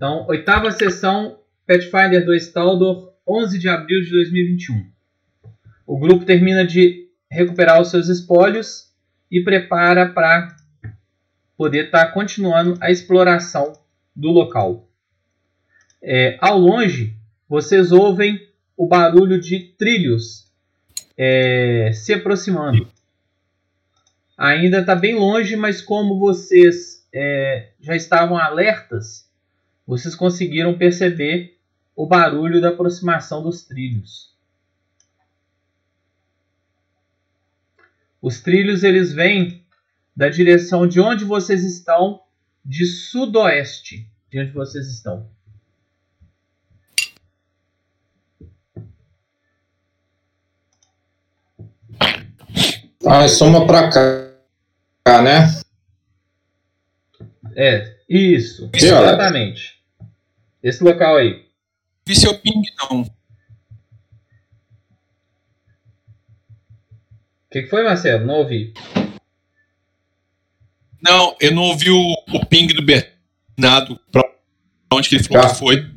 Então, oitava sessão, Pathfinder 2 Taldor, 11 de abril de 2021. O grupo termina de recuperar os seus espólios e prepara para poder estar tá continuando a exploração do local. É, ao longe, vocês ouvem o barulho de trilhos é, se aproximando. Ainda está bem longe, mas como vocês é, já estavam alertas, vocês conseguiram perceber o barulho da aproximação dos trilhos. Os trilhos eles vêm da direção de onde vocês estão, de sudoeste, de onde vocês estão. Ah, soma pra cá, né? É, isso. exatamente. Esse local aí. Vi seu ping, não. O que, que foi, Marcelo? Não ouvi. Não, eu não ouvi o, o ping do Bernardo. Pra onde que ele falou tá. que foi?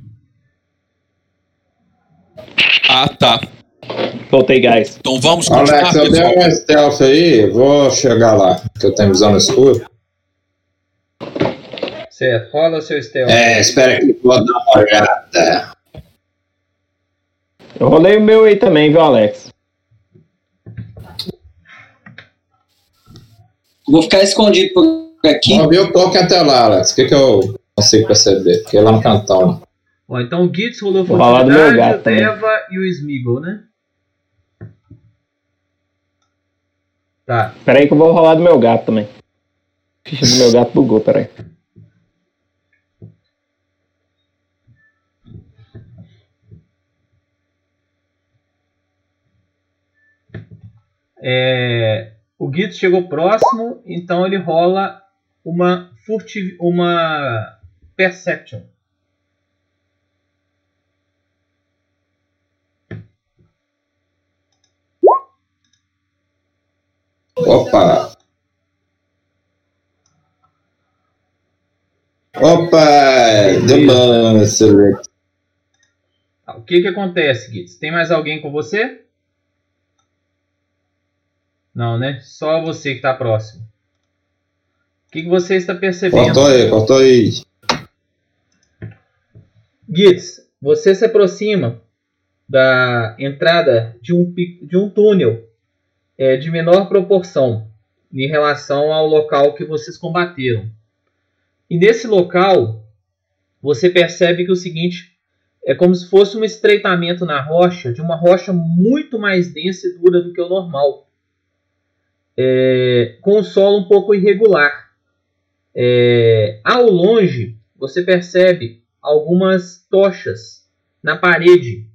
Ah, tá. Voltei, guys. Então vamos continuar. Alex, eu dei um stealth aí, vou chegar lá, que eu tenho visão no escuro. Certo, rola seu stealth. É, espera que eu vou dar uma olhada. Eu rolei o meu aí também, viu, Alex? Vou ficar escondido por aqui. Não viu toque até lá, Alex. O que, que eu consigo perceber? Porque é lá no cantão. Bom, então o Gitz rolou furtividade, o Deva e o Smiggle, né? Tá. Pera aí que eu vou rolar do meu gato também. A ficha do meu gato bugou, pera aí. É, o Guido chegou próximo, então ele rola uma furtiv uma perception. Opa! Opa! Bom, excelente. O que que acontece, Guides? Tem mais alguém com você? Não, né? Só você que está próximo. O que, que você está percebendo? Cortou aí, cortou aí. Guides, você se aproxima da entrada de um, de um túnel é, de menor proporção em relação ao local que vocês combateram. E nesse local, você percebe que o seguinte é como se fosse um estreitamento na rocha, de uma rocha muito mais densa e dura do que o normal, é, com o solo um pouco irregular. É, ao longe, você percebe algumas tochas na parede,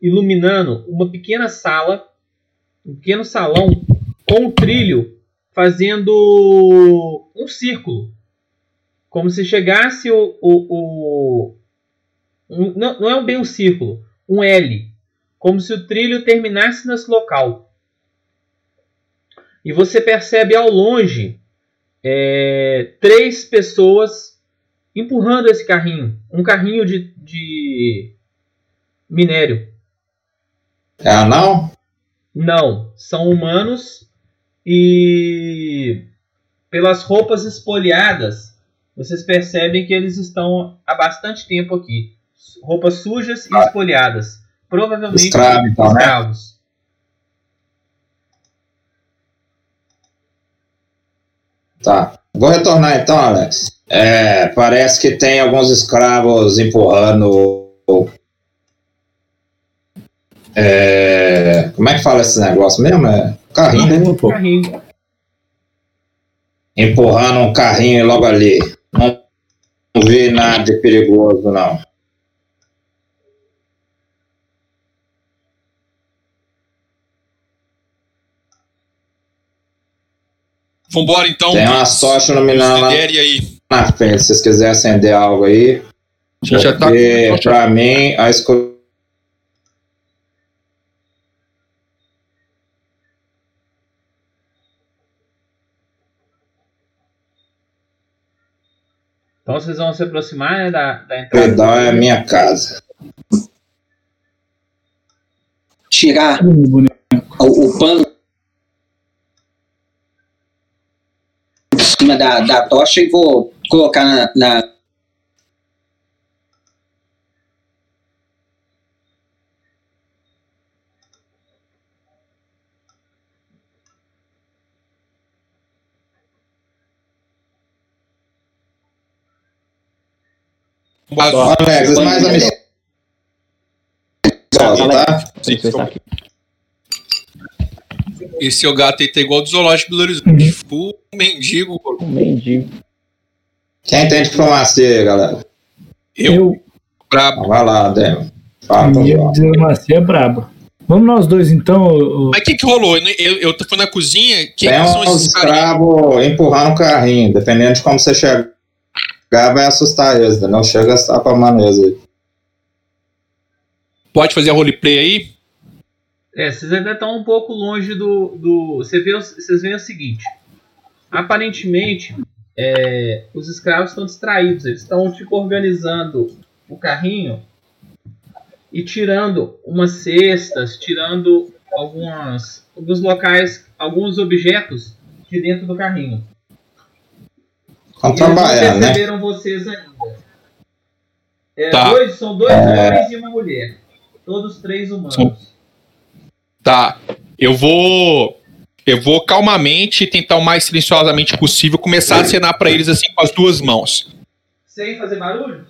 iluminando uma pequena sala um pequeno salão com um trilho fazendo um círculo. Como se chegasse o. o, o um, não, não é bem um círculo, um L. Como se o trilho terminasse nesse local. E você percebe ao longe é, três pessoas empurrando esse carrinho. Um carrinho de, de minério. É anal? Não, são humanos e pelas roupas espoliadas, vocês percebem que eles estão há bastante tempo aqui. Roupas sujas e espoliadas. Provavelmente Escravo, então, né? escravos. Né? Tá. Vou retornar então, Alex. É, parece que tem alguns escravos empurrando é, como é que fala esse negócio mesmo? É carrinho, né? Carrinho. Empurrando um carrinho logo ali. Não, não vi nada de perigoso, não. Vambora então. Tem uma sorte iluminando lá aí. na frente. Se vocês quiserem acender algo aí. Já, já tá. Pra mim, a escuridão Então vocês vão se aproximar né, da, da entrada. Perdão é minha casa. Tirar o, o pano por cima da, da tocha e vou colocar na, na- Mas- Alex, mais amistoso, tá? Sim, você tá aqui. Esse seu gato aí tá igual do zoológico do Belo Horizonte. Full mendigo. Um mendigo. Quem tem diplomacia aí, galera? Eu, brabo. Vai lá, Demo. O diplomacia é braba. Vamos nós dois então. ô- Mas o que que rolou? Eu, eu, eu fui na cozinha. Quem Tem que são uns esses caras? escravos empurrando o carrinho. Dependendo de como você chegar, vai assustar eles, entendeu? Chega a estar pra manesa aí. Pode fazer a roleplay aí? É, vocês ainda estão um pouco longe do. do você vê, o- vocês veem o seguinte: aparentemente, é, os escravos estão distraídos, eles estão tipo organizando o carrinho e tirando umas cestas, tirando algumas, alguns locais, alguns objetos de dentro do carrinho. E eles não trabalhando, né? perceberam vocês ainda. É, Tá. dois, são dois É. homens e uma mulher. Todos três humanos. São- Tá. Eu vou. Eu vou calmamente tentar o mais silenciosamente possível começar a acenar pra eles assim com as duas mãos. Sem fazer barulho?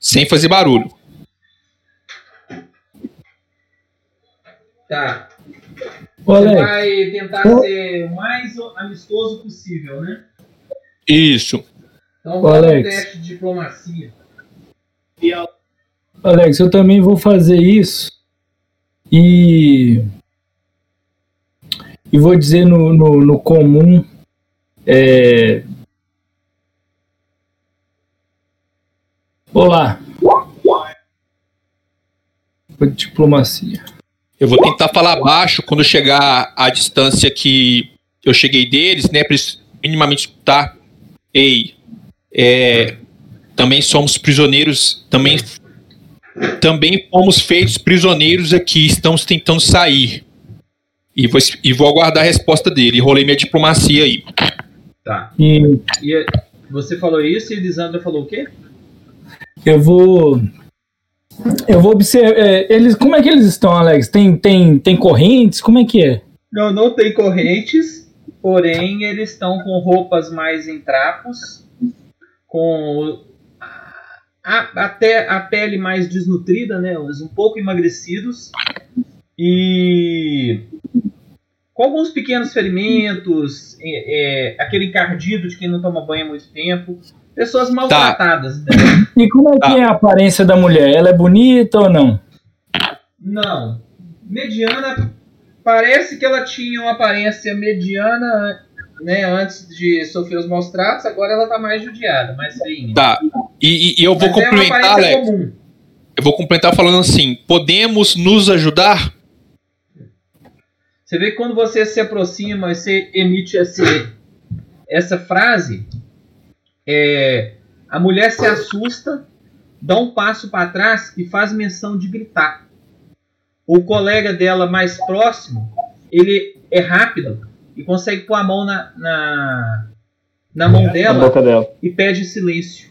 Sem fazer barulho. Tá. Você Alex, vai tentar ser o mais amistoso possível, né? Isso. Então rola um teste de diplomacia. Alex, eu também vou fazer isso. E. E vou dizer no, no, no comum. É... Olá. Diplomacia. Eu vou tentar falar baixo quando chegar à distância que eu cheguei deles, né? Eles minimamente escutar. Ei, é, também somos prisioneiros, também, também fomos feitos prisioneiros aqui, estamos tentando sair. E vou, e vou aguardar a resposta dele. Rolei minha diplomacia aí. Tá. E E você falou isso e Elisandra falou o quê? eu vou. Eu vou observar. é, eles, como é que eles estão, Alex? Tem, tem, tem correntes? Como é que é? Não, não tem correntes, porém eles estão com roupas mais em trapos, com a, até a pele mais desnutrida, né? Eles um pouco emagrecidos e com alguns pequenos ferimentos, é, é, aquele encardido de quem não toma banho há muito tempo, pessoas maltratadas. né? E como é que Ah. é a aparência da mulher? Ela é bonita ou não? Não, mediana. Parece que ela tinha uma aparência mediana, né, antes de sofrer os maus tratos. Agora ela tá mais judiada, mais feinha. Tá. E, e- eu vou Mas é complementar, Alex. comum. Eu vou complementar falando assim: podemos nos ajudar? Você vê que quando você se aproxima e você emite esse, essa frase, é, a mulher se assusta, dá um passo para trás e faz menção de gritar. O colega dela mais próximo, ele é rápido e consegue pôr a mão na, na, na mão dela dela. e pede silêncio.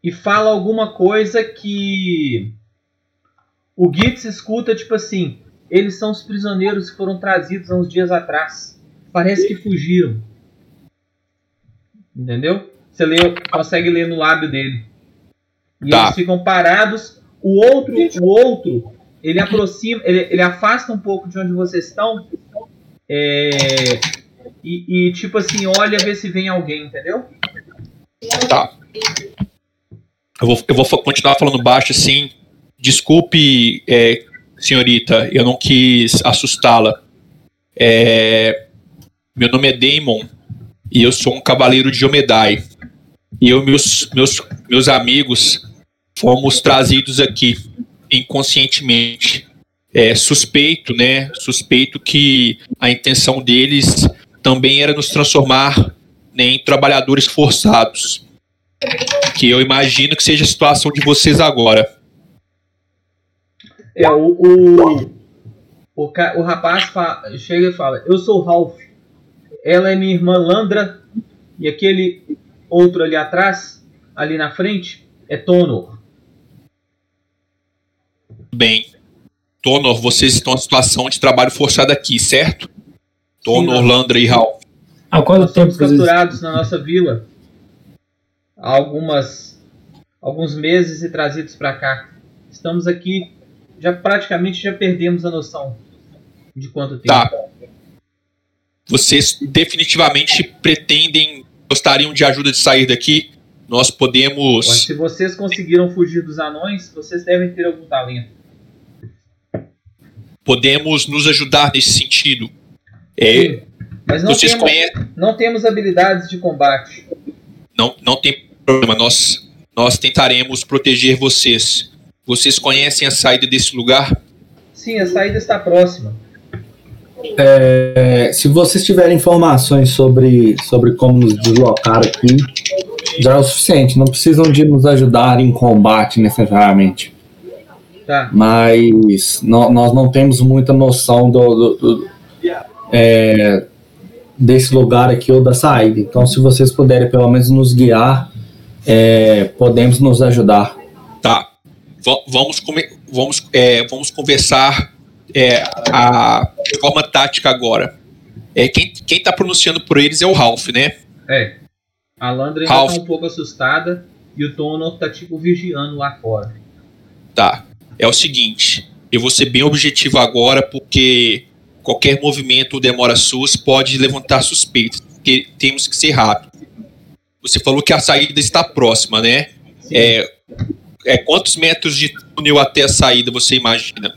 E fala alguma coisa que o Gitz escuta, tipo assim: eles são os prisioneiros que foram trazidos há uns dias atrás. Parece que fugiram. Entendeu? Você lê, consegue ler no lábio dele. E Tá. eles ficam parados. O outro, o outro, ele aproxima, ele, ele afasta um pouco de onde vocês estão. É, e, e, tipo assim, olha ver se vem alguém, entendeu? Tá. Eu vou, eu vou continuar falando baixo assim. Desculpe, é, senhorita, eu não quis assustá-la. É, meu nome é Damon e eu sou um cavaleiro de Omedai. E eu meus, meus, meus amigos fomos trazidos aqui inconscientemente. É, suspeito, né? Suspeito que a intenção deles também era nos transformar nem trabalhadores forçados. Que eu imagino que seja a situação de vocês agora. É, o, o, o, o rapaz chega e fala: Eu sou o Ralph. Ela é minha irmã Landra. E aquele outro ali atrás, ali na frente, é Tonor. Bem, Tonor, vocês estão em situação de trabalho forçado aqui, certo? Tonor, Landra e Ralph. Há quanto tempo vocês... capturados na nossa vila há algumas, alguns meses e trazidos para cá. Estamos aqui, já praticamente já perdemos a noção de quanto tempo. Tá. Vocês definitivamente pretendem, gostariam de ajuda de sair daqui? Nós Mas podemos. se vocês conseguiram fugir dos anões, vocês devem ter algum talento. Podemos nos ajudar nesse sentido. É, Mas não vocês temos, conhecem. não temos habilidades de combate. Não, não tem problema, nós, nós tentaremos proteger vocês. Vocês conhecem a saída desse lugar? Sim, a saída está próxima. É, se vocês tiverem informações sobre, sobre como nos deslocar aqui, já é o suficiente. Não precisam de nos ajudar em combate necessariamente. Tá. Mas nó- nós não temos muita noção do, do- do- é, desse lugar aqui ou da saída. Então, se vocês puderem pelo menos nos guiar, é, podemos nos ajudar. Tá. Va- vamos, vamos, é, vamos conversar é, a de forma tática agora. É, quem, quem tá pronunciando por eles é o Ralph, né? É. A Landra ainda Ralph. está um pouco assustada e o Tonor tá tipo vigiando lá fora. Tá. É o seguinte, eu vou ser bem objetivo agora, porque qualquer movimento ou demora suas pode levantar suspeitas, porque temos que ser rápido. Você falou que a saída está próxima, né? É, é quantos metros de túnel até a saída você imagina?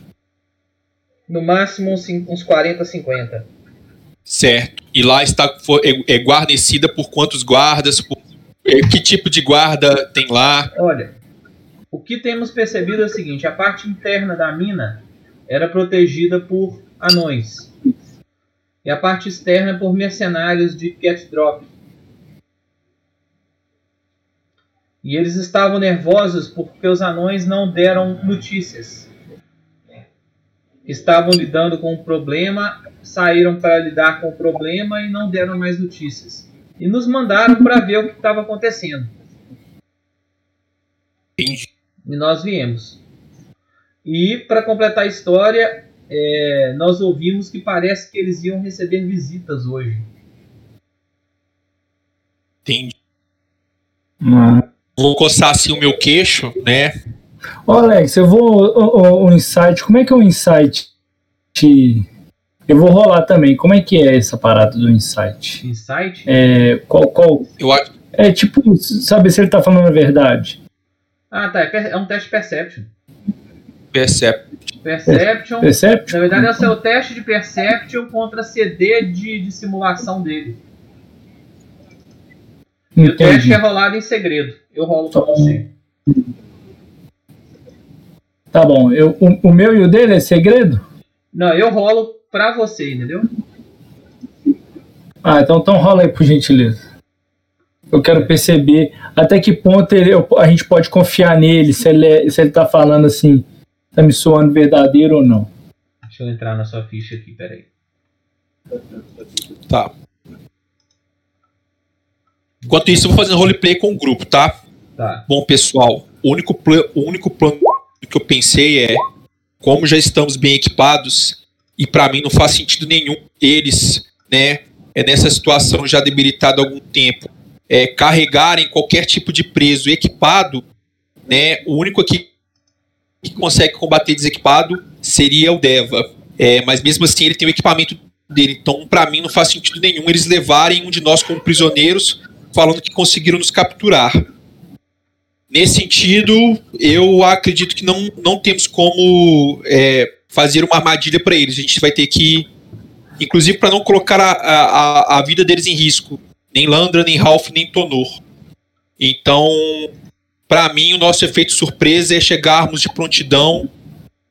No máximo uns, cin- uns 40, 50. Certo. E lá está é, é guarnecida por quantos guardas? Por- é, que tipo de guarda tem lá? Olha, o que temos percebido é o seguinte: a parte interna da mina era protegida por anões. E a parte externa por mercenários de Cat Drop. E eles estavam nervosos porque os anões não deram notícias. Estavam lidando com um problema, saíram para lidar com o problema e não deram mais notícias. E nos mandaram para ver o que estava acontecendo. Entendi. E nós viemos. E para completar a história, é, nós ouvimos que parece que eles iam receber visitas hoje. Entendi. Ah. Vou coçar assim o meu queixo, né? Ô, Alex, eu vou. O, o- o insight, como é que é o insight? Eu vou rolar também. Como é que é essa parada do insight? Insight? É, qual, qual, Eu acho. é tipo, saber se ele tá falando a verdade. Ah, tá. É, é um teste Perception. Percebe. Perception. Percept? Na verdade, esse é o teste de Perception contra CD de, de simulação dele. E o teste Entendi. é rolado em segredo. Eu rolo pra você. Tá bom. Eu, o, o meu e o dele é segredo? Não, eu rolo pra você, entendeu? Ah, então, então rola aí, por gentileza. Eu quero perceber até que ponto ele- a gente pode confiar nele, se ele, é- se ele tá falando assim, tá me soando verdadeiro ou não. Deixa eu entrar na sua ficha aqui, peraí. Tá. Enquanto isso, eu vou fazendo roleplay com o grupo, tá? Tá. Bom, pessoal, o único, pla- o único plano que eu pensei é como já estamos bem equipados e para mim não faz sentido nenhum eles, né, é nessa situação já debilitado há algum tempo, é, carregarem qualquer tipo de preso equipado, né, o único aqui que consegue combater desequipado seria o Deva, é, mas mesmo assim ele tem o equipamento dele, então para mim não faz sentido nenhum eles levarem um de nós como prisioneiros, falando que conseguiram nos capturar. Nesse sentido, eu acredito que não, não temos como é, fazer uma armadilha para eles. A gente vai ter que, inclusive para não colocar a, a, a vida deles em risco, nem Landra, nem Ralph, nem Tonor. Então, para mim, o nosso efeito surpresa é chegarmos de prontidão,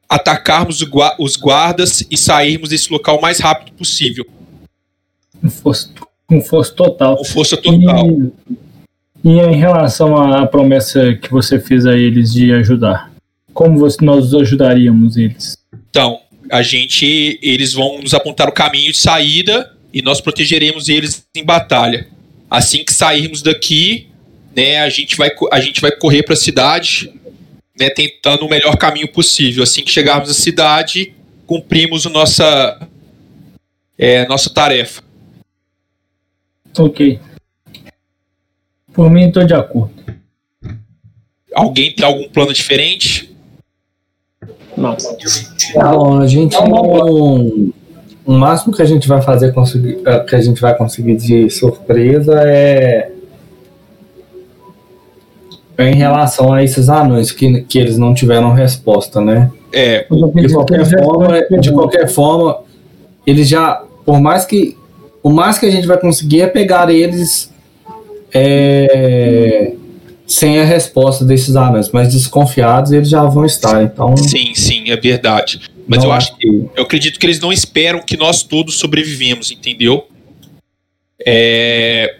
atacarmos os guardas e sairmos desse local o mais rápido possível. Fosse tu. Com força total. Com força total. E, e em relação à promessa que você fez a eles de ajudar, como você, nós ajudaríamos eles? Então, a gente, eles vão nos apontar o caminho de saída e nós protegeremos eles em batalha. Assim que sairmos daqui, né, a gente vai, a gente vai correr para a cidade, né, tentando o melhor caminho possível. Assim que chegarmos à cidade, cumprimos a nossa, é, nossa tarefa. Ok. Por mim, estou de acordo. Alguém tem algum plano diferente? Não. Bom, a gente não. O máximo que a gente vai fazer conseguir, eh, que a gente vai conseguir de surpresa é é em relação a esses anões que, que eles não tiveram resposta, né? É, De qualquer forma, de qualquer forma, eles já, por mais que o mais que a gente vai conseguir é pegar eles é, sem a resposta desses anões, mas desconfiados eles já vão estar. Então, sim, sim, é verdade. Mas não eu acho que Eu acredito que eles não esperam que nós todos sobrevivemos, entendeu? É...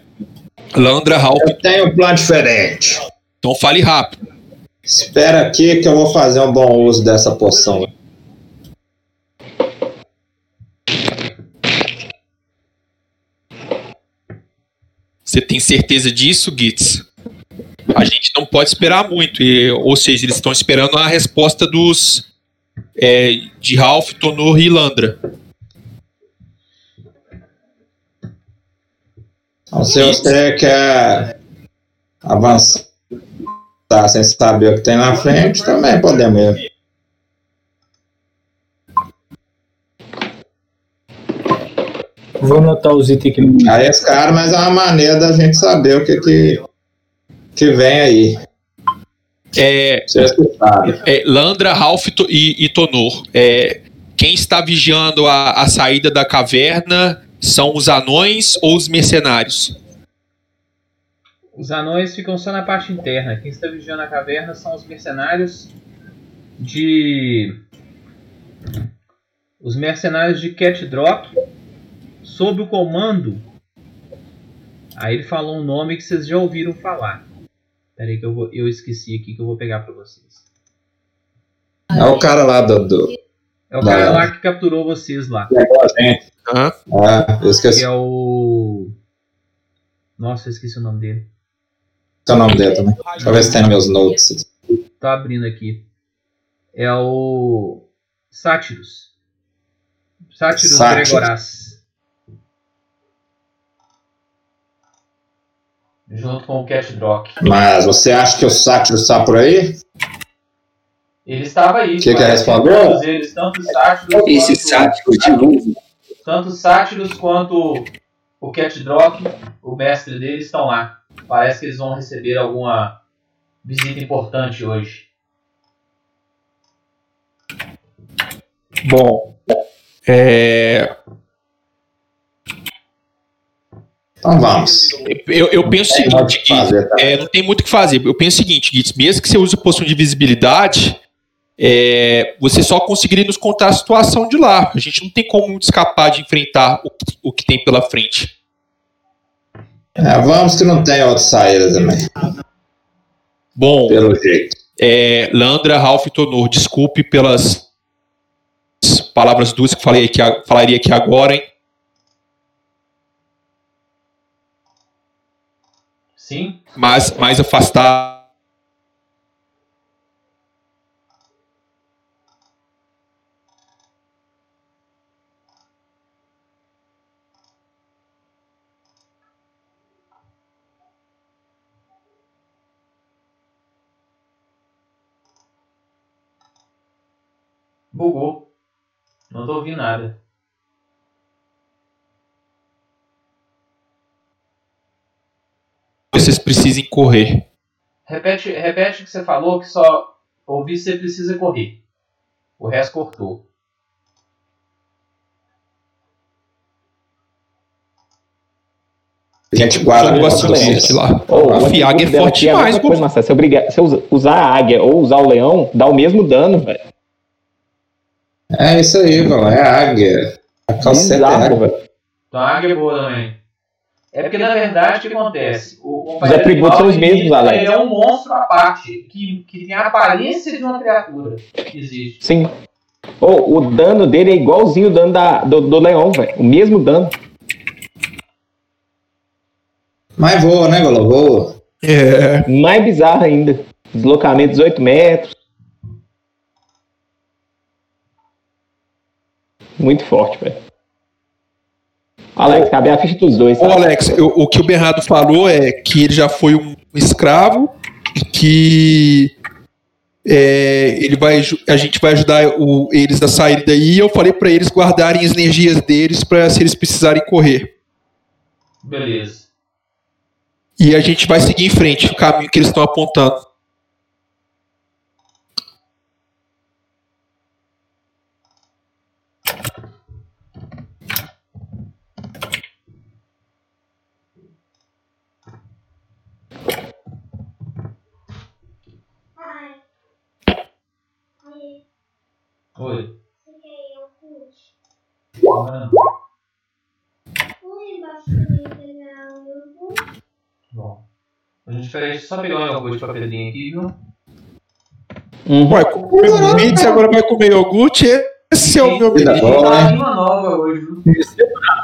Landra, Ralph, Eu tenho um plano diferente. então fale rápido. Espera aqui que eu vou fazer um bom uso dessa poção. Você tem certeza disso, Gitz? A gente não pode esperar muito. e- ou seja, eles estão esperando a resposta dos é, de Ralph, Tonor e Landra. Então, se você quer avançar sem saber o que tem na frente, também podemos ir. Vou anotar os itens aqui. Aí esse cara, mas é uma maneira da gente saber o que que, que vem aí. É, é, Landra, Ralph e, e Tonor. É, quem está vigiando a, a saída da caverna são os anões ou os mercenários? Os anões ficam só na parte interna. Quem está vigiando a caverna são os mercenários de. Os mercenários de Cat Drop sob o comando. Aí ele falou um nome que vocês já ouviram falar. Pera aí que eu, vou, eu esqueci aqui que eu vou pegar pra vocês. É o cara lá do. do É o cara Não. lá que capturou vocês lá. É, eu esqueci Que é o. Nossa, eu esqueci o nome dele. o nome dele também. Deixa eu ver se tem meus notes. Tô abrindo aqui. É o. Sátiros. Sátiros Sátiros. Gregoras. Junto com o Cat Drock. Mas você acha que o Sátiro está por aí? Ele estava aí. Que que parece respondeu? Todos eles, tanto os sátiros Esse quanto, sático de novo. tanto os sátiros quanto o Cat Drock, o mestre deles, estão lá. Parece que eles vão receber alguma visita importante hoje. Bom, é, Então vamos. eu, eu penso o o seguinte, fazer, tá? É, não tem muito o que fazer. Eu penso o seguinte, Gitz, mesmo que você use poção de visibilidade, é, você só conseguiria nos contar a situação de lá. A gente não tem como escapar de enfrentar o, que- o que tem pela frente. É, vamos que não tem outra saída também, Bom, pelo jeito. é, Landra, Ralph e Tonor, desculpe pelas palavras duas que falei aqui, falaria aqui agora, hein? Sim? Mas mais afastado. Bugou. Não tô ouvindo nada. Vocês precisem correr. Repete, repete o que você falou, que só ouvir você precisa correr. O resto cortou. A gente Eu guarda gosto de esses. lá. Ou, A Fiaga é forte demais, coisa, Marcelo. Se, obrigar, se eu usar a águia ou usar o leão, dá o mesmo dano, velho. É isso aí, mano. É águia. A calceta é águia. velho. Então a águia é boa também. É porque, na verdade, o que acontece? O Os atributos são os ele- mesmos, Alex. Ele é um monstro à parte, que, que tem a aparência de uma criatura que existe. Sim. Ô, o dano dele é igualzinho o dano da, do, do leão, velho. O mesmo dano. Mas voa, né, Golô? Voa. É. Mais bizarro ainda. Deslocamento 18 metros. Muito forte, velho. Alex, cabe a ficha dos dois. Ô tá? Alex, eu- o que o Bernardo falou é que ele já foi um escravo e que é, ele vai, a gente vai ajudar o- eles a sair daí. E eu falei pra eles guardarem as energias deles para se eles precisarem correr. Beleza. E a gente vai seguir em frente, o caminho que eles estão apontando. Oi. Bom. A gente fez só pegar um iogurte pra Pedrinho aqui, viu? Uhum. Ué, comeu pizza, agora vai comer iogurte. Esse é o meu menino. Tá hein? uma nova hoje, viu?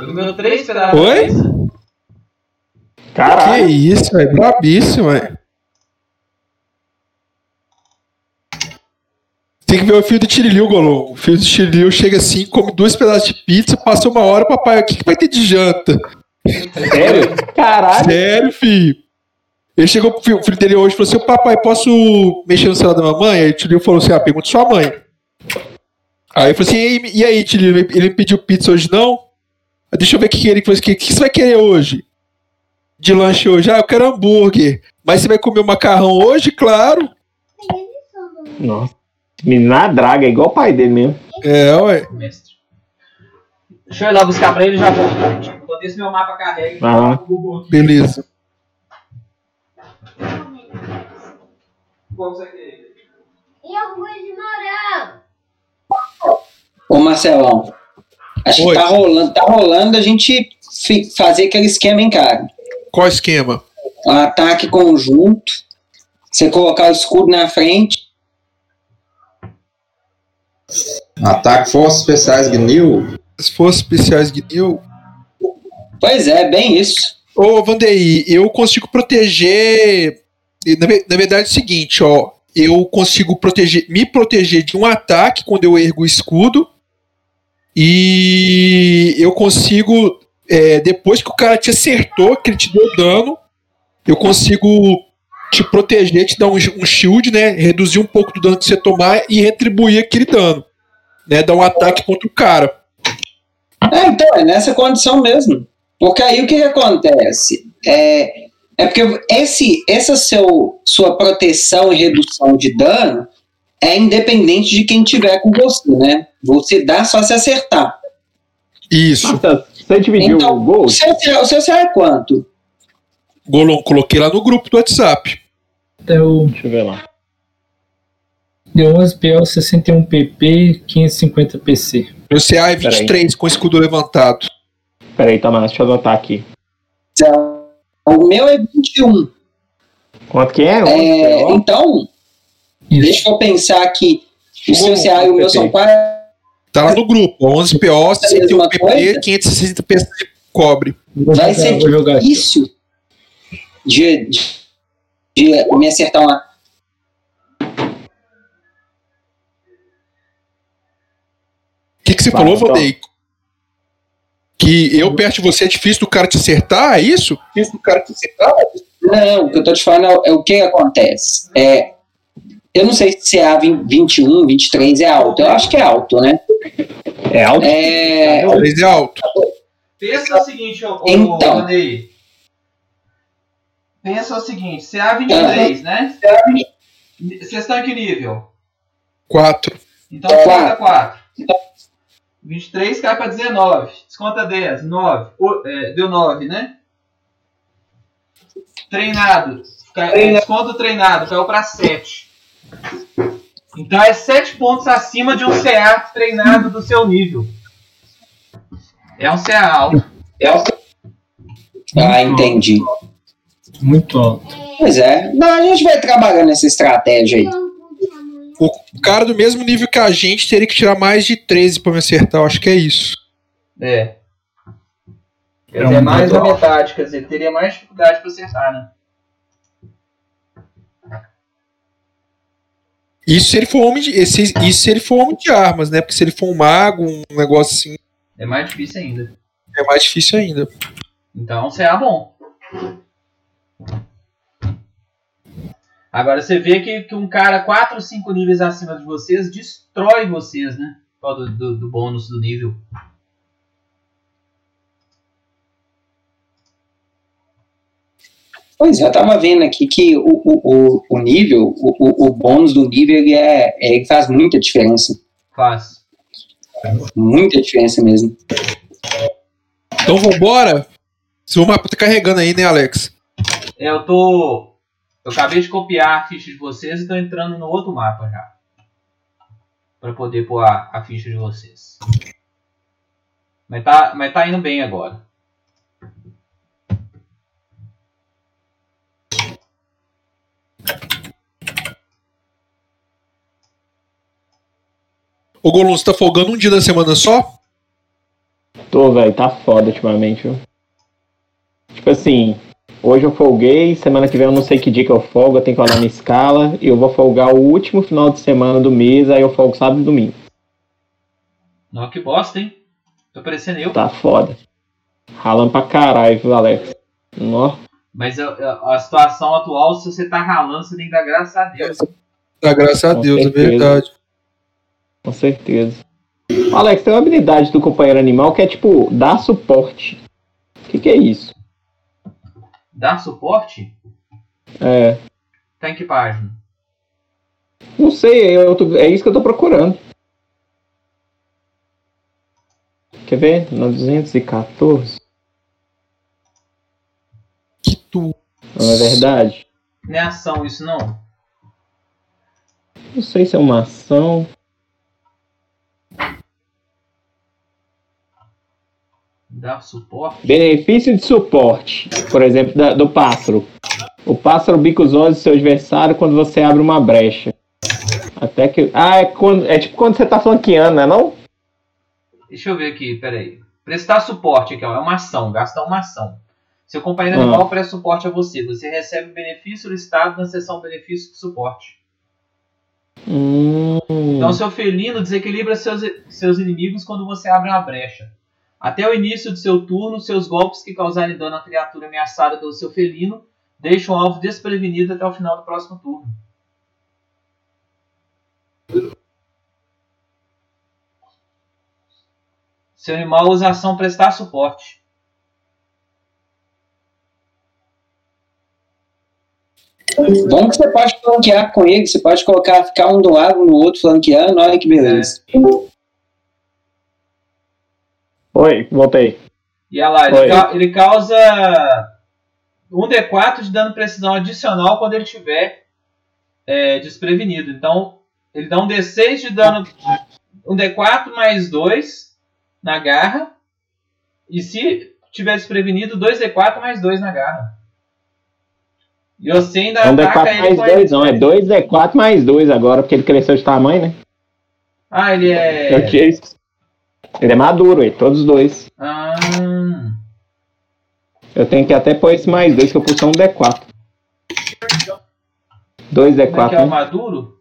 Eu comi três pedaços. Oi? pizza. Que Caralho. isso, velho. Brabíssimo, velho. Tem que ver o fio do Tiriliu, Golon. O fio do Tiriliu chega assim, come dois pedaços de pizza, passa uma hora, papai, o que, que vai ter de janta? Sério? Caralho. Sério, filho? Ele chegou pro filho, o filho dele hoje e falou assim: "Ô, papai, posso mexer no celular da mamãe? Aí o Tiriliu falou assim: ah, pergunta sua mãe. Aí eu falei assim: e, aí- e aí, Tiriliu, ele pediu pizza hoje não? Deixa eu ver o que que ele falou assim: o que, que você vai querer hoje? De lanche hoje? Ah, eu quero hambúrguer. Mas você vai comer o macarrão hoje, claro. Nossa. Uma draga, é igual o pai dele mesmo. É, ué. Deixa eu ir lá buscar pra ele e já volto. Enquanto esse meu mapa carrega, Ah. Beleza. Qual você quer? Ô Marcelão, Oi. que tá rolando, tá rolando a gente fazer aquele esquema em cara. Qual esquema? Um ataque conjunto, você colocar o escudo na frente, Ataque Forças Especiais Gnil. As forças especiais Guinil. pois é, bem isso. Ô, Vandeir, eu consigo proteger. Na, na verdade é o seguinte, ó. Eu consigo proteger, me proteger de um ataque quando eu ergo o escudo. E eu consigo. é, depois que o cara te acertou, que ele te deu dano, eu consigo te proteger, te dar um, um shield, né? Reduzir um pouco do dano que você tomar e retribuir aquele dano. Né? Dar um ataque contra o cara. É, então, é nessa condição mesmo. Porque aí o que, que acontece? É, é porque esse, essa seu, sua proteção e redução de dano é independente de quem tiver com você, né? Você dá só se acertar. Isso. Nossa, você dividiu Então, o gol? O seu, o seu CA é quanto? Golon, coloquei lá no grupo do WhatsApp. Deu, Deixa eu ver lá. deu 11 PL, 61 PP, 550 PC. Meu CA é 23 com escudo levantado. Peraí, Tomás, deixa eu anotar aqui. O meu é 21. Quanto que é? É, então, Isso. deixa eu pensar que o seu CA e o meu são perfeito. quase. Tá lá no grupo. 11 PO, 61 mesma PP, coisa? 560 peças de cobre. Vai ser aqui. difícil de, de, de me acertar uma. O que, que você Vai, falou, então. Vandeir? Que eu perto de você é difícil do cara te acertar, é isso? Difícil do cara te acertar? Não, o que eu tô te falando é, é o que acontece. É, eu não sei se CA 21, 23 é alto. Eu acho que é alto, né? É alto? É, 3 é alto. Pensa o seguinte, ô, Então. Pensa o seguinte, CA23, né? Vocês estão em que nível? 4. Então desconta 4. 23 cai pra 19. Desconta 10. 9. O- é, deu 9, né? Treinado. Cai, desconta o treinado. Caiu pra 7. Então é 7 pontos acima de um CA treinado do seu nível. É um CA alto. Ah, entendi. Muito alto. Pois é. Não, a gente vai trabalhando essa estratégia aí. O cara do mesmo nível que a gente teria que tirar mais de 13 pra me acertar. Eu acho que é isso. É. Quer É dizer, um mais da metade, quer dizer, teria mais dificuldade pra acertar, né? Isso se ele for homem de, esse, isso se ele for homem de armas, né? Porque se ele for um mago, um negócio assim, É mais difícil ainda. é mais difícil ainda. Então, CA bom. Agora você vê que, que um cara 4 ou 5 níveis acima de vocês destrói vocês, né? Por causa do, do, do bônus do nível. Pois é, eu tava vendo aqui que o, o, o, o nível, o, o, o bônus do nível, ele, é, ele faz muita diferença. Faz. Muita diferença mesmo. Então vambora? Seu mapa tá carregando aí, né, Alex? É, eu tô. Eu acabei de copiar a ficha de vocês e tô entrando no outro mapa já. Pra poder pôr a, a ficha de vocês. Mas tá, mas tá indo bem agora. Ô Golum, você tá folgando um dia da semana só? Tô, velho, tá foda ultimamente, viu? Tipo assim, hoje eu folguei, semana que vem eu não sei que dia que eu folgo, eu tenho que olhar na escala, e eu vou folgar o último final de semana do mês, aí eu folgo sábado e domingo. Não, que bosta, hein? Tô parecendo eu. Tá foda. Ralando pra caralho, viu, Alex? Nó. Mas a, a- a situação atual, se você tá ralando, você tem que dar graças a Deus. Ah, graças a Com Deus, certeza. é verdade. Com certeza. Alex, tem uma habilidade do companheiro animal que é tipo, dar suporte. O que, que é isso? Dar suporte? É. Tá em que página? Não sei, eu tô- é isso que eu tô procurando. Quer ver? Na 214. Que tu. Não é verdade? Não é ação isso não? Não sei se é uma ação. Dar suporte? Benefício de suporte. Por exemplo, da- do pássaro. O pássaro bica os olhos do seu adversário quando você abre uma brecha. Até que. Ah, é, quando, é tipo quando você tá flanqueando, né? Não? Deixa eu ver aqui, peraí. Prestar suporte aqui, ó, é uma ação, gasta uma ação. Seu companheiro Ah. animal presta suporte a você. Você recebe o benefício listado na seção benefício de suporte. Hum, Então, seu felino desequilibra seus, seus inimigos quando você abre uma brecha. Até o início do seu turno, seus golpes que causarem dano à criatura ameaçada pelo seu felino deixam o alvo desprevenido até o final do próximo turno. Seu animal usa a ação prestar suporte. Bom que você pode flanquear com ele, você pode colocar, ficar um do lado no outro flanqueando, olha que beleza. Oi, voltei. E olha lá, ele, ca- ele causa um D4 de dano precisão adicional quando ele estiver é, desprevenido. Então, ele dá um D6 de dano. Um D4 mais 2 na garra. E se tiver desprevenido, 2D4 mais 2 na garra. E você ainda É um ataca D4 ele mais com 2, ele não. É 2 D4 mais 2 agora, porque ele cresceu de tamanho, né? Ah, ele é. Eu tinha isso. Ele é maduro, aí, todos os dois. Ah, Eu tenho que até pôr esse mais 2, que eu pus só um D4. 2 como é que D4, é o né? maduro?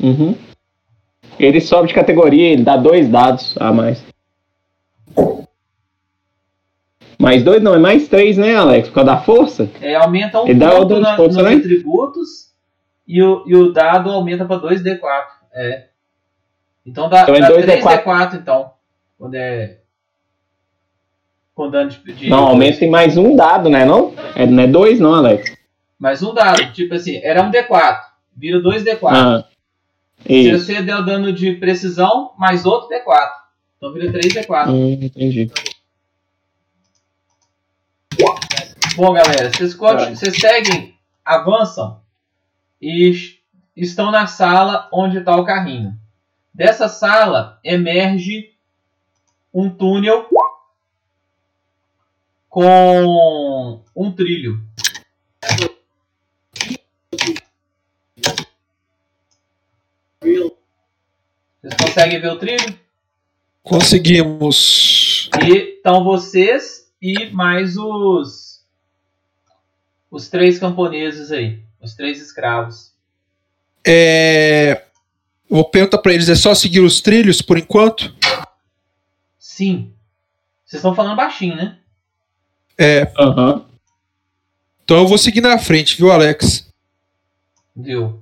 Uhum. Ele sobe de categoria, ele dá dois dados a mais. Mais dois não, é mais três, né, Alex? Por causa da força? É, aumenta um Ele dá ponto na, força, nos né? atributos e o, e o dado aumenta para 2D4. É. Então dá, Então é dá 2D4. 3D4 então. Quando é. Com dano de. de Não, aumenta em mais um dado, né? Não? É, não é dois, não, Alex. Mais um dado. Tipo assim, era um D4. Vira 2D4. Ah. Se você deu dano de precisão, mais outro D4. Então vira 3D4. Hum, entendi. Bom, galera, vocês, Tá. vocês seguem, avançam e es- estão na sala onde está o carrinho. Dessa sala emerge um túnel com um trilho. Vocês conseguem ver o trilho? Conseguimos. E estão vocês e mais os os três camponeses aí, os três escravos. É. Vou perguntar pra eles, é só seguir os trilhos por enquanto? Sim. Vocês estão falando baixinho, né? É. Aham. Então eu vou seguir na frente, viu, Alex? Viu?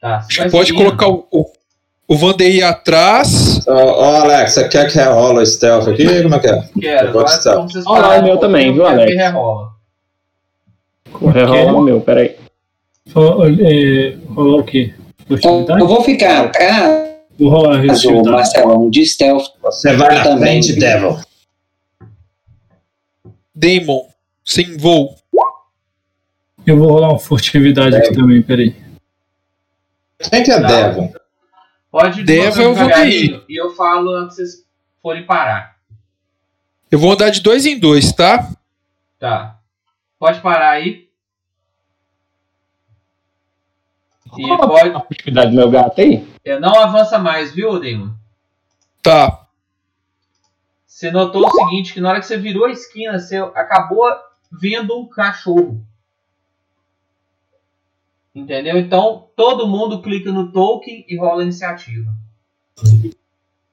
Tá, Pode seguindo. colocar o, o, o Vandeir atrás. Ô, ô, Alex, você quer que rola o stealth aqui? Como é que é? Quero, Olha o meu um pouco, também, viu, Alex? rerola. Rerola o meu, peraí. Só, é, rolar o quê? Então, eu vou ficar atrás Vou rolar a furtividade. Marcelão de stealth. Você vai na Também. frente, Devil. Damon, sem voo. Eu vou rolar uma furtividade aqui também, peraí. Quem que é Tá. Devil? Pode Deva, eu vou devagarinho e eu falo antes que vocês forem parar. Eu vou andar de dois em dois, tá? Tá. Pode parar aí. E pode. A do meu gato aí? é, Não avança mais, viu, Damon? Tá. Você notou o seguinte, que na hora que você virou a esquina, você acabou vendo um cachorro. Entendeu? Então, todo mundo clica no token e rola a iniciativa.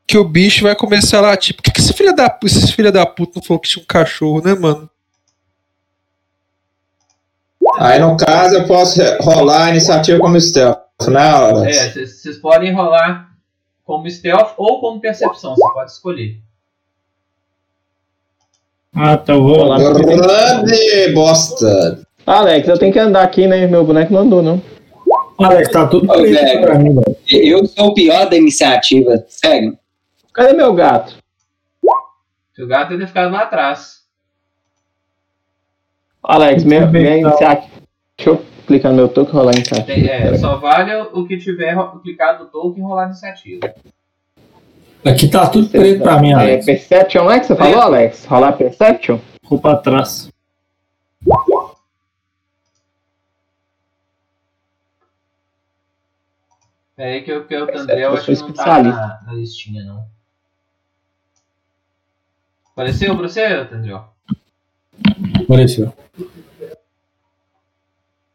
Que o bicho vai começar lá, tipo, por que, que esse filho da, esses filha da puta não falou que tinha um cachorro, né, mano? Aí, no caso, eu posso rolar a iniciativa como stealth, né, Alex? É, vocês podem rolar como stealth ou como percepção, você pode escolher. Ah, tá, eu vou rolar. Grande bosta. Alex, eu tenho que andar aqui, né? Meu boneco não andou, não. Alex, tá tudo Ô, preto velho. pra mim, velho. Eu sou o pior da iniciativa, sério. Cadê meu gato? Se o gato ter ficado lá atrás. Alex, minha, Deixa eu ver, minha então. iniciativa. Deixa eu clicar no meu toque e rolar a iniciativa. É, Peraí. só vale o que tiver clicado no token e rolar a iniciativa. Aqui tá tudo preto pra mim, É, Alex. Perception é que você falou. Alex? Rolar Perception? Vou pra trás. Pera aí que eu, que eu, Tandré, eu Eu acho que não tá na, na listinha, não. Apareceu pra você, Tandré? Apareceu.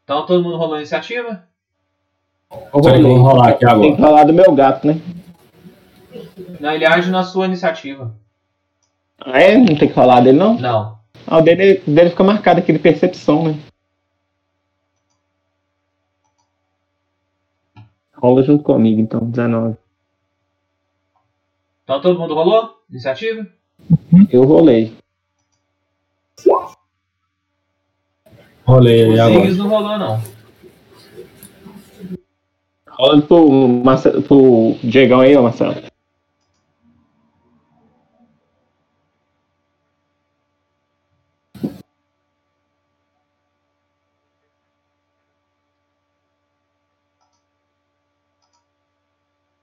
Então todo mundo rolou a iniciativa? Eu Peraí que eu vou rolar aqui Tem agora. que rolar do meu gato, né? Não, ele age na sua iniciativa. Ah, é? Não tem que rolar dele, não? Não. Ah, o dele, dele fica marcado aqui de percepção, né? Rola junto comigo, então, 19. Então todo mundo rolou? Iniciativa? Eu rolei. Rolei aí agora. Ziggs não rolou, não. Rola pro, Marce- pro Diegão aí, ó, Marcelo.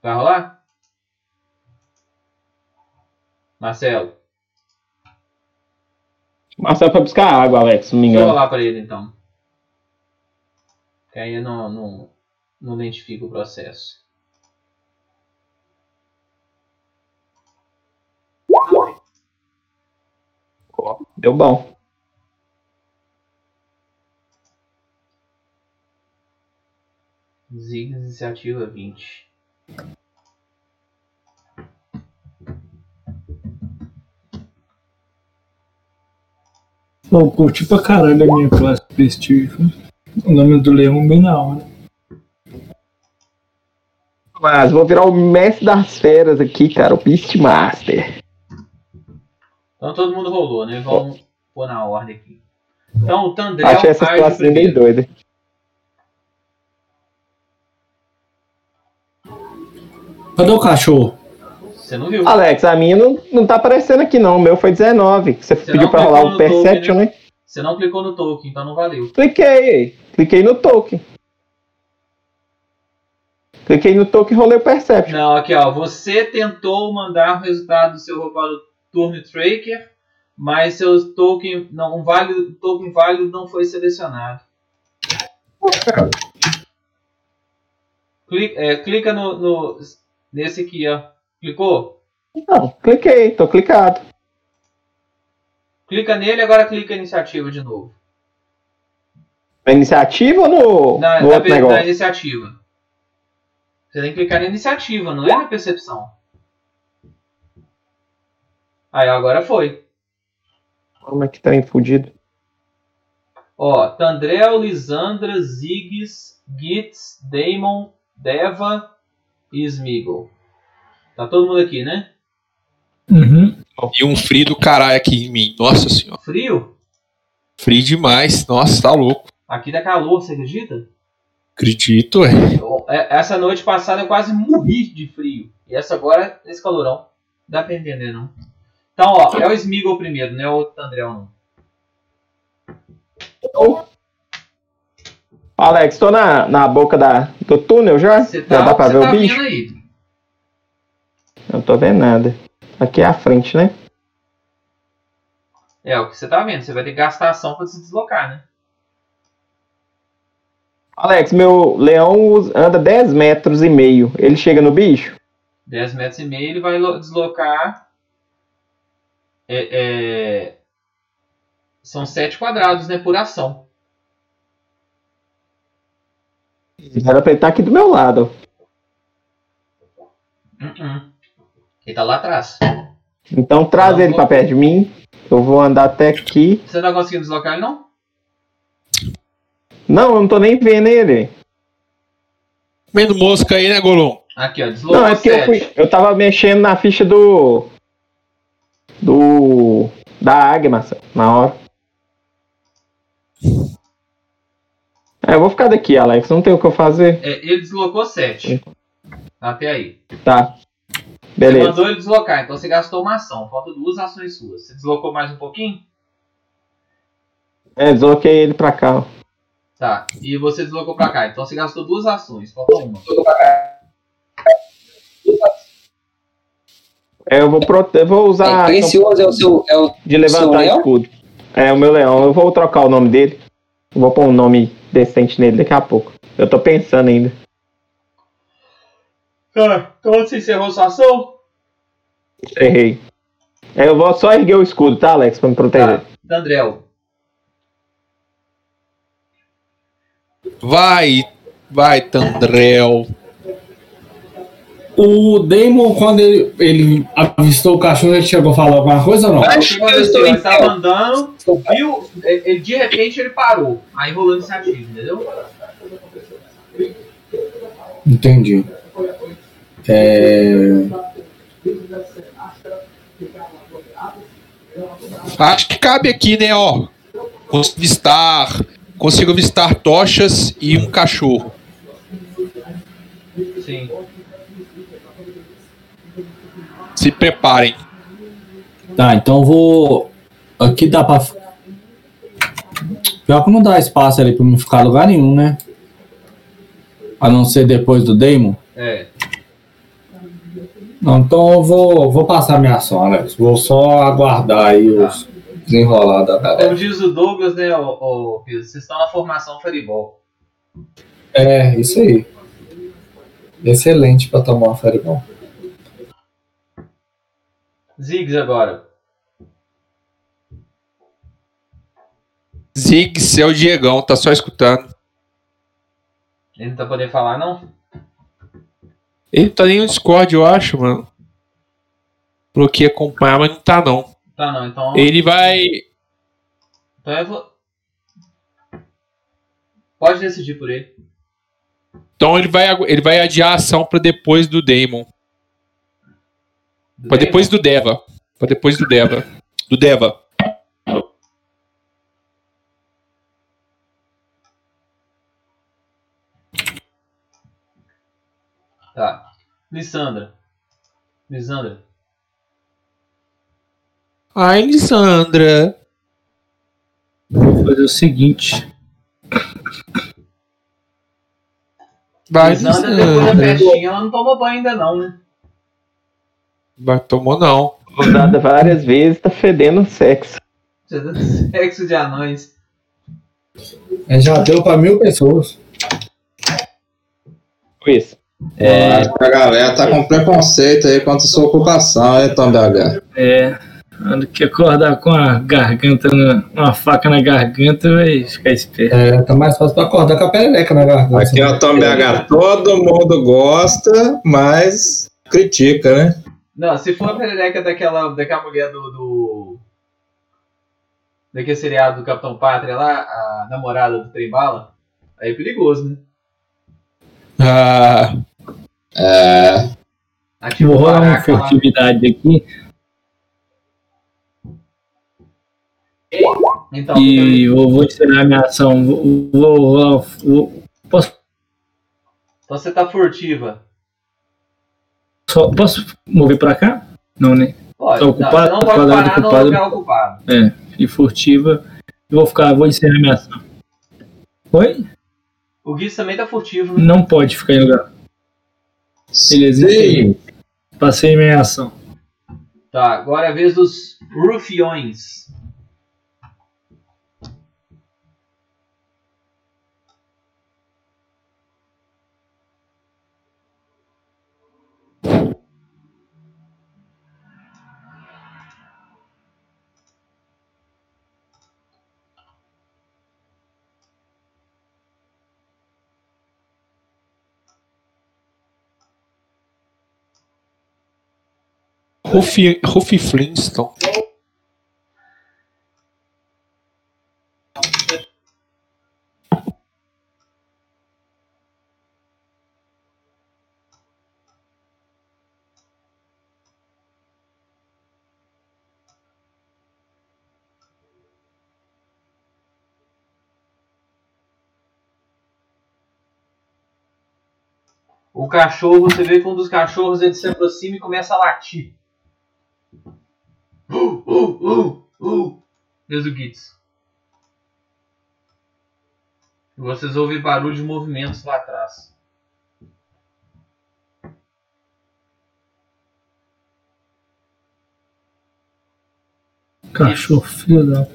Vai rolar? Marcelo, Marcelo foi buscar água, Alex, se não me deixa eu engano. rolar pra ele então. Que aí eu não, não, não identifico o processo. Deu bom. Ziggs iniciativa 20. Pô, curti pra caralho a minha classe Prestige. O nome do leão bem na hora. Mas vou virar o mestre das feras aqui, cara, o Beastmaster. Então todo mundo rolou, né? Vamos pôr na ordem aqui. Então o Tandrel Achei essa situação bem doida. Cadê o cachorro? Você não viu? Alex, a minha não, não tá aparecendo aqui não, o meu foi 19. Você, Você pediu pra rolar o Perception, token, né? Você não clicou no token, então não valeu. Cliquei, cliquei no token. Cliquei no token e rolei o Perception. Não, aqui ó, você tentou mandar o resultado do seu roubado turno tracker mas seu token não um válido token válido não foi selecionado. Clica, é, clica no, no nesse aqui, ó. Clicou? Não, cliquei, tô clicado. Clica nele agora clica iniciativa de novo. Na iniciativa ou no, Na, no na, outro na negócio? iniciativa. Você tem que clicar na iniciativa, não é na percepção. Aí agora foi. Como é que tá fudido? Ó, Tandrel, Lisandra, Ziggs, Gitz, Damon, Deva e Smeagol. Tá todo mundo aqui, né? Uhum. E um frio do caralho aqui em mim. Nossa senhora. Frio? Frio demais. Nossa, tá louco. Aqui dá calor, você acredita? Acredito, é. Essa noite passada eu quase morri de frio. E essa agora, esse calorão. Dá pra entender, não? Então, ó, é o Smeagol primeiro, não é o Tandrel, não. Alex, tô na, na boca da, do túnel já? Você tá, já dá pra ver tá o bicho? vendo aí. Não tô vendo nada. Aqui é a frente, né? É, o que você tá vendo. Você vai ter que gastar ação pra se deslocar, né? Alex, meu leão anda 10 metros e meio. Ele chega no bicho? 10 metros e meio, ele vai lo- deslocar. É, é, são 7 quadrados, né? Por ação. Era pra ele estar aqui do meu lado. Uh-uh. Ele tá lá atrás. Então traz ele vou- pra perto de mim. Eu vou andar até aqui. Você não tá conseguindo deslocar ele, não? Não, eu não tô nem vendo ele. Comendo mosca aí, né, Golon? Aqui, ó. Deslocou Não, é porque eu, 7. fui, eu tava mexendo na ficha do. Do. Da águia, Marcelo, na hora. É, eu vou ficar daqui, Alex. Não tem o que eu fazer. É, ele deslocou 7. Até aí. Tá. Você Beleza. mandou ele deslocar, então você gastou uma ação. Falta duas ações suas. Você deslocou mais um pouquinho? É, desloquei ele pra cá. ó. Tá. E você deslocou pra cá. Então você gastou duas ações. Falta uma. É, eu vou, prote... eu vou usar É, precioso é o seu. É o, de levantar Seu leão? escudo. É, o meu leão. Eu vou trocar o nome dele. Vou pôr um nome decente nele daqui a pouco. Eu tô pensando ainda. Tá. Então você encerrou sua ação? Errei. É, eu vou só erguer o escudo, tá, Alex? Pra me proteger. Tá. Dandrel. Vai, vai, Tandrel. O Damon, quando ele, ele avistou o cachorro, ele chegou a falar alguma coisa ou não? Acho que eu estou Ele em tava pé. andando, viu? Ele, ele- de repente ele parou. Aí rolou iniciativa, entendeu? Entendi. É... Acho que cabe aqui, né, ó. Consigo avistar, consigo avistar tochas e um cachorro. Sim. Se preparem. Tá, então eu vou. Aqui dá pra. Pior que não dá espaço ali pra me ficar em lugar nenhum, né? A não ser depois do Damon. É. Não, então eu vou, vou passar minha ação, Alex. Vou só aguardar aí os desenrolar da galera. Como diz o Douglas, né, Pedro, vocês estão na formação Fireball. É, isso aí. Excelente pra tomar uma Fireball. Ziggs agora. Ziggs é o Diegão, tá só escutando. Ele não tá podendo falar, não? Ele tá nem no Discord, eu acho, mano. Falou que ia acompanhar, mas não tá não. Tá não, então. Ele vai. Então eu vou. Pode decidir por ele. Então ele vai, ele vai adiar a ação pra depois do Damon. Pra depois do Deva. Pra depois do Deva. Do Deva. Tá. Lissandra. Lissandra. Ai, Lissandra. Vou fazer o seguinte. Vai, Lissandra, depois da festinha, ela não tomou banho ainda, não, né? Vai, tomou não. Usada várias vezes, tá fedendo sexo. Sexo de anões. É, já deu pra mil pessoas. Isso. É, acho que a galera tá com preconceito aí contra a sua ocupação, hein, Tom BH? É. Quando que acordar com a garganta, na- uma faca na garganta, vai ficar esperto. É, tá mais fácil pra acordar com a perereca na garganta. Aqui é o Tom BH. Todo mundo gosta, mas critica, né? Não, se for a perereca daquela, daquela mulher do, do. Daquele seriado do Capitão Pátria lá, a namorada do Trem Bala, aí é perigoso, né? Ah, É. Aqui Vou no rolar uma furtividade aqui Então, e vou, vou ensinar a minha ação. Vou, vou, vou- posso, então você tá furtiva. só, posso mover pra cá? Não, né? Pode. Tá não, ocupado? você não pode Quadrado parar no ocupado. lugar ocupado. É, e furtiva. Eu vou ficar, vou a minha ação. Oi? O Gui também tá furtivo, né? Não pode ficar em lugar. Beleza, Sim. Passei minha ação. Tá, agora é a vez dos rufiões. Ruffy, Ruffy Flintstone. O cachorro, você vê que um dos cachorros ele se aproxima e começa a latir. Uh, uh, uh, uh. Deus do Gitz. E vocês ouvem barulho de movimentos lá atrás. Cachorro, filho da.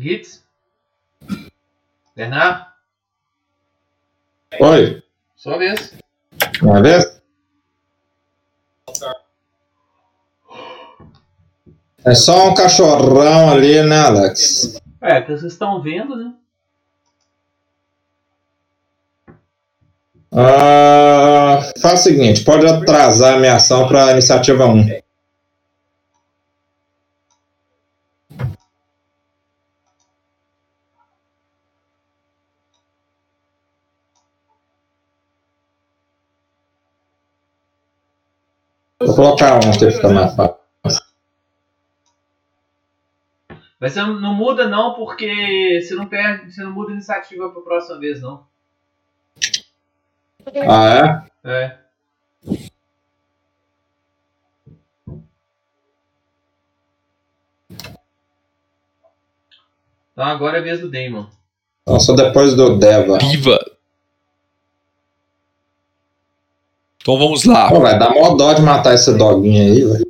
Gitz? Bernard? Oi, Sua vez. uma vez? É só um cachorrão ali, né, Alex? É, que vocês estão vendo, né? Ah, faz o seguinte, pode atrasar a minha ação para iniciativa 1. Vou colocar um que fica mais fácil. Mas você não muda não, porque você não perde, você não muda a iniciativa pra próxima vez, não. Ah, é? É. Então agora é a vez do Damon. Então só depois do Deva. Viva! Então vamos lá. Pô, vai dar mó dó de matar esse doguinho aí, velho.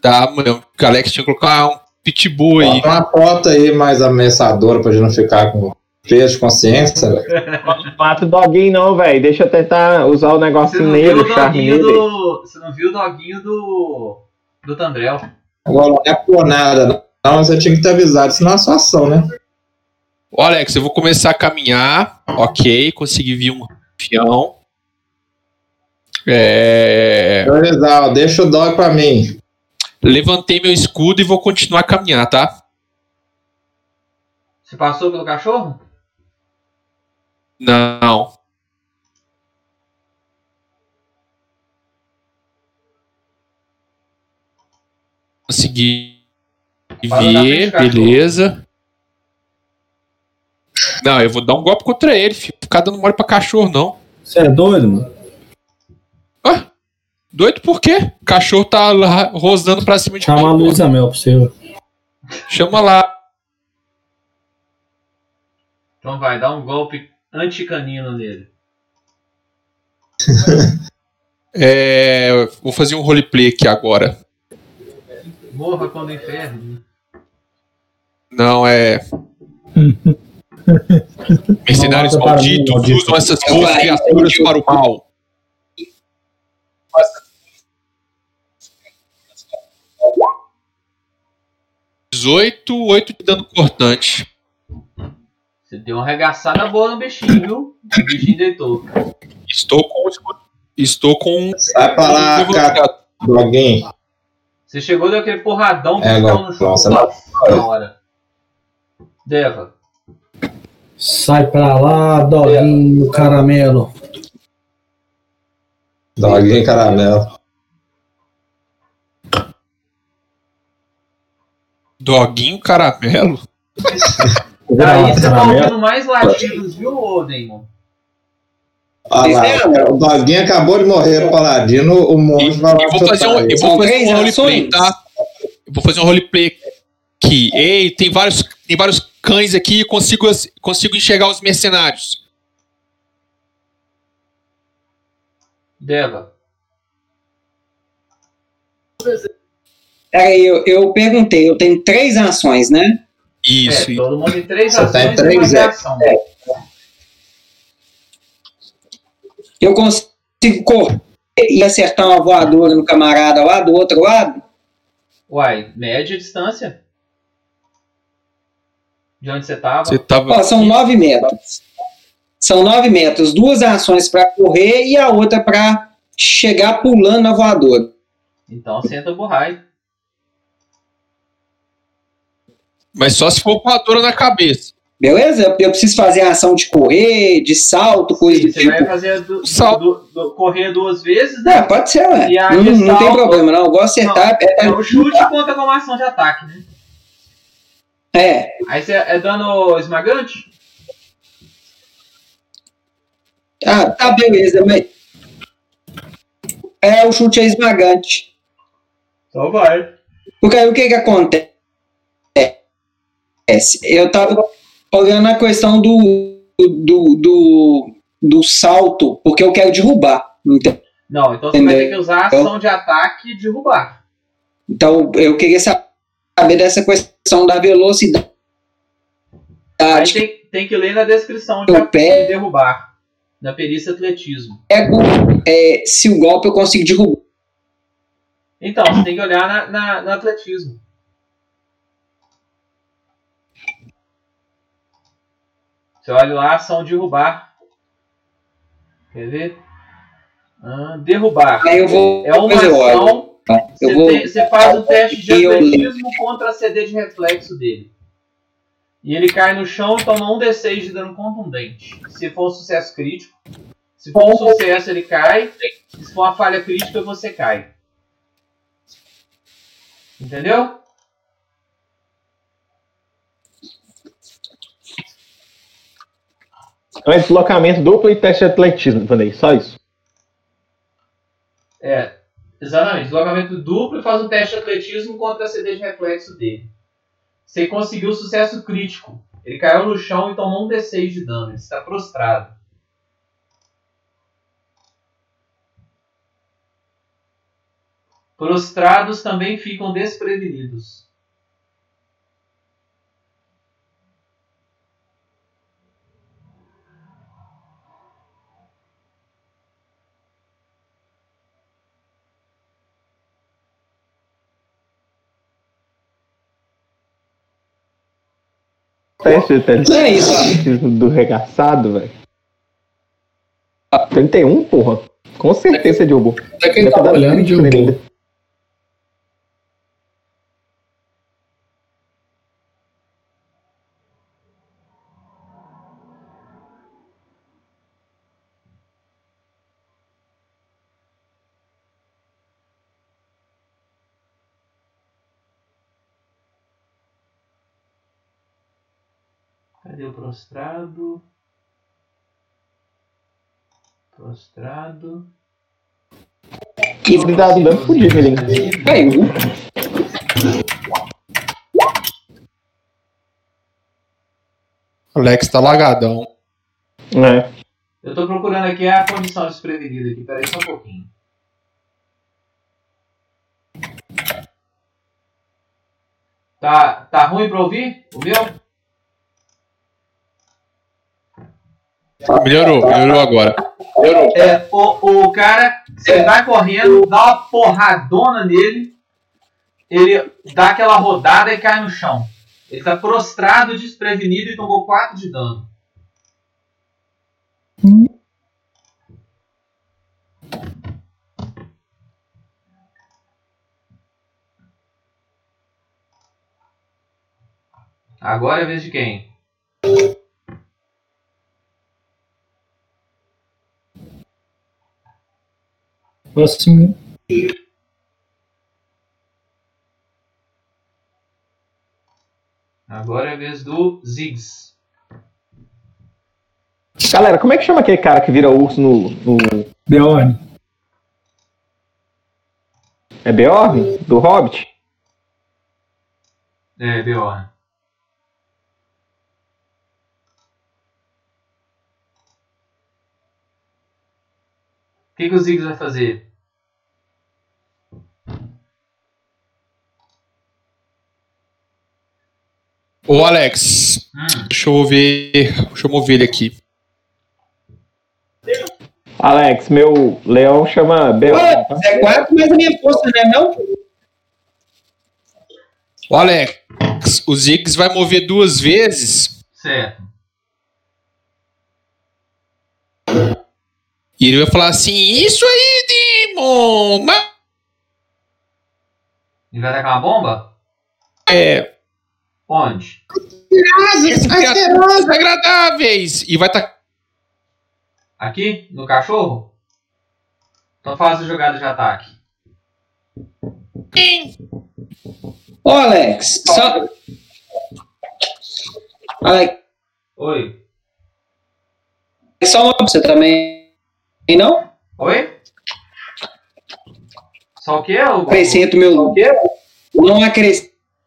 Tá, mano. O Alex tinha que colocar um pitbull aí. Bota uma porta aí mais ameaçadora pra gente não ficar com peso de consciência, velho. Não mata o doguinho, não, velho. Deixa eu tentar usar o não nele, o o charme nele. do. Você não viu o doguinho do. do Tandrel. Agora não é por nada, não. Você tinha que ter avisado, senão é sua ação, né? Ó, Alex, eu vou começar a caminhar. Ok, consegui vir um fião. É... Priorizar, ó, deixa o dog pra mim. Levantei meu escudo e vou continuar a caminhar, tá? Você passou pelo cachorro? Não. Consegui ver, beleza. Não, eu vou dar um golpe contra ele, filho. Ficar dando mole pra cachorro, não. Você é doido, mano? Doido por quê? O cachorro tá lá rosnando pra cima de Chama a mim. Luísa Mel pra você. Chama lá. Então vai, dá um golpe anticanino nele. É, vou fazer um roleplay aqui agora. Morra quando o inferno. Não, é. Mercenários malditos usam essas boas criaturas para o mal. Dezoito, oito de dano cortante. Você deu uma arregaçada boa no bichinho, viu? O bichinho deitou. Estou com. Estou com. Sai pra lá, cara, doguinho. Você chegou deu aquele porradão que É, no chão nossa, na hora. Deva. Sai pra lá, doguinho, caramelo. Doguinho caramelo. Doguinho caramelo. Daí você tá ouvindo mais latidos, viu, ô Damon? Olha lá, o doguinho acabou de morrer, o paladino, o monge vai lá e vou fazer um, eu vou fazer um roleplay, tá? Eu vou fazer um roleplay aqui. Ei, tem vários, tem vários cães aqui e consigo, consigo enxergar os mercenários. Deva. Peraí, eu, eu perguntei, eu tenho três ações, né? Isso. É, todo mundo em três Você tá ações e três, é. reação. Eu consigo correr e acertar uma voadora no camarada lá do outro lado? Uai, média distância? De onde você tava? Você tava. Ó, são nove metros. São nove metros. Duas ações para correr e a outra para chegar pulando na voadora. Então senta o borrai. Mas só se for voadora na cabeça. Beleza? Eu, eu preciso fazer a ação de correr, de salto, coisa do Você tipo. vai fazer du- Salto. du- du- correr duas vezes, né? É, pode ser, ué. A Não, de não tem salto- problema, não. Eu vou acertar. É, É, o chute conta como ação de ataque, né? é, Aí você é dano esmagante? Ah, tá, beleza, mas. É, o chute é esmagante. Então vai. Porque aí o que que acontece? Eu tava olhando a questão do, do, do, do salto, porque eu quero derrubar. Então, Não, então você vai Entendeu? ter que usar a ação de ataque e derrubar. então eu queria saber dessa questão da velocidade. Aí tem, tem que ler na descrição de ataque e derrubar. Na perícia atletismo. pego, é, se o golpe eu consigo derrubar. Então, você tem que olhar na, na- no atletismo. Você olha lá, ação derrubar. Quer ver? Ah, derrubar. Aí eu vou. É uma eu ação. Eu Você, vou. tem- você faz o teste de atletismo contra a CD de reflexo dele. E ele cai no chão e toma um D6 de dano contundente. Se for um sucesso crítico. Se for um sucesso, ele cai. Se for uma falha crítica, você cai. Entendeu? Então é deslocamento duplo e teste de atletismo, Vanei. Só isso. É. Exatamente. Deslocamento duplo e faz um teste de atletismo contra a CD de reflexo dele. Você conseguiu sucesso crítico. Ele caiu no chão e tomou um D6 de dano. Ele está prostrado. Prostrados também ficam desprevenidos. Teste de Não é isso, do regaçado, velho. 31, porra. Com certeza derrubou. Até quem tá olhando de prostrado, prostrado. Que cuidado, não é fudido, ele caiu. Alex tá lagadão. É. Eu tô procurando aqui a condição desprevenida aqui, peraí só um pouquinho. Tá, tá ruim pra ouvir? O meu? Melhorou, melhorou agora. É, o, o cara, você vai correndo, dá uma porradona nele, ele dá aquela rodada e cai no chão. Ele tá prostrado, desprevenido e tomou 4 de dano. Agora é a vez de quem? Próximo. Agora é a vez do Ziggs. Galera, como é que chama aquele cara que vira urso no. no... Beorn. É Beorn? Do Hobbit? É, Beorn. O que, que o Ziggs vai fazer? Ô Alex, Hum, deixa eu ver. Deixa eu mover ele aqui. Alex, meu leão chama Beorn. tá? É quatro, mas a minha força não é não? Ô Alex, o Ziggs vai mover duas vezes certo. e ele vai falar assim: Isso aí, Demon! mas Ele vai tacar uma bomba? É. Onde? Criaturas agradáveis! E vai tá. Aqui? No cachorro? Então faz a jogada de ataque. Ô, Alex, só. Alex, Oi. só uma pra você também. E não? Oi? Só o que? O... Acrescento meu. Não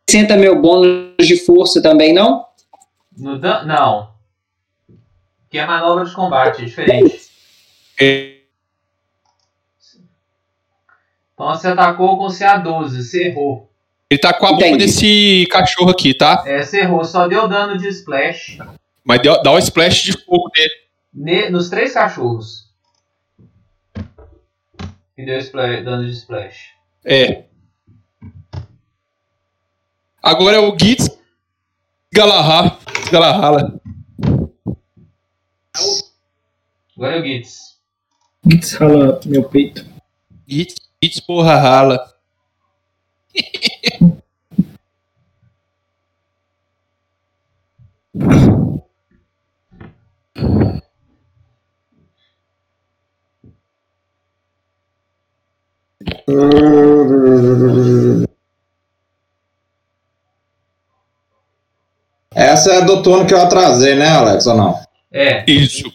acrescenta meu bônus de força também, não? No dan... Não. Que é manobra de combate, é diferente. É, Então você atacou com CA12, você errou. Ele tá com a bomba Entendi. desse cachorro aqui, tá? É, você errou, só deu dano de splash Mas deu- dá um splash de fogo nele. ne- nos três cachorros. E deu spla- dano de splash. É. Agora é o Gitz Galahar. Galahala. Agora é o Gitz. Gitz rala meu peito. Gitz, Gitz porra rala. Essa é do turno que eu atrasei, né, Alex? Ou não? É, Isso.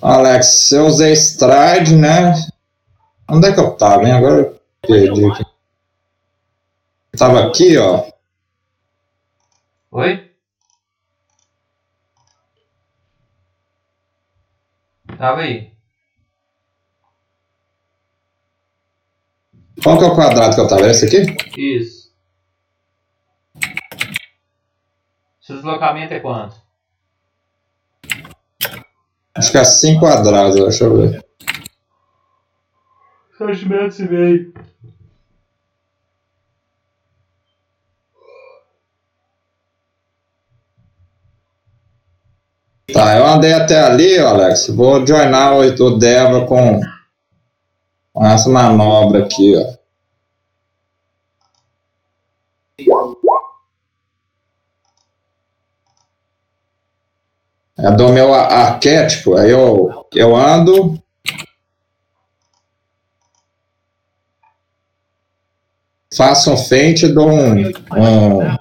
Alex, eu usei Stride, né? Onde é que eu tava, hein? Agora eu perdi aqui. Tava aqui, ó. oi? Tava aí. Qual que é o quadrado que eu tava? Esse aqui? Isso. Seu deslocamento é quanto? Acho que é 5 quadrados, deixa eu ver. 7 metros e meio. Tá, eu andei até ali, Alex. Vou joinar o, o Deva com, com essa manobra aqui, ó. É do meu arquétipo, aí eu, eu ando. Faço um feint e dou um, um,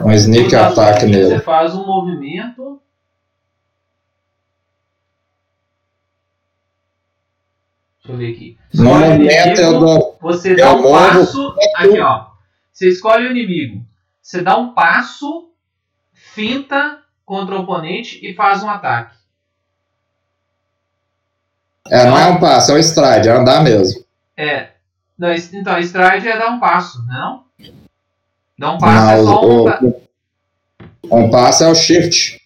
Um sneak vezes nele. Você faz um movimento. Deixa eu ver aqui. No Escolhe momento eu inimigo, dou. Você dá um passo. Aqui, ó. Você escolhe o inimigo. Você dá um passo, finta contra o oponente e faz um ataque. É, não é um passo, é um stride, é andar mesmo. É. Não, então, stride é dar um passo, não? Não? Um passo é só um. o, um passo é o shift.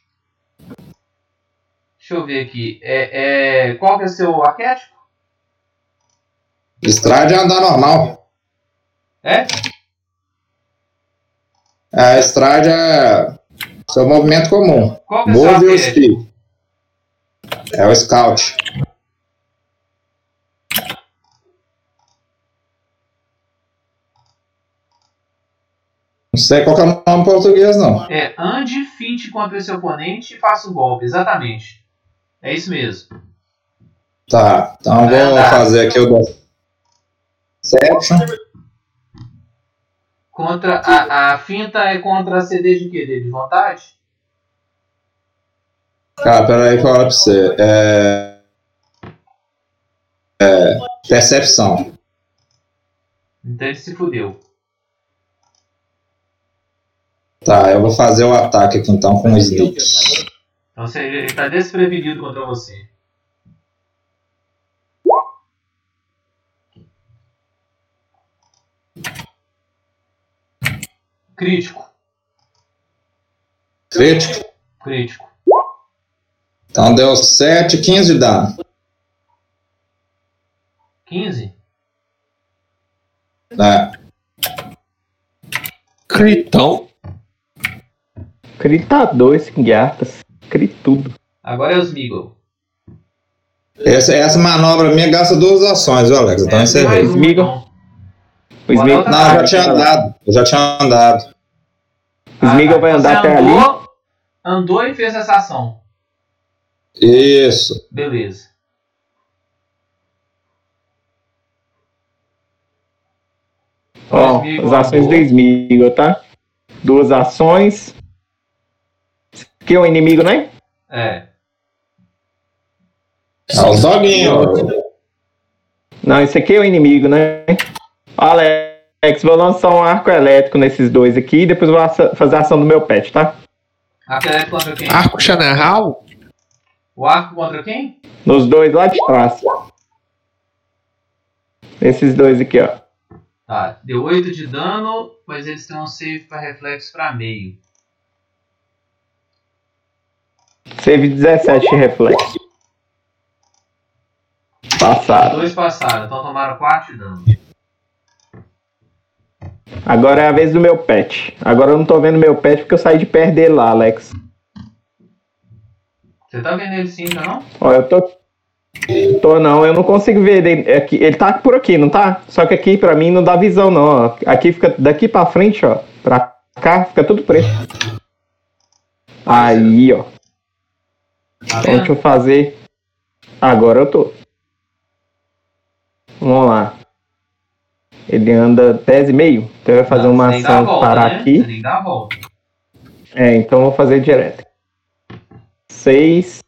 Deixa eu ver aqui. É, é, qual que é o seu arquétipo? Stride é andar normal. É? É, stride é seu movimento comum. Qual que é o seu Move o speed. É o scout. Não sei qual que é o nome português, não. É, ande, finte contra esse oponente e faça o golpe. Exatamente. É isso mesmo. Tá, então É, vou tá. fazer aqui o Deception. Contra a, a finta é contra a CD de quê? De vontade? Cara, peraí que eu pra você. É... é... Percepção. Então ele se fudeu. Tá, eu vou fazer o ataque aqui então com o Sneak. Então você, ele está desprevenido contra você. Crítico. Crítico. Crítico. Então deu 7, 15 de dano. 15? Né? Critão. Critador esse Guiartas. Cri tudo. Agora é os Meagle. Essa, essa manobra minha gasta duas ações, viu, Alex? Então É, um, Smeagol. então. O Smeagol, Bota Não, eu já Ah, tinha andado. Eu já tinha andado. O Smeagol vai você andar até ali. andou, e fez essa ação. Isso. Beleza. Ó, as ações do. Smeagol, tá? Duas ações. Aqui é o inimigo, né? É. É os doguinhos. Não, esse aqui é o inimigo, né? Alex, vou lançar um arco elétrico nesses dois aqui e depois vou fazer a ação do meu pet, tá? Arco elétrico contra quem? Arco Chanarral? O arco contra quem? Nos dois lá de trás. Esses dois aqui, ó. Tá, deu 8 de dano, mas eles têm um save para reflexo para meio. Save 17 de reflexo. Passado. dois passaram, então tomaram 4 de dano. Agora é a vez do meu pet. Agora eu não tô vendo meu pet porque eu saí de perto dele lá, Alex. Você tá vendo ele sim, tá não? Ó, eu tô. Tô não, eu não consigo ver ele aqui. Ele tá por aqui, não tá? Só que aqui pra mim não dá visão, não. Aqui fica daqui pra frente, ó. Pra cá fica tudo preto. Aí, ó. Então vendo? deixa eu fazer. Agora eu tô. Vamos lá. Ele anda 10,5. Então eu vou fazer Não, uma ação volta, parar né? aqui. Você nem dá a volta. É, então eu vou fazer direto. 6.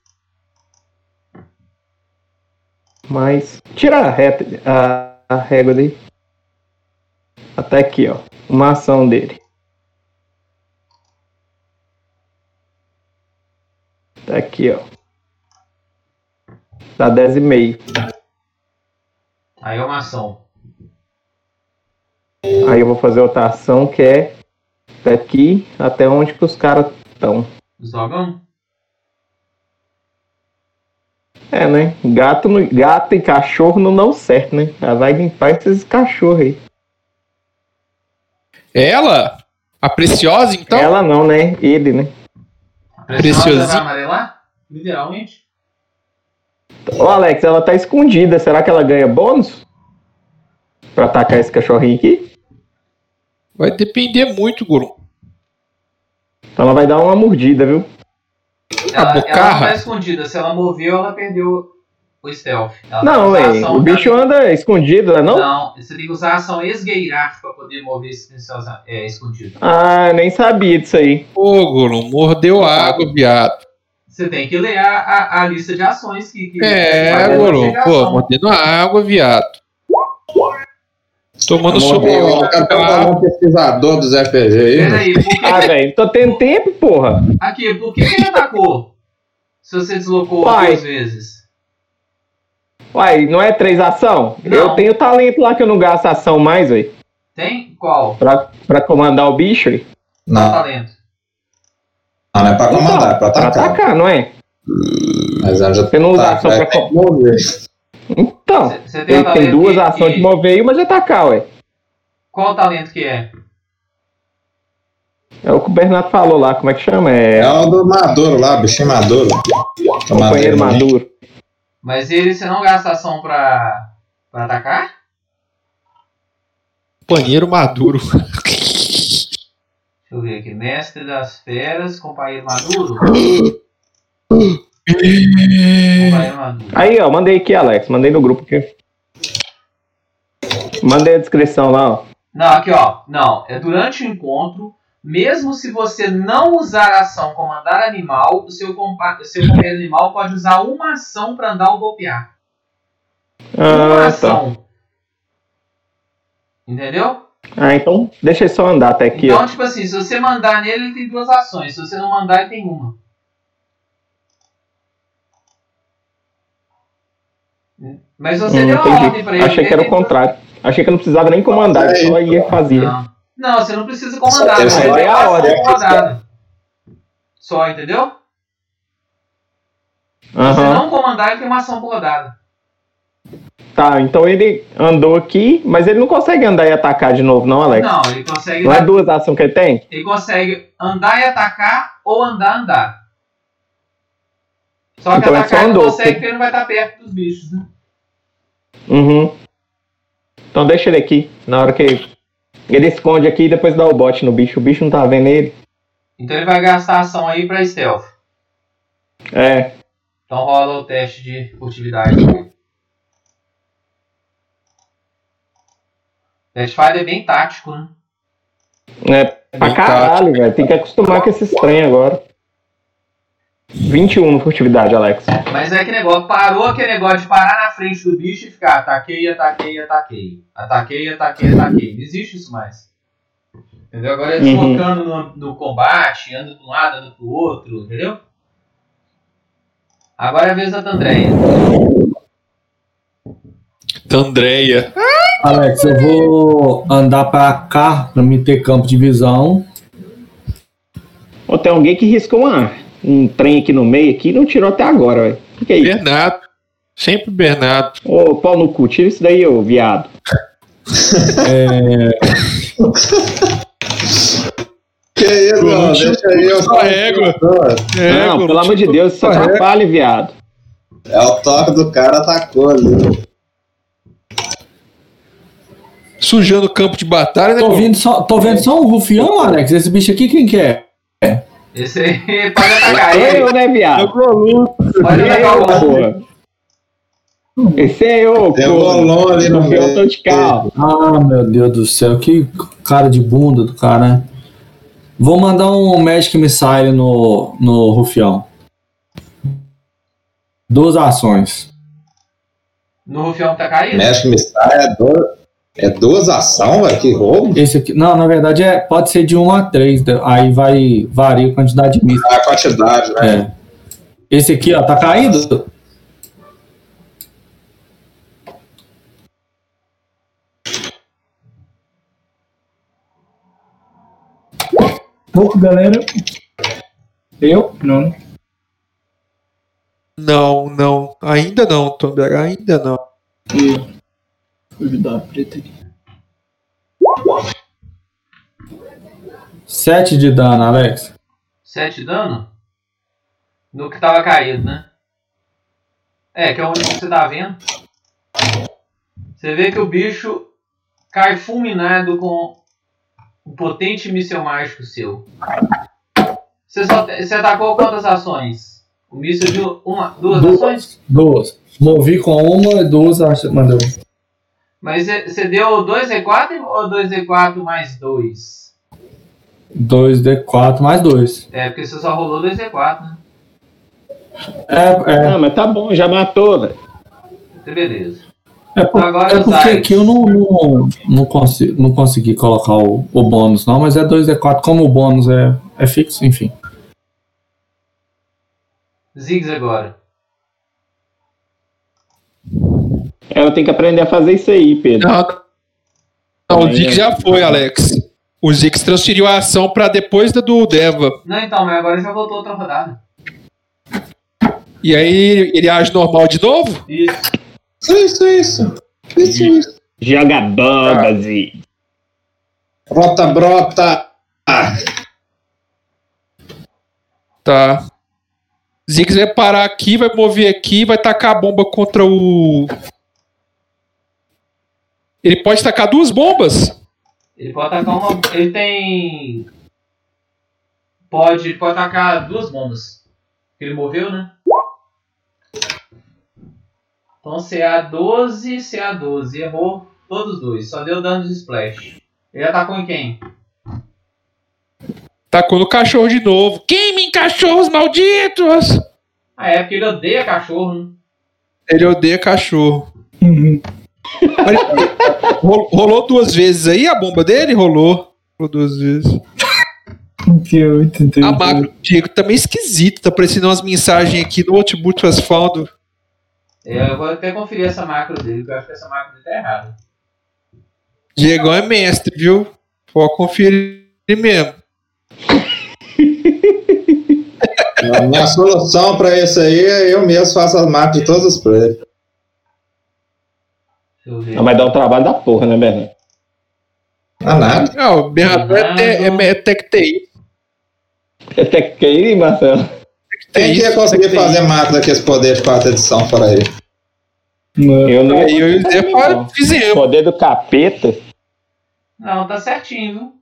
Mais. Tira a, reta, a, a régua dele. Até aqui, ó. Uma ação dele. Tá aqui, ó. Dá 10,5. Aí é uma ação. Aí eu vou fazer outra ação que é daqui até onde que os caras estão. Os dogão? É, né? Gato, no- gato e cachorro não dão certo, né? Ela vai limpar esses cachorros aí. Ela? A preciosa, então? Ela não, né? Ele, né? Preciosa Preciosinho. vai amarelar? Literalmente. Ô, Alex, ela tá escondida. Será que ela ganha bônus? Pra atacar esse cachorrinho aqui? Vai depender muito, Guru. Então ela vai dar uma mordida, viu? Ela, ela não bocarra? tá escondida. Se ela moveu, ela perdeu o stealth. Ela Não, ué, o bicho pra- anda escondido, né, não? Não, você tem que usar a ação esgueirar pra poder mover é, escondido. Ah, nem sabia disso aí. Ô, Gollum, mordeu água, viado. Você tem que ler a, a, a lista de ações que. que É, Gollum, ter pô, mordendo água, viado. Tomando sopa. Ô, o cara tá um pesquisador dos RPG aí. né? Peraí, por que, Ah, velho, tô tendo tempo, porra. aqui, por que, ele atacou? Se você deslocou Uai. duas vezes. Uai, não é três ação? Não. Eu tenho talento lá que eu não gasto ação mais, velho. Tem? Qual? Pra, pra comandar o bicho, velho. Qual Não, talento? Não é pra comandar, é pra Pra atacar. atacar, não é? Mas ela já Você não usa tá, ação pra mover. Então, tem ele tem duas que- ações que- de mover mas de atacar, ué. Qual o talento que é? É o que o Bernardo falou lá, como é que chama? É, É o do Maduro lá, bichinho Maduro. companheiro maduro. Mas ele, você não gasta ação pra, pra atacar? Companheiro maduro. Deixa eu ver aqui. Mestre das feras, companheiro maduro. companheiro maduro. Aí, ó, mandei aqui, Alex. Mandei no grupo aqui. Mandei a descrição lá, ó. Não, aqui ó. Não, é durante o encontro. Mesmo se você não usar a ação comandar animal, o seu, compa o seu companheiro animal pode usar uma ação pra andar ou golpear. Uma Ah, tá. ação. Entendeu? Ah, então deixa ele só andar até aqui, então, ó. tipo assim, se você mandar nele, ele tem duas ações. Se você não mandar, ele tem uma. Mas você Hum, deu a ordem entendi. pra ele. Achei que era o contrário. Achei que eu não precisava nem comandar, eu só ia fazer. Não. não, você não precisa comandar. Só Você tem tem a uma ordem. ação rodada. Só, entendeu? Se você não comandar, ele tem uma ação por rodada. Tá, então ele andou aqui, mas ele não consegue andar e atacar de novo, não, Alex? Não, ele consegue, Não é duas ações que ele tem? ele consegue andar e atacar ou andar andar. Só que Então atacar só ele não andou. consegue porque ele não vai estar perto dos bichos, né? Uhum. Então deixa ele aqui. Na hora que ele esconde aqui e depois dá o bote no bicho. O bicho não tá vendo ele. Então ele vai gastar ação aí pra stealth. É. Então rola o teste de furtividade. Pathfinder é bem tático, né? É pra Bem caralho, velho. Tem que acostumar com esse trem agora. 21 no furtividade, Alex. Mas é que negócio, parou aquele negócio de parar na frente do bicho e ficar ataquei, ataquei, ataquei. Ataquei, ataquei, ataquei. Não existe isso mais. Entendeu? Agora é Uhum. deslocando no, no combate, anda de um lado, anda pro outro, entendeu? Agora é a vez da Tandreia. Andréia. Alex, eu vou andar pra cá pra me ter campo de visão. Ou tem alguém que riscou uma, um trem aqui no meio aqui e não tirou até agora, velho. O que, que é isso? Bernardo. Sempre Bernardo. Ô, pau no cu, tira isso daí, ô viado. Que isso, não, deixa aí. Eu só régua. É, não, pelo amor de Deus, isso atrapalha, viado. É o toque do cara, atacou ali. Sujando o campo de batalha, né? Tô vendo só, tô vendo só um rufião, Alex. Esse bicho aqui, quem que é? Esse aí pode atacar ele. eu, né, viado? Pode Esse é atacar eu, o porra. Esse é eu, Tem. Golon ali no Eu meio. tô de carro. Ah, meu Deus do céu, que cara de bunda do cara, né? Vou mandar um Magic Missile no, no rufião. Duas ações. No rufião tá caído? Me sai, é duas, é duas ações, velho, que roubo. Esse aqui, não, na verdade é, pode ser de 1 a 3, aí vai varia a quantidade de mísseis. A quantidade, né? É. Esse aqui, ó, tá caído? Pouco, galera. Eu? Não. né? Não, não. Ainda não, Tomber. Ainda não. Eu. A preta aqui. 7 de dano, Alex. 7 de dano? No que tava caído, né? É, que é o único que você tá vendo. Você vê que o bicho cai fulminado com um potente míssil mágico seu. Você, só, você atacou quantas ações? O míssil de uma, duas Duas. ações? Duas. Movi com uma e duas, que mandou. Mas você deu 2D4 ou 2D4 mais 2? 2D4 mais 2. É, porque você só rolou 2D4, né? É, é, Ah, mas tá bom, já matou, velho. Então, beleza. é, por- Agora é porque aqui eu não, não, não, consigo, não consegui colocar o, o bônus, não, mas é 2D4. Como o bônus é, é fixo, enfim. Ziggs agora. Ela tem que aprender a fazer isso aí, Pedro. Não, não, o Zix é. já foi, Alex. O Zix transferiu a ação pra depois da do Deva. Não, então, mas agora já voltou outra rodada. E aí ele age normal de novo? Isso. Isso, isso. Isso, isso. Joga bomba, Zi. Brota, brota. Ah, Tá. Ziggs vai parar aqui, vai mover aqui, vai tacar a bomba contra o. Ele pode tacar duas bombas? Ele pode atacar uma. Ele tem. Pode, pode atacar duas bombas. Ele moveu, né? Então CA12, CA12. Errou todos os dois. Só deu dano de splash. Ele atacou em quem? Tacou no cachorro de novo. Queimem cachorros malditos! Ah, é porque ele odeia cachorro, né? Ele odeia cachorro. Uhum. Rolou duas vezes aí a bomba dele? Rolou. Rolou duas vezes. Muito A interessante. macro do Diego tá meio esquisito. Tá aparecendo umas mensagens aqui no Notebook was found. É, eu vou até conferir essa macro dele, porque eu acho que essa macro dele tá errada. Diego é mestre, viu? Pode conferir mesmo. A minha solução pra isso aí é eu mesmo faço as marcas de todos os players. Deixa eu ver. Não vai dar um trabalho da porra, né, Bernardo? Ah, nada. Não, o Bernardo é, te- é, é Tech TI. Até que aí, Marcelo. Quem que ia conseguir Tech TI. fazer máquina daqueles poderes de quarta edição fora aí? Não. Eu não. Aí eu e o Zé Não. fizemos. Poder do capeta. Não, tá certinho, viu?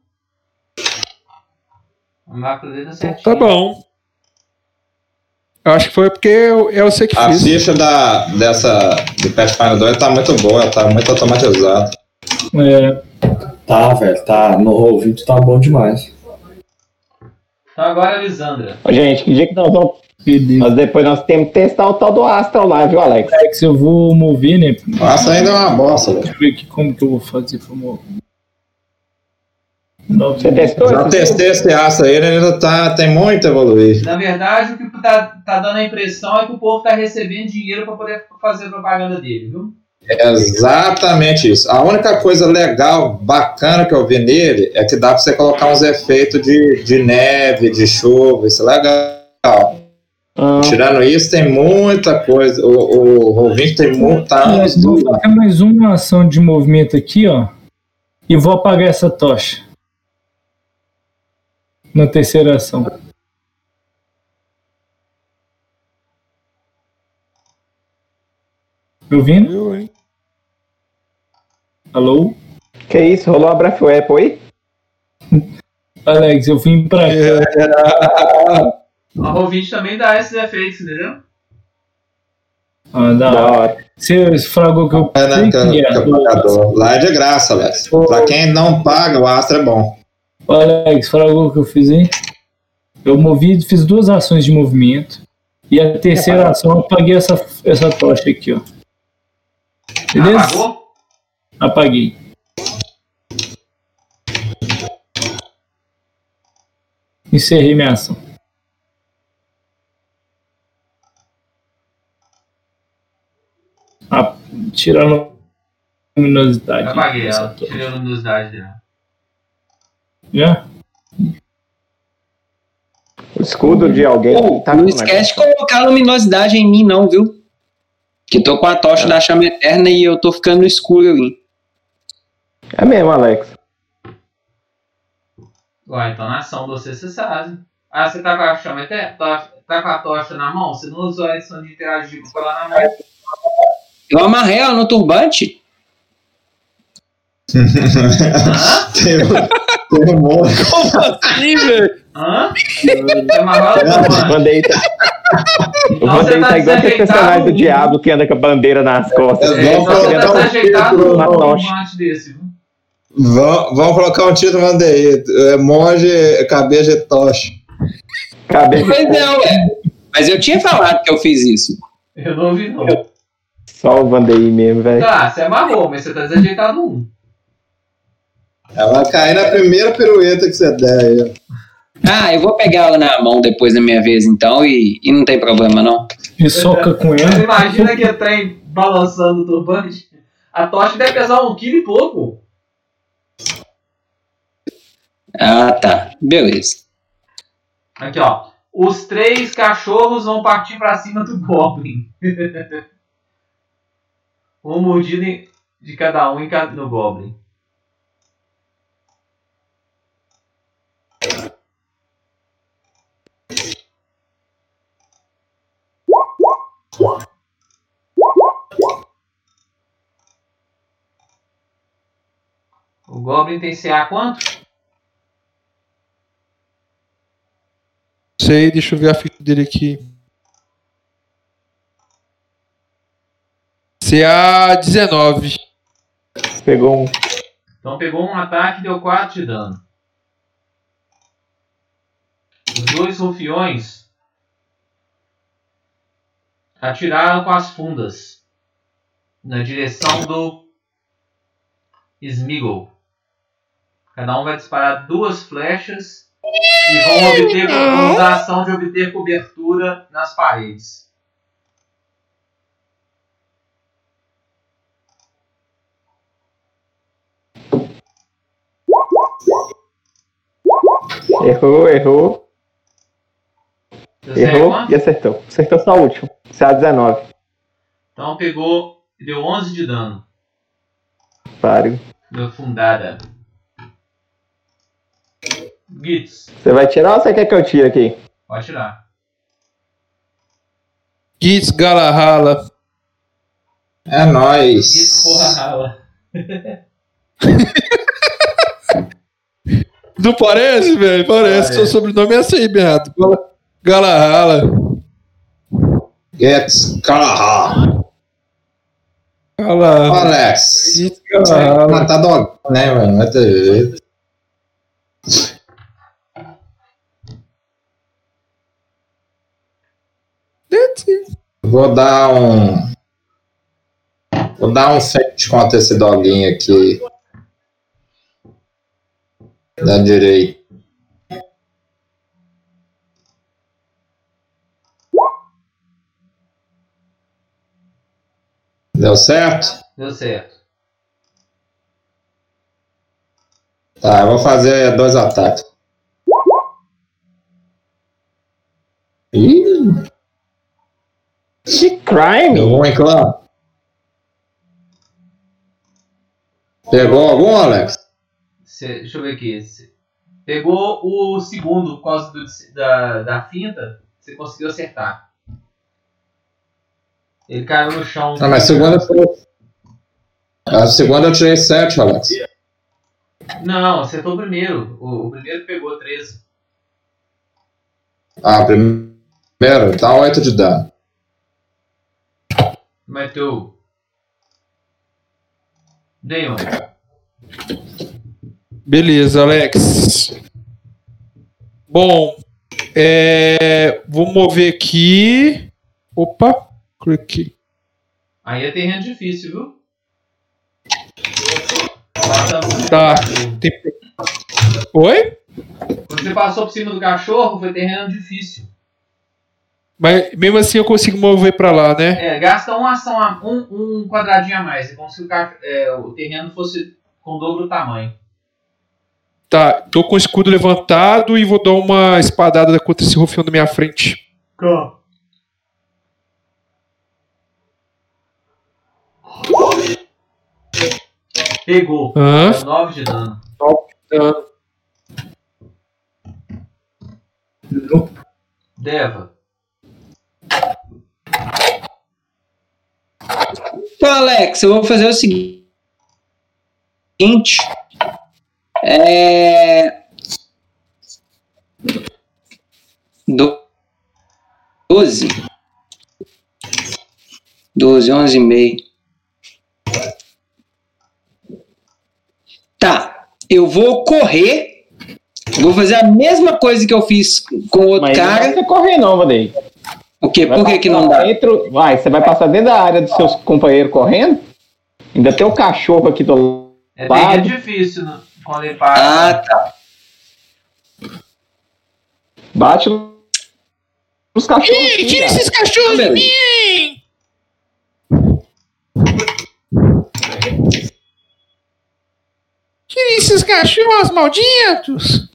A macro dele tá certinho. Tá bom. Eu acho que foi porque eu, é você que A fez. ficha da, dessa do Pathfinder 2 tá muito boa, tá muito automatizada. É, Tá, velho, tá. No roll 20 tá bom demais. Então agora, Lisandra. Ô, gente, que dia que nós vamos. Nós depois nós temos que testar o tal do Astral lá, viu, Alex? Alex, eu vou mover, né? Nossa, ainda é uma bosta, velho. Deixa eu ver aqui como que eu vou fazer pra mover. Não, Você testou Já testei esse aço aí, ele ainda tá, tem muito a evoluir. Na verdade, o que tá, tá dando a impressão é que o povo tá recebendo dinheiro pra poder fazer propaganda dele, viu? É exatamente isso. A única coisa legal, bacana que eu vi nele é que dá pra você colocar uns efeitos de, de neve, de chuva, isso é legal. Ah, Tirando isso, tem muita coisa. O, o ouvinte tem muita. Vou fazer mais uma ação de movimento aqui, ó. E vou apagar essa tocha. Na terceira ação. Me ouvindo? Eu, hein? Alô? que isso? Rolou a Breath Weapon aí? Alex, eu vim pra cá. A Rovinte também dá esses efeitos, entendeu? Ah, da Da hora. hora. Você falou que eu É, né, que, que é, é. que é pagador. Lá é de graça, Alex. Pra quem não paga, o Astra é bom. Ô, Alex, fala o que eu fiz aí. Eu movi, fiz duas ações de movimento. E a terceira ação eu apaguei essa, essa tocha aqui, ó. Beleza? Apagou? Apaguei. Encerrei minha ação. Ah, tirando a luminosidade. Apaguei ela. Tirei a luminosidade dela. Já? O escudo de alguém. Ô, tá não esquece de colocar luminosidade em mim, não, viu? Que tô com a tocha da chama eterna e eu tô ficando no escuro ali. É mesmo, Alex. Ué, então na ação você, você sabe. Ah, você tá com a chama até? Tá, tá com a tocha na mão? Você não usou a edição de interagir com ela na mão? Eu amarrei ela no turbante. Hã? Um monte. Como assim, velho? Hã? Amarrou ela O. Vandeio tá, Então tá tá igual aquele personagem do diabo que anda com a bandeira nas costas. É, É, Vamos então você colocar tá um desajeitado título na um tocha. desse, viu? Vamos, vamos colocar um título Vandeir. É monge cabeça de tocha. Cabeça Pois é. Mas eu tinha falado que eu fiz isso. Eu não ouvi, não. só o Vandeio mesmo, velho. Tá, você amarrou, mas você tá desajeitado um. Ela vai cair na primeira pirueta que você der aí. Ah, eu vou pegar ela na mão depois da minha vez, então, e, e não tem problema, não. E soca com Mas ela. imagina que trem balançando o turbante. A tocha deve pesar um quilo e pouco. Ah, tá. Beleza. Aqui, ó. Os três cachorros vão partir pra cima do Goblin. Uma mordida de cada um no Goblin. O Goblin tem CA quanto? Sei, deixa eu ver a ficha dele aqui. CA 19. Pegou um. Então pegou um ataque e deu 4 de dano. Os dois rufiões atiraram com as fundas na direção do Smeagol. Cada um vai disparar duas flechas e vão, obter, vão usar a ação de obter cobertura nas paredes. Errou, errou, errou quanto? e acertou. Acertou só o último. CA19. Então pegou e deu 11 de dano. Páreo. Deu fundada. Gits, Você vai tirar ou você quer que eu tire aqui? pode tirar. Gitz Galahala. É nóis. porra rala. Não parece, velho? Parece. Parece. Seu sobrenome é esse aí, Beato. Gala- Galahala. Gets Kalaha. Gala... Alex. Gitz Galahala. matar dog, né, mano? Vai ter jeito. Vou dar um. Vou dar um feint contra esse doguinho aqui. Da direita. Deu certo? Deu certo. Tá, eu vou fazer dois ataques. Ih, Que crime! ruim, clã. Pegou algum, Alex? Cê- deixa eu ver aqui. Cê pegou o segundo por causa do- da, da finta. Você conseguiu acertar. Ele caiu no chão. Ah, mas segunda foi. A segunda eu tirei 7, Alex. Não, acertou o primeiro. O, o primeiro pegou 13. Ah, primeiro, tá 8 de dano. Meteu. Damon. Beleza, Alex. Bom, é... vou mover aqui. Opa, clique. Aí é terreno difícil, viu? Tá. Tem... Oi? Quando você passou por cima do cachorro, foi terreno difícil. Mas mesmo assim eu consigo mover pra lá, né? É, gasta uma ação, a- um, um quadradinho a mais. É como se o, é, o terreno fosse com dobro do tamanho. Tá, tô com o escudo levantado e vou dar uma espadada contra esse rufião da minha frente. Pegou. Hã? Deu 9 de dano. Dano. Deva. Então, Alex, eu vou fazer o seguinte. É... Do- 12. 12, 11 e meio. Tá, eu vou correr. Vou fazer a mesma coisa que eu fiz com o outro Mas não cara. vai você correr, não, Vadei. O quê? Por que, que não dá? Dentro, vai, você vai passar dentro da área dos seus companheiros correndo. Ainda tem o cachorro aqui do É bem Lado. difícil né? quando ele Ah, tá. Bate nos cachorros. Tira, sim, tira esses cachorros de mim! Tira esses cachorros malditos!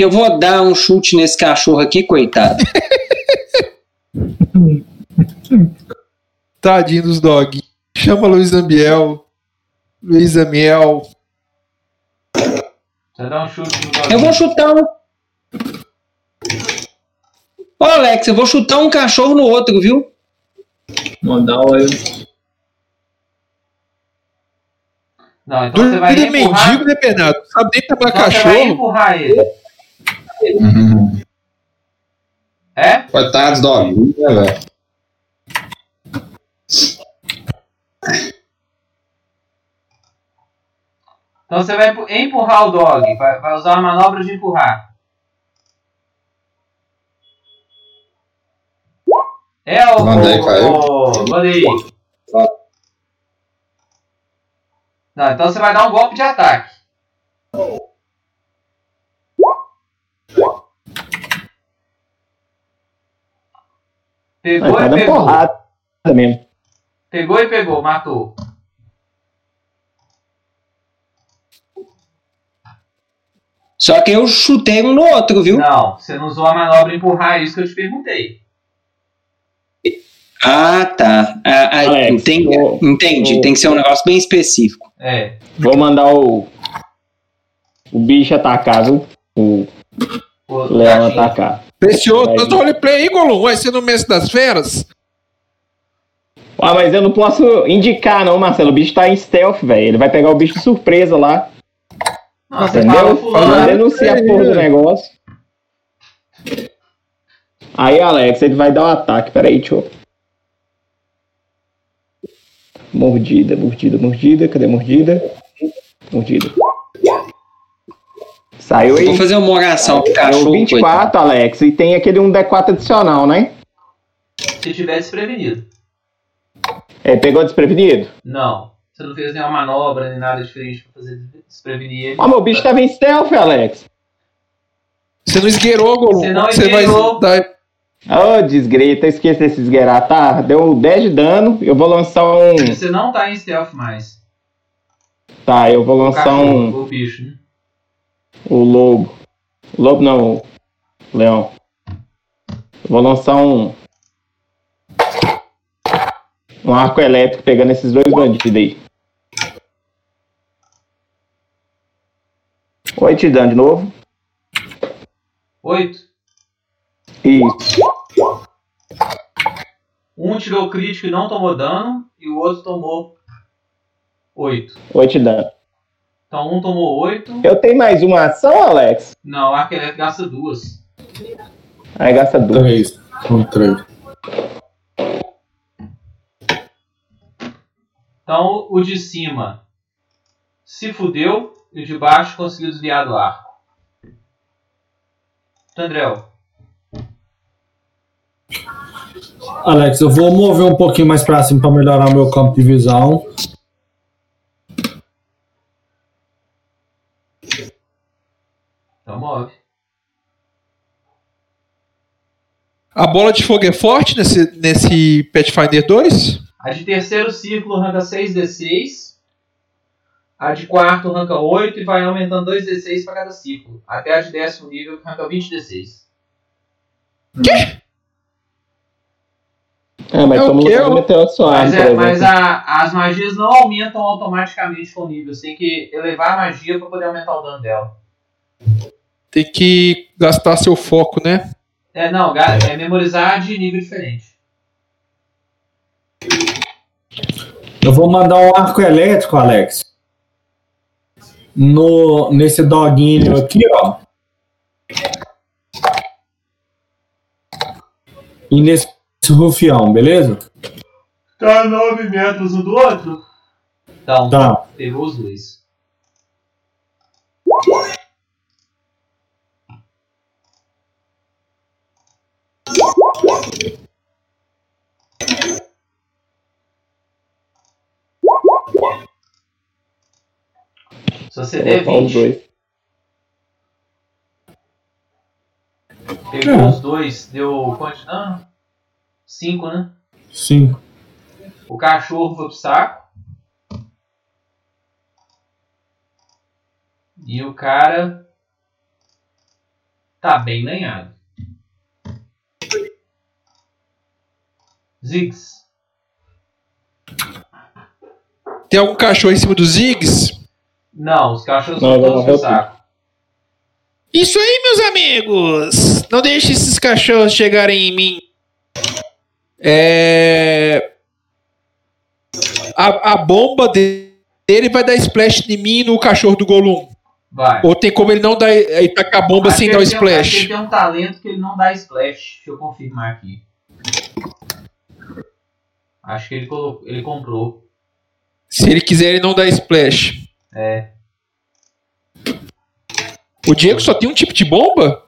Eu vou dar um chute nesse cachorro aqui, coitado. Tadinho dos dog. Chama Luiz Ambiel. Luiz Amiel. Você dá um chute no dog. Eu vou chutar um. Ô, Alex, eu vou chutar um cachorro no outro, viu? Mandar o Não, então você vai empurrar. mendigo, né, Bernardo? Sabe nem tomar Então você vai cachorro. empurrar ele. Uhum. É? Coitados do amigo, né, velho? Então você vai empu- empurrar o dog. Vai, vai usar a manobra de empurrar. É o. Mandei, caiu. Mandei. Não, então você vai dar um golpe de ataque. Pegou Vai e dar pegou. porrada mesmo. Pegou e pegou, matou. Só que eu chutei um no outro, viu? Não, você não usou a manobra empurrar, é isso que eu te perguntei. Ah, tá. Ah, ah, Alex, entendi. o- entendi. o- Tem que ser um negócio bem específico. É. Vou mandar o. O bicho atacar, viu? O O leão gatinho. atacar. Precioso, tanto roleplay aí, Golum. Vai ser no mês das feras? Ah, mas eu não posso indicar, não, Marcelo. O bicho tá em stealth, velho. Ele vai pegar o bicho de surpresa lá. Você Entendeu? fulano. denunciar a porra do negócio. Aí, Alex, ele vai dar um ataque. Peraí, deixa eu. Mordida, mordida, mordida. Cadê a mordida? Mordida. Saiu aí. Vou fazer uma oração pro Saiu cachorro. 24, Alex. E tem aquele 1D4 adicional, né? Se tivesse prevenido. É, pegou desprevenido? Não. Você não fez nenhuma manobra, nem nada diferente pra fazer desprevenir ele. Ó, meu bicho tava em stealth, Alex. Você não esgueirou, Golum. Você não vai esgueirou. dar. Ô, desgreta, esqueci desse esgueirar, tá? Deu 10 de dano, eu vou lançar um. Você não tá em stealth mais. Tá, eu vou O lançar cachorro, um. o bicho, né? O lobo. O lobo não, o leão. Vou lançar um. Um arco elétrico pegando esses dois bandidos aí. Oi, te dando de novo. Oito. Isso. Um tirou crítico e não tomou dano, e o outro tomou oito. Oi, te dando. Então um tomou oito. Eu tenho mais uma ação, Alex? Não, o arco elétrico gasta duas. Aí gasta duas. Três. Um três. Então o de cima se fudeu e o de baixo conseguiu desviar do arco. Tandrel. Alex, eu vou mover um pouquinho mais pra cima pra melhorar o meu campo de visão. Então move. A bola de fogo é forte nesse, nesse Pathfinder 2? A de terceiro círculo arranca 6d6. A de quarto arranca 8 e vai aumentando 2d6 para cada círculo. Até a de décimo nível que arranca 20d6. É, mas É o como quê? não meter o suave, Mas, é, mas a- as magias não aumentam automaticamente com o nível. Você tem que elevar a magia para poder aumentar o dano dela. Tem que gastar seu foco, né? É, não, é memorizar de nível diferente. Eu vou mandar um arco elétrico, Alex. No, nesse doguinho aqui, ó. E nesse rufião, beleza? Tá 9 metros um do outro? Então, tá, um tá. Ferrou os dois. Se você der Vou os 20, dois. pegou os dois, deu quanto de dano? 5, né? Sim. O cachorro foi pro saco. E o cara tá bem lenhado. Ziggs. Tem algum cachorro em cima dos Ziggs? Não, os cachorros Não, estão todos tudo. saco. Isso aí, meus amigos! Não deixe esses cachorros chegarem em mim. É. A, a bomba de- dele vai dar splash em mim e no cachorro do Golum. Vai. Ou tem como ele não dar, ele tacar a bomba Acho sem dar o ele tem- acho que splash? Ele tem um talento que ele não dá splash. Deixa eu confirmar aqui. Acho que ele, colocou, ele comprou. Se ele quiser, ele não dá splash. É. O Diego só tem um tipo de bomba?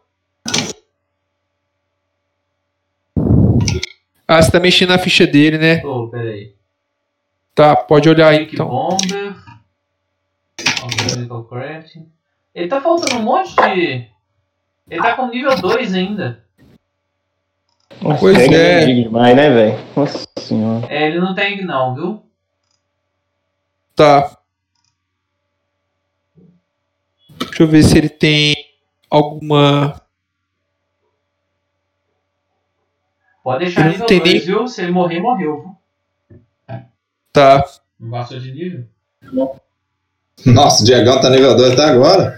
Ah, você tá mexendo na ficha dele, né? Ô, peraí. Tá, pode olhar aí então. Bomber. Ele tá faltando um monte de. Ele tá com nível 2 ainda. Nossa, Pois é. demais, né, velho? Nossa senhora. É, ele não tem não, viu? Tá. Deixa eu ver se ele tem alguma. Pode deixar Ele não nível tem 2, nem- viu? Se ele morrer, morreu, viu? Tá. Não passou de nível. Nossa, o Diegão tá nível 2 até agora.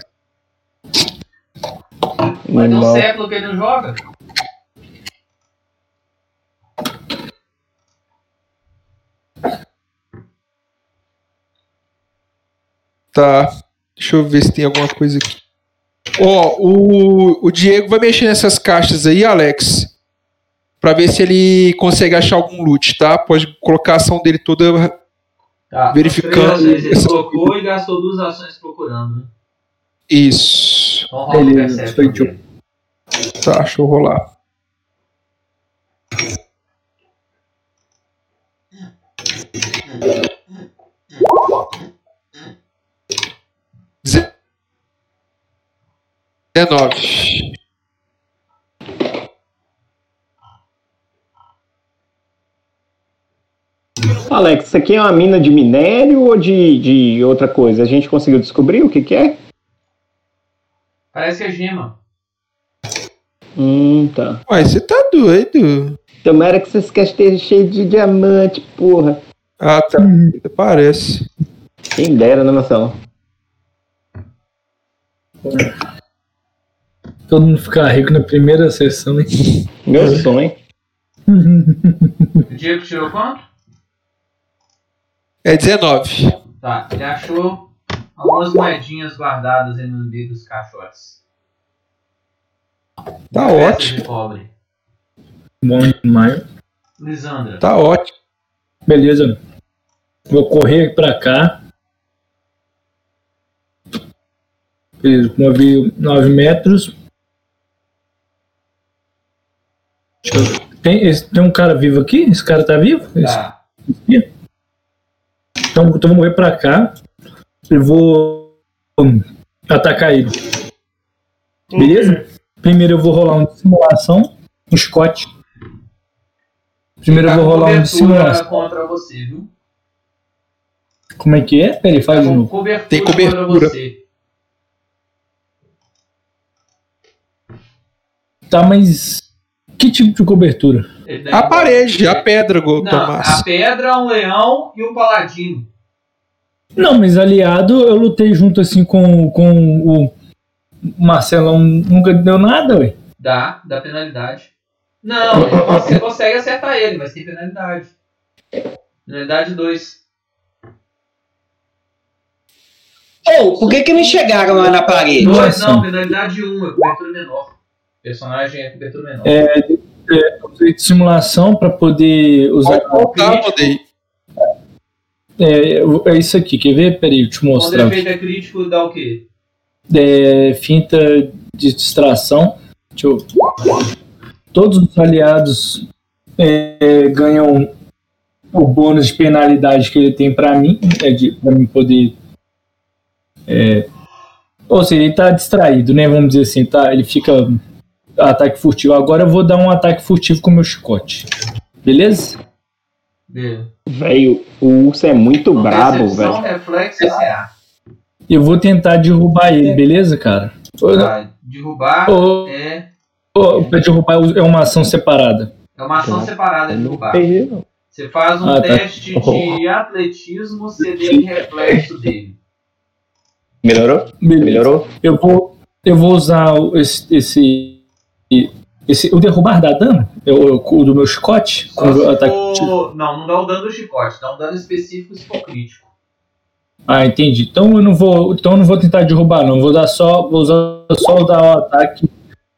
Mas tem um século que ele não joga. Tá. Deixa eu ver se tem alguma coisa aqui. Ó, o, o Diego vai mexer nessas caixas aí, Alex. Pra ver se ele consegue achar algum loot, tá? Pode colocar a ação dele toda. Tá. Verificando Três ações Ele colocou e gastou duas ações procurando. né? Isso. Então Beleza. Tá, deixa eu rolar. 19. Alex, isso aqui é uma mina de minério ou de, de outra coisa? A gente conseguiu descobrir o que, que é? Parece que é gema. Hum, tá. Ué, você tá doido? Tomara que vocês ter cheio de diamante, porra. Ah, tá. Hum. Parece. Quem dera, né, na nação. Todo mundo ficar rico na primeira sessão, hein? Meu sonho. O Diego tirou quanto? É 19. Tá, ele achou algumas moedinhas guardadas aí no meio dos caixotes. Tá Peças ótimo. de cobre. Bom demais. Lisandra. Tá ótimo. Beleza. Vou correr pra cá. Beleza, movi 9 metros. Deixa eu- Tem, esse- tem um cara vivo aqui? Esse cara tá vivo? Esse Tá. aqui? Então, então vou mover pra cá. E vou atacar ele. Beleza? Primeiro eu vou rolar um de simulação. Um Scott. Primeiro eu Tá vou rolar um de simulação. contra você, viu? Como é que é? Peraí, faz de novo. cobertura, Tem cobertura. contra você. Tá, mas. Que tipo de cobertura? Dá A parede, a pedra, Não, Tomás. a pedra, um leão e um paladino. Não, mas aliado, eu lutei junto assim com, com o Marcelão. Nunca deu nada, ué. Dá, dá penalidade. Não, você consegue acertar ele, mas tem penalidade. Penalidade 2. Ou, por que que não chegaram lá na parede? Nossa. Não, penalidade 1, um, é cobertura menor. Personagem é cobertura menor. É, é, de simulação para poder usar. Voltar, poder. É, é isso aqui, quer ver? Peraí, eu te Quando o mostrar. efeito é crítico, dá o quê? É, finta de distração. Deixa eu... Todos os aliados é, ganham o bônus de penalidade que ele tem para mim, é de, pra mim poder. é, ou seja, ele tá distraído, né? Vamos dizer assim, tá? Ele fica ataque furtivo. Agora eu vou dar um ataque furtivo com o meu chicote. Beleza? Beleza. Velho, o urso é muito Então, brabo, velho. reflexo e CA. Eu vou tentar derrubar ele, beleza, cara? Pra derrubar ou- é, pra derrubar é uma ação separada. é uma ação separada de Não derrubar. perdi, não. Você faz um Ah, tá. teste de atletismo, CD e reflexo dele. Melhorou? Beleza. Melhorou? Eu vou, eu vou usar o- esse, esse, esse- o derrubar dá dano? Eu, o do meu chicote? Só o for-? Não, não dá o dano do chicote, dá um dano específico se for crítico. Ah, entendi. Então eu não vou, então eu não vou tentar derrubar, não. Vou dar só, vou usar só dar o ataque.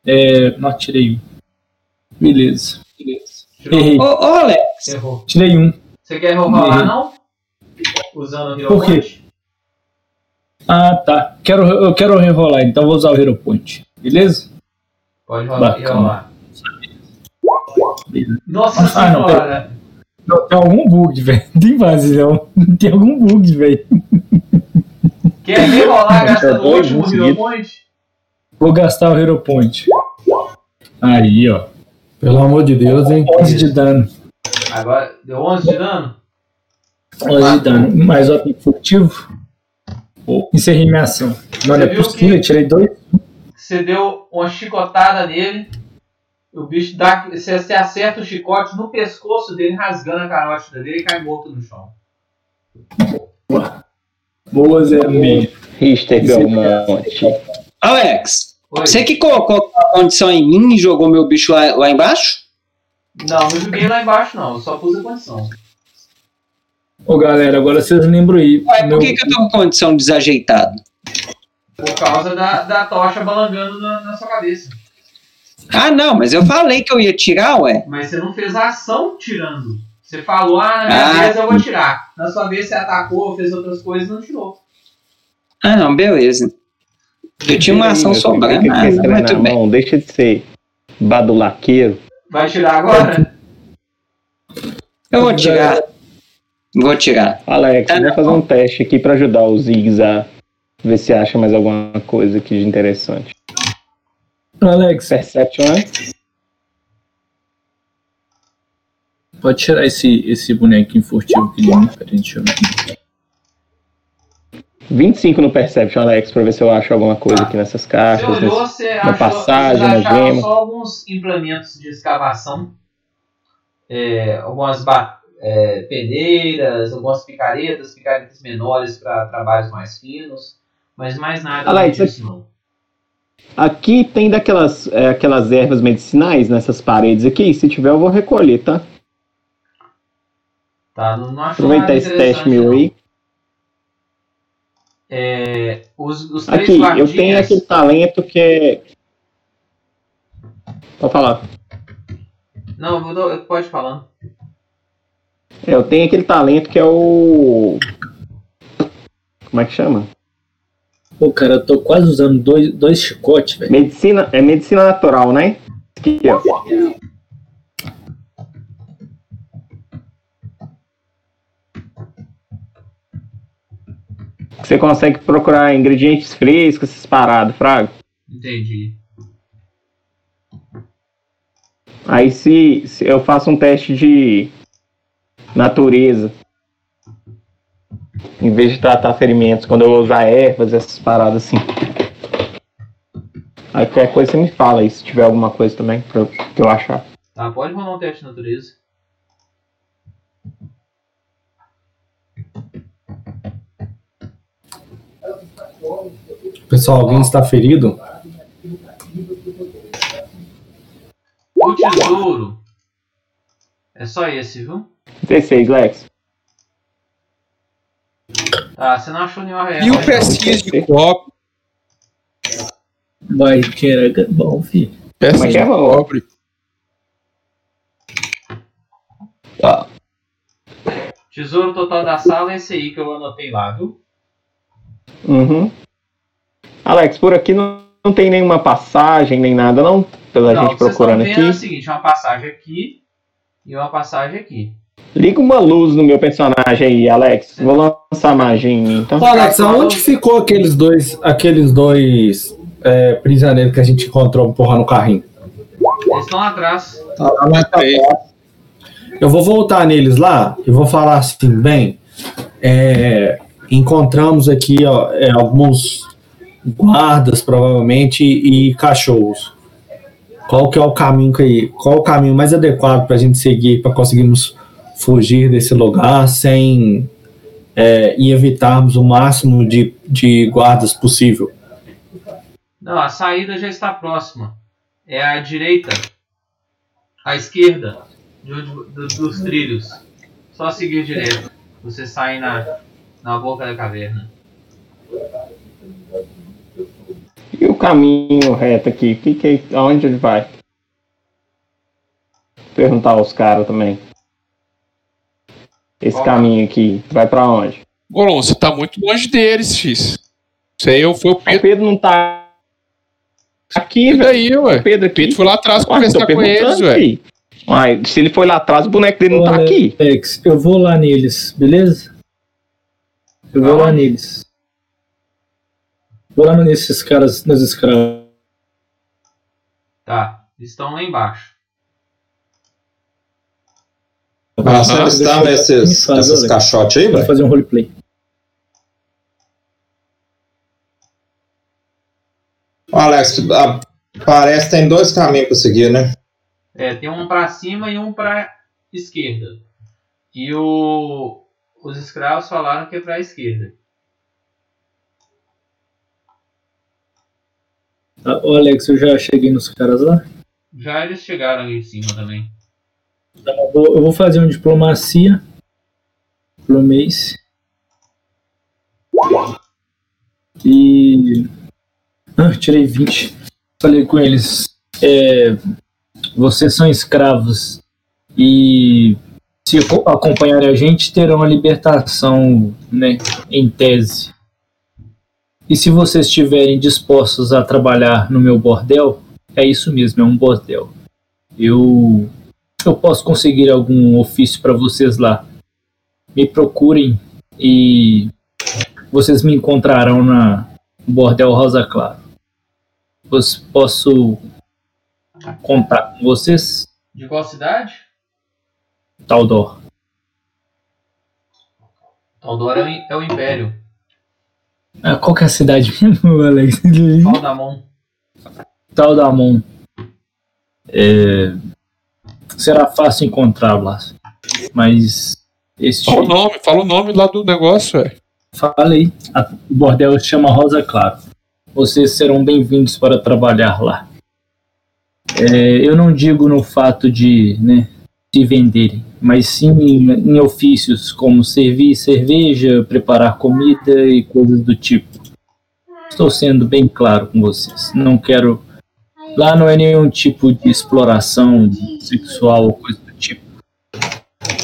É, não tirei um. Beleza. Beleza. Tirou? Errei. Ô, ô, Alex, Errou. Tirei um. Você quer rolar, Errei. não? Usando o Hero Por quê? Point? Ah, tá. Quero, eu quero rerolar, então vou usar o Hero Point. Beleza? Pode rolar. Rolar. Nossa Ah, não, senhora! Não, tem algum bug, velho. Tem base, não. Tem algum bug, velho. Quer rerolar gastando o dois juntos Hero. Point? Vou gastar o Hero Point. Aí, ó. Pelo amor de Deus, hein? 11 de dano. Agora, deu 11 de dano? 11 de dano. Mais o furtivo. Encerrei minha ação. É viu possível, que- eu tirei dois. Você deu uma chicotada nele. O bicho dá. Você, você acerta o chicote no pescoço dele, rasgando a carótida dele e cai morto no chão. Boa, Zé Meio. Richter Belmonte. Alex, Oi. você que colocou a condição em mim e jogou meu bicho lá, lá embaixo? Não, não joguei lá embaixo, não. Eu só pus a condição. Ô, galera, agora vocês lembram aí. Ué, por meu- que, que eu tô com condição desajeitada? Por causa da, da tocha balangando na, na sua cabeça. Ah, não, mas eu falei que eu ia tirar, ué. Mas você não fez a ação tirando. Você falou, ah, na minha Ah. vez eu vou tirar. Na sua vez você atacou, fez outras coisas e não tirou. Ah, não, beleza. Eu tinha uma ação sobrando, ah, mas tudo bem. mão, deixa de ser badulaqueiro. Vai tirar agora? Eu vou tirar. Vou tirar. Alex, eu vou fazer um teste aqui pra ajudar o Ziggs a ver se acha mais alguma coisa aqui de interessante. Alex, Perception, né? pode tirar esse, esse bonequinho furtivo aqui de mim. Peraí, deixa eu ver. 25 no Perception, Alex, pra ver se eu acho alguma coisa aqui nessas Você caixas. olhou, nesse- você na achou, passagem, na gema. só alguns implementos de escavação, é, algumas ba- é, peneiras, algumas picaretas, picaretas menores para trabalhos mais finos, mas mais nada Alex, disso não. Aqui tem daquelas é, aquelas ervas medicinais nessas paredes aqui. Se tiver, eu vou recolher, tá? Tá, não, não achou Aproveitar esse teste meu aí. É, os, os três Aqui, eu tenho aquele talento que é. Pode falar. Não, eu dou- pode falando. É, eu tenho aquele talento que é o. Como é que chama? Pô, cara, eu tô quase usando dois, dois chicotes, velho. Medicina. É medicina natural, né? Aqui, ó. Você consegue procurar ingredientes frescos, essas paradas, fraga. Entendi. Aí se, se eu faço um teste de natureza, em vez de tratar ferimentos, quando eu usar ervas, essas paradas assim. Aí qualquer coisa você me fala aí, se tiver alguma coisa também, pra eu, que eu achar. Tá, pode rolar um teste de natureza. Pessoal, alguém está ferido? O tesouro é só esse, viu? 16, Lex. Tá, você não achou nenhuma real. E o né? pecinhas de cobre? Vai, que era bom, filho. Pecinhas de cobre. Tá. Tesouro total da sala é esse aí que eu anotei lá, viu? Uhum. Alex, por aqui não, não tem nenhuma passagem, nem nada, não? Pela Não, o gente que vocês procurando estão vendo é o aqui. seguinte, uma passagem aqui e uma passagem aqui. Liga uma luz no meu personagem aí, Alex. Vou lançar magia em mim, então. Ô, Alex, aonde ficou aqueles dois, aqueles dois é, prisioneiros que a gente encontrou empurrando o carrinho? Eles estão lá atrás. Tá lá Aí. fora. Eu vou voltar neles lá e vou falar assim, bem, é, encontramos aqui ó, é, alguns guardas, provavelmente, e cachorros. Qual que é o caminho que qual o caminho mais adequado para a gente seguir para conseguirmos fugir desse lugar sem é, e evitarmos o máximo de, de guardas possível? Não, a saída já está próxima. É à direita, à esquerda de onde- do- dos trilhos. Só seguir direto. Você sai na, na boca da caverna. E o caminho reto aqui? Que que, aonde ele vai? Perguntar aos caras também. Esse caminho aqui, vai pra onde? Golon, você tá muito longe deles, X. Isso aí eu fui o O Pedro. Pedro não tá aqui, velho. daí, ué? O Pedro O aqui. Pedro foi lá atrás conversar com eles, filho. Uai, se ele foi lá atrás, o boneco dele não tá aqui. Alex, eu vou lá neles, beleza? Eu vou lá Aonde? neles. Vou lá nesses caras, nos escravos. Tá, eles estão lá embaixo. Aham. eles estão nesses, Faz, nesses Alex. caixotes aí, Vou velho? fazer um roleplay. Ô, Alex, a- parece que tem dois caminhos pra seguir, né? É, tem um pra cima e um pra esquerda. E o, os escravos falaram que é pra esquerda. Tá, Ô Alex, eu já cheguei nos caras lá. Já eles chegaram ali em cima também. Eu, vou, fazer um diplomacia. Diplomacy. E. Ah, tirei 20. Falei com eles. É, vocês são escravos. E se aco- acompanharem a gente, terão a libertação, né? Em tese. E se vocês estiverem dispostos a trabalhar no meu bordel, é isso mesmo, é um bordel. Eu eu posso conseguir algum ofício para vocês lá. Me procurem e vocês me encontrarão na Bordel Rosa Claro. Posso, posso contar com vocês? De qual cidade? Taldor. Taldor é o, é o Império. Ah, qual que é a cidade mesmo, Alex? Taldamon. Taldamon. É, será fácil encontrá-la. Mas este. Fala o nome, fala o nome lá do negócio, ué. Falei. O bordel se chama Rosa Claro. Vocês serão bem-vindos para trabalhar lá. É, eu não digo no fato de né, se venderem, mas sim em, em ofícios como servir cerveja, preparar comida e coisas do tipo. Estou sendo bem claro com vocês. Não quero. Lá não é nenhum tipo de exploração sexual ou coisa do tipo.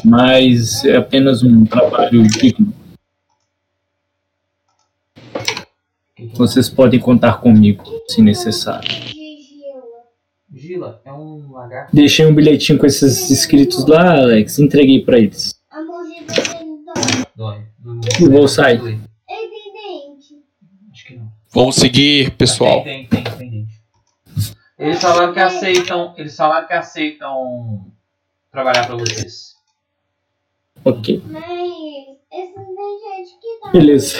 Mas é apenas um trabalho digno. Vocês podem contar comigo, se necessário. Gila é um lagarto. Deixei um bilhetinho com esses escritos lá, Alex. Entreguei pra eles. Não- Eu vou sair. Dói. Ele tem dente. Acho que não. Vamos seguir, pessoal. Tem, tem, tem. Eles falaram que aceitam. Eles falaram que aceitam trabalhar pra vocês. Ok, Mas esses dentes que tá. beleza.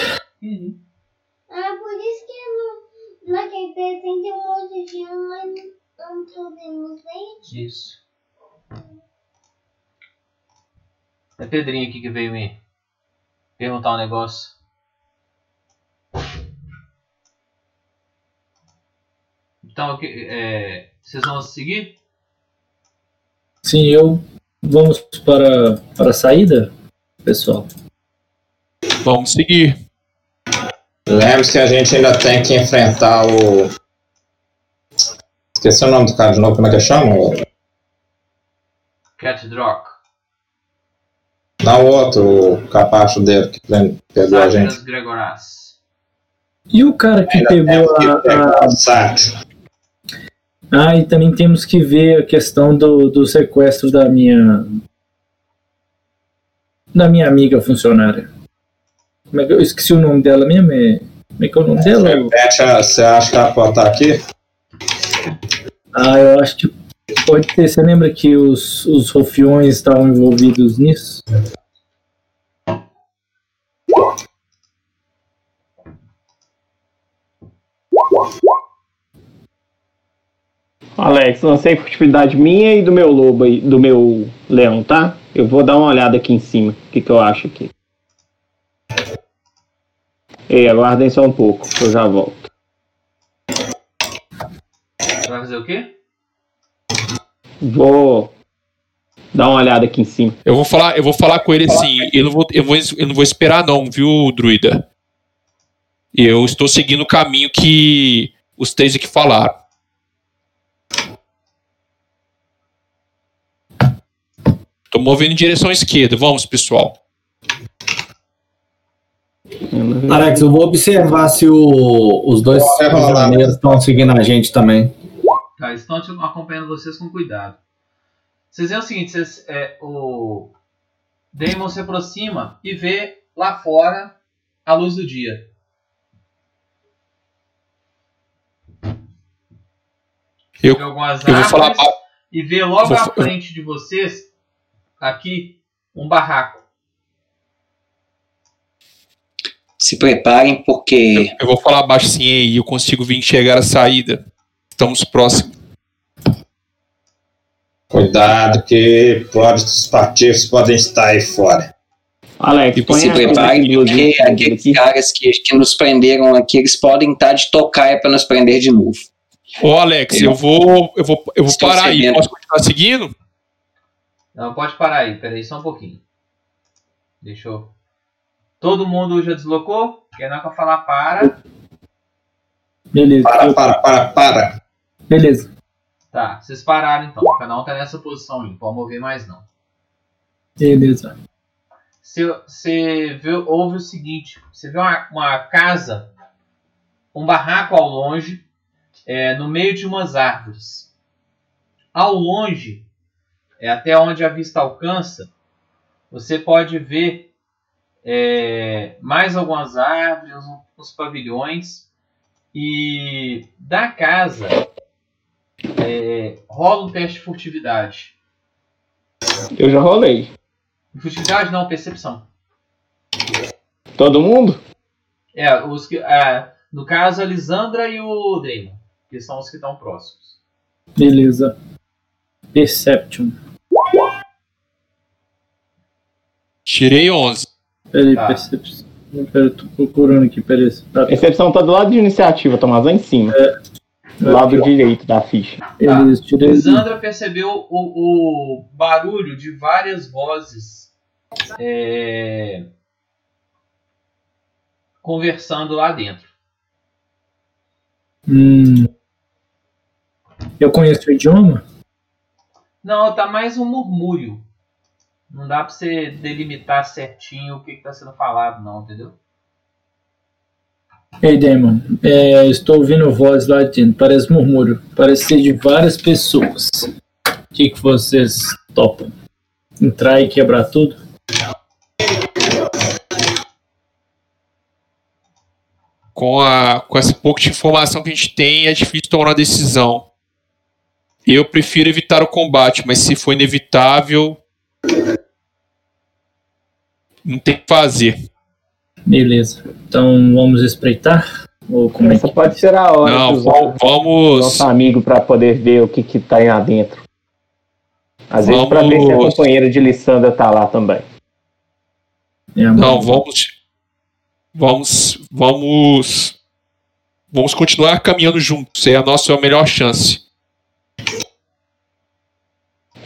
Ah, por isso que no, naquele desenho tem um monte de ano, mas não tô vendo os dentes. Isso. É Pedrinho aqui que veio me perguntar um negócio. Então, é, vocês vão seguir? Sim, eu. Vamos para, para a saída, pessoal. Vamos seguir. Lembre-se que a gente ainda tem que enfrentar o. Esqueci o nome do cara de novo, como é que chama? Cat Drock. Não o outro, o capacho dele que pegou a gente. Gregoras. E o cara que Ainda pegou que a, a-. Ah, e também temos que ver a questão do, do sequestro da minha. Da minha amiga funcionária. Como é que eu esqueci o nome dela mesmo? É, como é que é o nome dela? Repete, a- Você acha que ela pode estar aqui? Ah, eu acho que pode ter. Você lembra que os, os rufiões estavam envolvidos nisso? Alex, lancei furtividade minha e do meu lobo aí, do meu leão, tá? Eu vou dar uma olhada aqui em cima, o que, que eu acho aqui. Ei, aguardem só um pouco, que eu já volto. Você vai fazer o quê? Vou dar uma olhada aqui em cima. Eu vou falar, eu vou falar com ele assim, eu não vou, eu vou, eu não vou esperar não, viu, druida? Eu estou seguindo o caminho que os três aqui falaram. Movendo em direção à esquerda. Vamos, pessoal. Alex, eu vou observar se o- os dois prisioneiros estão seguindo a gente também. Tá, estão acompanhando vocês com cuidado. Vocês veem o seguinte, vocês, é, o Damon se aproxima e vê lá fora a luz do dia. Eu- Eu vou falar. e vê logo Vou à frente de vocês, aqui, um barraco. Se preparem, porque Eu vou falar baixo assim, e eu consigo vir enxergar a saída. Estamos próximos. Cuidado que pode, os partidos podem estar aí fora. Alex, E põe se preparem, porque aqui, aqueles aqui. caras que, que nos prenderam aqui, eles podem estar de tocaia para nos prender de novo. Ô, Alex, eu vou. Eu vou, eu vou parar aí. Posso continuar seguindo? Não, pode parar aí, peraí só um pouquinho. Deixa eu... Todo mundo já deslocou? Quer não que eu falar para? Beleza. Para, para, para, para. Beleza. Tá, vocês pararam então. Cada um tá nessa posição aí, não pode mover mais não. Beleza. Você, você vê, ouve o seguinte: você vê uma, uma casa, um barraco ao longe, é, no meio de umas árvores. Ao longe, é, até onde a vista alcança, você pode ver é, mais algumas árvores, uns, pavilhões. E da casa é, rola um teste de furtividade. Eu já rolei. Furtividade não, percepção. Todo mundo? É, os que, é, no caso a Lisandra e o Damon, que são os que estão próximos. Beleza. Perception. Tirei 11. Peraí, Tá. Perception. Pera, eu tô procurando aqui, peraí. Tá, Excepção tá do lado de iniciativa, Tomás, lá em cima. Do lado direito da ficha. Beleza, tirei. Lisandra percebeu o, o barulho de várias vozes é, conversando lá dentro. Hum. Eu conheço o idioma? Não, tá mais um murmúrio. Não dá pra você delimitar certinho o que, que tá sendo falado, não, entendeu? Ei, Damon, é, estou ouvindo voz lá dentro, parece murmúrio, parece ser de várias pessoas. O que, que vocês topam? Entrar e quebrar tudo? Com, a, com essa pouca de informação que a gente tem, é difícil tomar uma decisão. Eu prefiro evitar o combate, mas se for inevitável. Não tem o que fazer. Beleza, então vamos espreitar? Ou como é Essa que... pode ser a hora Não, de usar vamos. vamos nosso amigo pra poder ver o que que tá aí adentro. Às vezes pra ver se a Vamos. companheira de Lissandra tá lá também. É, Não, vamos. Vamos. Vamos. Vamos continuar caminhando juntos. É a nossa melhor chance.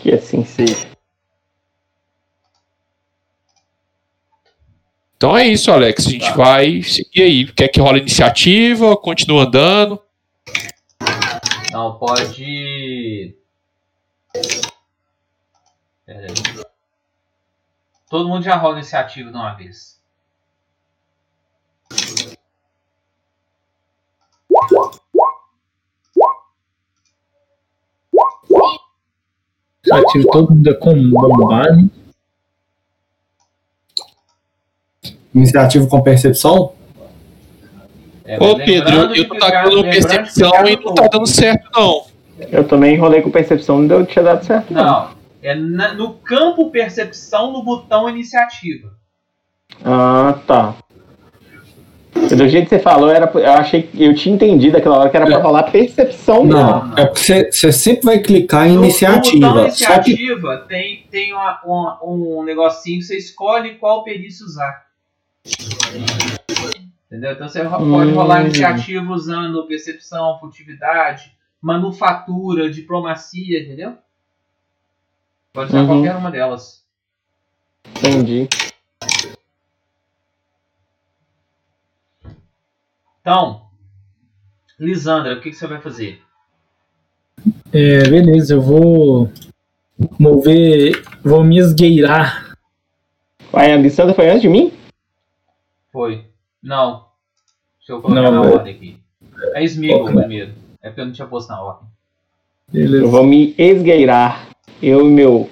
Que assim seja. Então é isso, Alex. A gente vai seguir aí. Quer que rola iniciativa? Continua andando. Não, pode. Aí. Todo mundo já rola iniciativa de uma vez. Ativo todo mundo é com bombagem. Iniciativa com percepção? É, Ô, Pedro, eu tô tacando percepção e no não tá dando certo, não. Eu também enrolei com percepção, não deu, tinha dado certo. Não, é na- no campo percepção no botão iniciativa. Ah, tá. Do jeito que você falou, era, eu achei que eu tinha entendido aquela hora que era pra É. rolar percepção mesmo. Não, é porque você- você sempre vai clicar em No- No iniciativa. botão Só que iniciativa tem, tem uma- uma- um negocinho que você escolhe qual perícia usar. Entendeu? Então você ro- pode Hum. rolar iniciativa usando percepção, furtividade, manufatura, diplomacia, entendeu? Pode usar Uhum. qualquer uma delas. Entendi. Então, Lisandra, o que, que você vai fazer? É, beleza, eu vou mover. Vou me esgueirar. Uai, a Lissandra foi antes de mim? Foi. Não. Deixa eu colocar Não, na é- ordem aqui. É Smigol primeiro. É porque eu não tinha posto na ordem. Beleza. Eu vou me esgueirar. Eu e meu.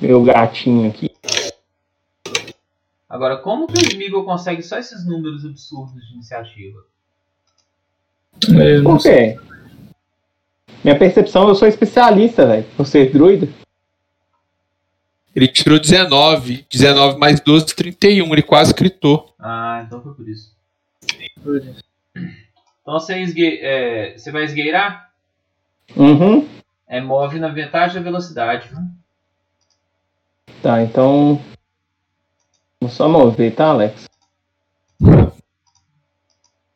Meu gatinho aqui. Agora, como que o Smigol consegue só esses números absurdos de iniciativa? É, não Por sei. quê? Minha percepção, eu sou especialista, velho. Por ser druida. Ele tirou 19. 19 mais 12, 31. Ele quase gritou. Ah, então foi por isso. Então você, esgue... é, você vai esgueirar? Uhum. É move na metade da velocidade. viu? Tá, então. Vou só mover, tá, Alex? Na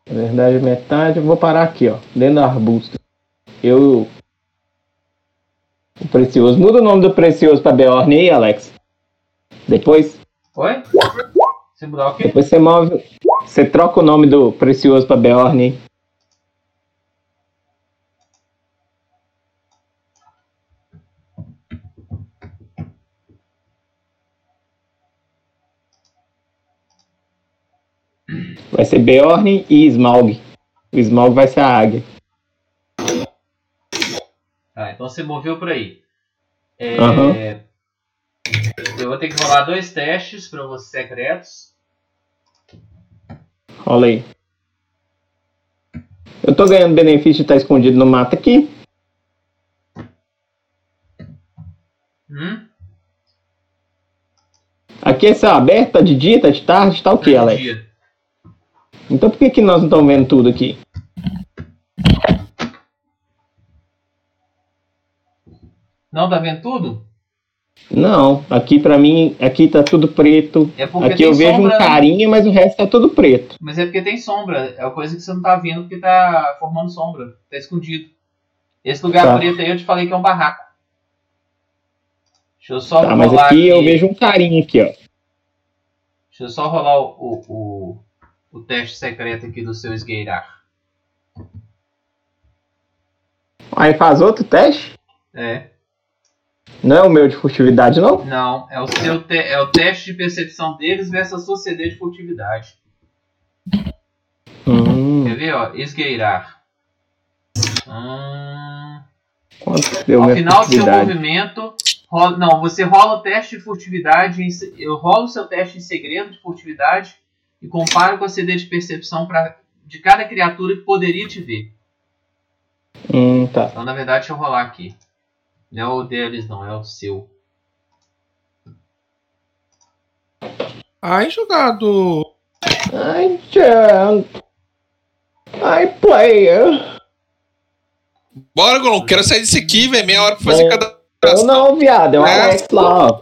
verdade, metade. Eu vou parar aqui, ó. Dentro do arbusto. Eu. O Precioso. Muda o nome do Precioso pra Beorn aí, Alex. Depois. Oi? Você mudar o quê? Depois você move. Você troca o nome do Precioso pra Beorn aí. Vai ser Beorn e Smaug. O Smaug vai ser a águia. Tá, então você moveu por aí. É, Aham. Eu vou ter que rolar dois testes para vocês secretos. Rola aí. Eu tô ganhando benefício de estar escondido no mato aqui. Hum? Aqui é céu aberto, tá de dia, tá de tarde, tá o que, Tá Alex? dia. Então por que, que nós não estamos vendo tudo aqui? Não tá vendo tudo? Não, aqui pra mim, aqui tá tudo preto. É Aqui eu vejo sombra, um né? carinha, mas o resto tá tudo preto. Mas é porque tem sombra. É uma coisa que você não tá vendo porque tá formando sombra. Tá escondido. Esse lugar Tá. preto aí eu te falei que é um barraco. Deixa eu só Tá, mas rolar aqui eu vejo um carinha aqui, ó. Deixa eu só rolar o, o, o, o teste secreto aqui do seu esgueirar. Aí faz outro teste? É. Não é o meu de furtividade, não? Não, é o seu é o teste de percepção deles versus a sua CD de furtividade. Hum, Quer ver, ó? Esgueirar. Hum, quanto deu ao final do seu movimento. rola- não, você rola o teste de furtividade. em eu rolo o seu teste em segredo de furtividade e comparo com a CD de percepção pra, de cada criatura que poderia te ver. Hum, tá. Então, na verdade, deixa eu rolar aqui. Não é o deles, não, é o seu. Ai, jogado. Ai. Ai, player. Bora, Golon. Quero sair disso aqui, velho. Meia hora pra fazer É. cada. Eu não, viado, é o É. Alex lá,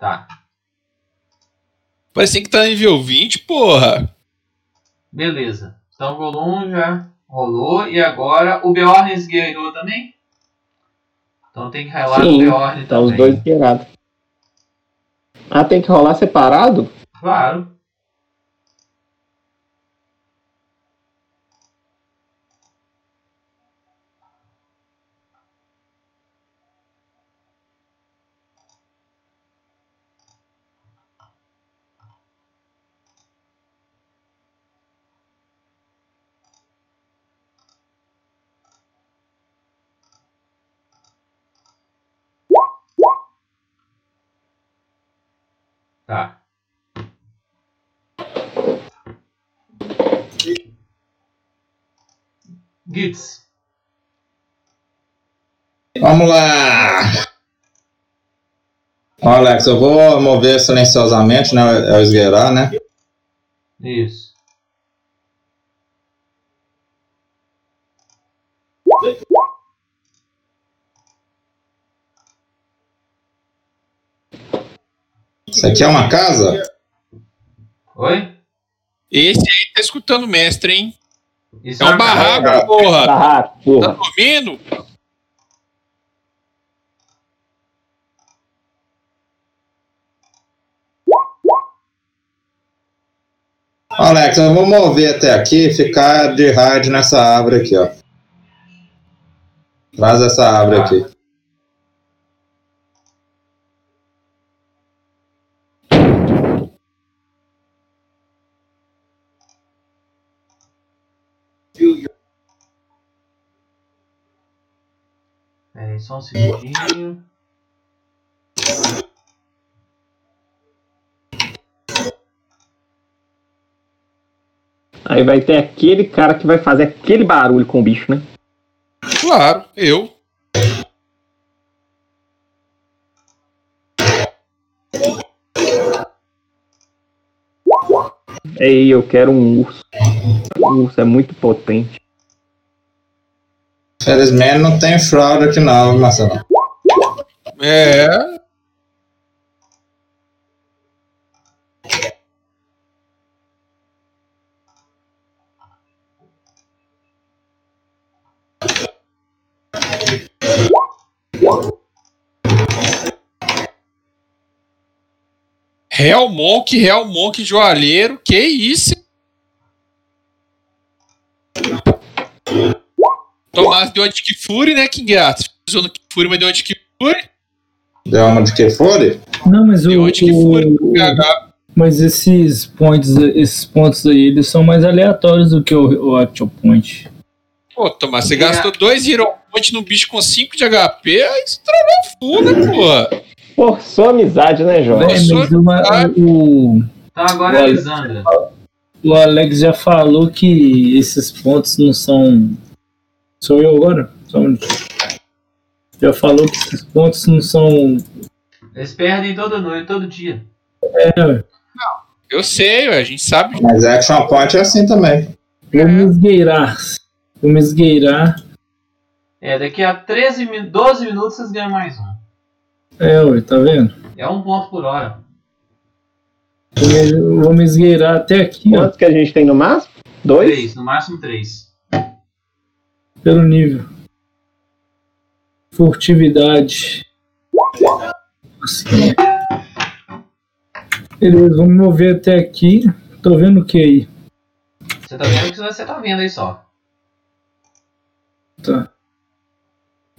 Tá. Parecia que tá nível 20, porra. Beleza. Então o Golum já rolou. E agora o Beorn esgueirou também? Então tem que rolar Sim, o Beorn Tá também. os dois guerrados. Ah, tem que rolar separado? Claro. Tá. Gitz. Vamos lá! Ó, Alex, eu vou mover silenciosamente, né? É o esgueirar, né? Isso. Isso aqui é uma casa? Oi? Esse aí tá escutando o mestre, hein? Isso É um uma casa. barraco, porra. Barraco, Tá porra. dormindo? Ó, Alex, eu vou mover até aqui e ficar de rádio nessa árvore aqui, ó. Traz essa árvore aqui. Pera aí, só um segundinho. Aí vai ter aquele cara que vai fazer aquele barulho com o bicho, né? Claro, eu. Ei, eu quero um urso. O urso é muito potente. Felizmente não tem fraude aqui não, Marcelo. É. Real Monk, Real Monk, joalheiro, que isso? Tomás deu uma de Kifuri, né, King Gato? Usou no Kifuri, mas deu uma de Kifuri. Deu uma de que fore? Não, mas o, Deu uma de Kifuri. o- PH. mas esses pontos, esses pontos aí, eles são mais aleatórios do que o, o actual point. Pô, Tomás, você gastou dois Hero Point num bicho com 5 de HP, aí você travou full, né, pô? Forçou a amizade, né, Jorge? É, mas uma- o, Tá, agora é a Olha. Lisandra. o Alex já falou que esses pontos não são. Sou eu agora? Só um minutinho. Já falou que esses pontos não são. Eles perdem toda noite, todo dia. É, ué. Eu sei, ué, a gente sabe. Mas Action Point é assim também. vou me esgueirar. Vou me esgueirar. É, daqui a 13 min 12 minutos vocês ganham mais um. É, ué, tá vendo? É um ponto por hora. Vou me, vou me esgueirar até aqui, ó, Quantos que a gente tem no máximo? Dois? Três, no máximo três. Pelo nível. Furtividade. Assim. Beleza, vamos mover até aqui. Tô vendo o que aí? Você tá vendo o que você tá vendo aí só. Tá.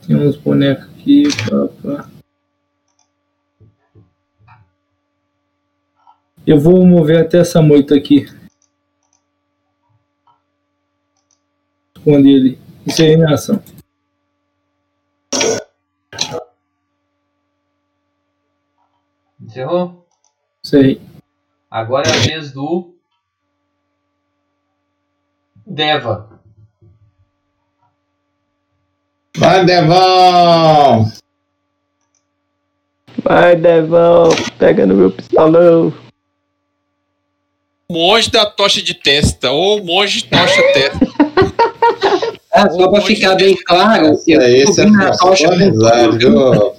Tem uns bonecos aqui. Pá, pá. Eu vou mover até essa moita aqui. Esconde ele. Isso aí é minha ação. Encerrou? Isso aí. Agora é a vez do. Deva. Vai, Devão! Vai, Devão, pega no meu pistolão. Monge da tocha de testa, ou monge tocha testa. Ah, só pra ficar bem claro, eu vim na tocha com?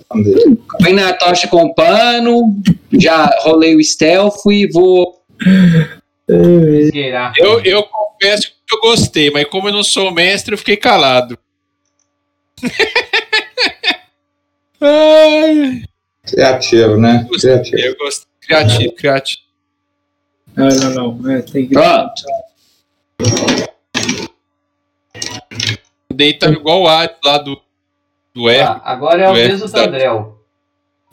Vem na tocha com pano, já rolei o stealth e vou. Eu, eu confesso que eu gostei, mas como eu não sou mestre, eu fiquei calado. Ai, Criativo, né? Criativo. eu gostei. Criativo, criativo. Ah, não, não. É, tem que... Pronto. O Day tá igual o Hades lá do, do R. Tá, agora é a Ué, vez do tá- Tandrel.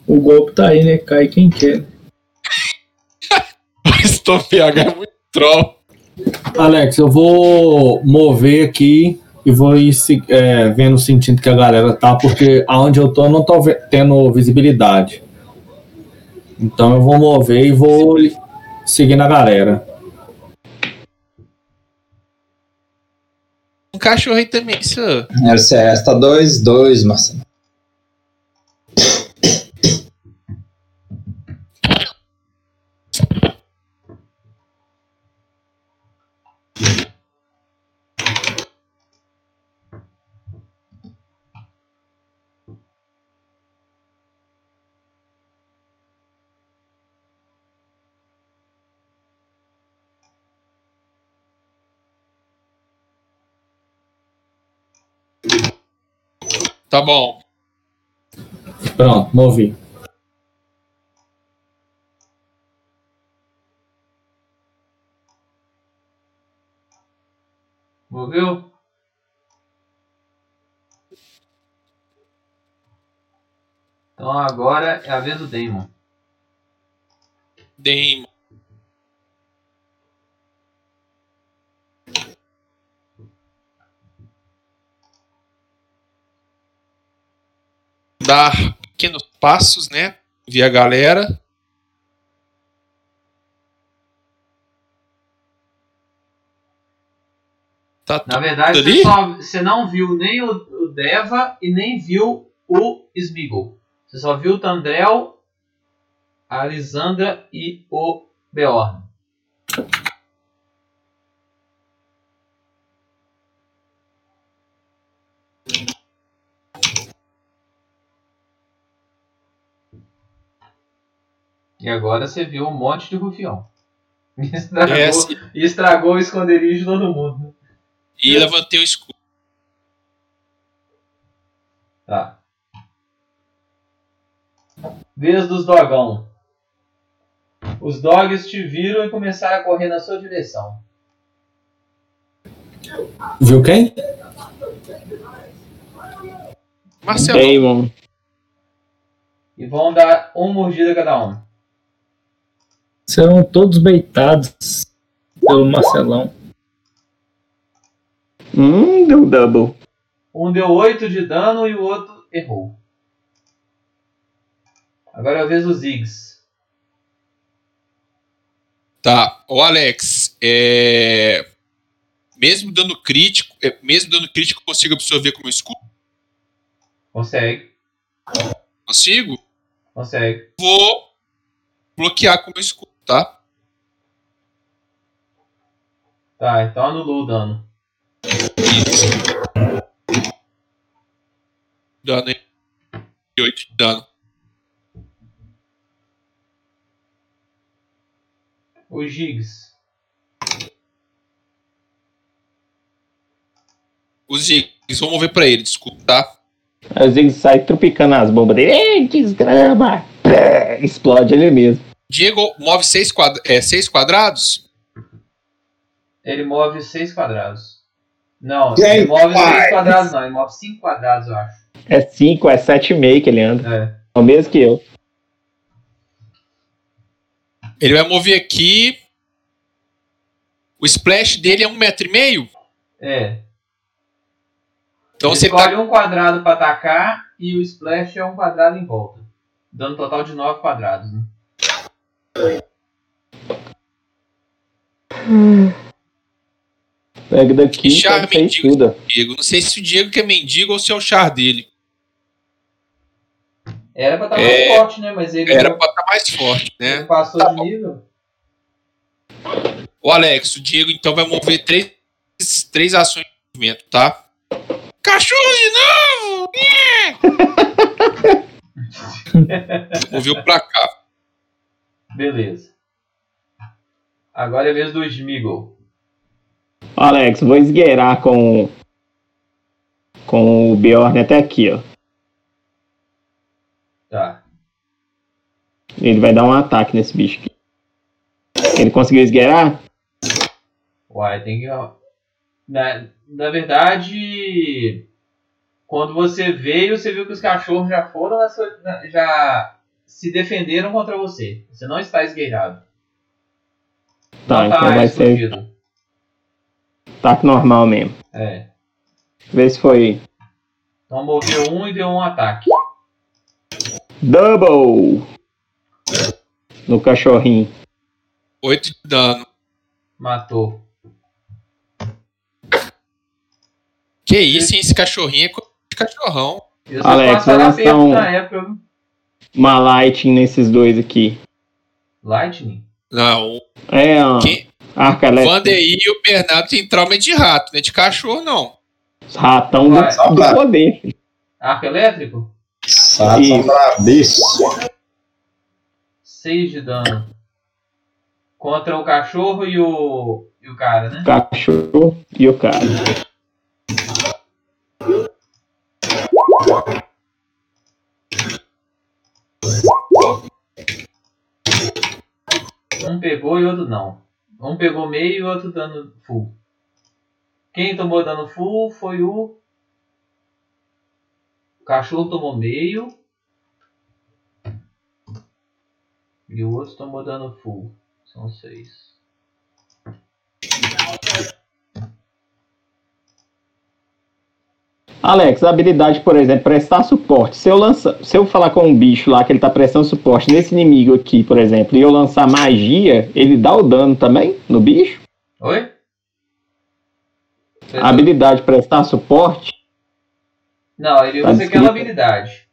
O golpe tá aí, né? Cai quem quer. O Stone PH é muito troll. Alex, eu vou mover aqui e vou ir se- é, vendo, sentindo que a galera tá, porque aonde eu tô eu não tô tendo visibilidade. Então eu vou mover e vou seguir na galera. Cachorro aí também, isso. LCS tá 2-2, Marcelo. Tá bom. Pronto, movi. Moveu? Então agora é a vez do Damon. Damon. Dar pequenos passos, né? Via galera. Tá Na verdade, você, só- você não viu nem o, o Deva e nem viu o Smeagol. Você só viu o Tandrel, a Lisandra e o Beorn. E agora você viu um monte de rufião. E estragou, É, assim, e estragou o esconderijo de todo mundo. e levantei o escudo. Tá. Vez dos dogão. Os dogs te viram e começaram a correr na sua direção. Viu quem? Marcelo, Damon. E vão dar uma mordida cada um. Serão todos beitados pelo Marcelão. Hum, deu double. Um deu 8 de dano e o outro errou. Agora é a vez dos Ziggs. Tá, o Alex, é... mesmo dando crítico, é, mesmo dando crítico, eu consigo absorver com o meu escudo? Consegue, Consigo? consegue. Vou bloquear com o meu escudo, tá? Tá, então anulou o dano. Isso. Dano aí. 8 de dano. Os Ziggs. Os Ziggs, vamos mover pra ele, desculpa, tá? Aí o Ziggs sai tropicando as bombas dele. Ei, desgrama! Explode ele mesmo. Diego move 6 quadra é, seis quadrados? Ele move 6 quadrados. Não, Quem ele move 6 faz? quadrados não, ele move 5 quadrados, eu acho. É 5, é 7,5 que ele anda. É. É o mesmo que eu. Ele vai mover aqui. O splash dele é um metro e meio. É. Então ele você escolhe tá. um quadrado para atacar e o splash é um quadrado em volta. Dando um total de 9 quadrados. Né? Pega daqui Que e tudo. Diego. Não sei se o Diego que é mendigo ou se é o char dele. Era pra estar É. mais forte, né? Mas ele, Era pra estar mais forte, né? ele passou Tá de bom. nível. O Alex, o Diego então vai mover três, três ações de movimento, tá? Cachorro de novo! É. Moveu pra cá. Beleza. Agora é a vez do Smeagol. Alex, vou esgueirar com com o Bjorn até aqui, ó. Tá. Ele vai dar um ataque nesse bicho aqui. Ele conseguiu esgueirar? Uai, tem que. Na, na verdade, quando você veio, você viu que os cachorros já foram na sua- já se defenderam contra você. Você não está esgueirado. Tá, não então vai ser ataque normal mesmo. É. Vê se foi Então moveu um e deu um ataque. double. no cachorrinho. 8 de dano. Matou. Que isso, hein? Esse cachorrinho é de cachorrão. E vocês Alex, elas são- na época. Uma lighting nesses dois aqui. Lightning? Não, É, ó. quem, Arca elétrica. Vandeir e o Bernardo tem trauma de rato, né? De cachorro, não. Ratão do, Vai, do poder. Arco elétrico? Sabe, são Isso. brabíssimos. 6 de dano. Contra o cachorro e o. e o cara, né? Cachorro e o cara. Um pegou e outro não. Um pegou meio e outro dano full. Quem tomou dano full foi o. O cachorro tomou meio. E o outro tomou dano full. São seis. Alex, a habilidade, por exemplo, prestar suporte. Se eu, lança, se eu falar com um bicho lá que ele tá prestando suporte nesse inimigo aqui, por exemplo, e eu lançar magia, ele dá o dano também no bicho? Oi? A habilidade prestar suporte? Não, ele Tá usa aquela habilidade.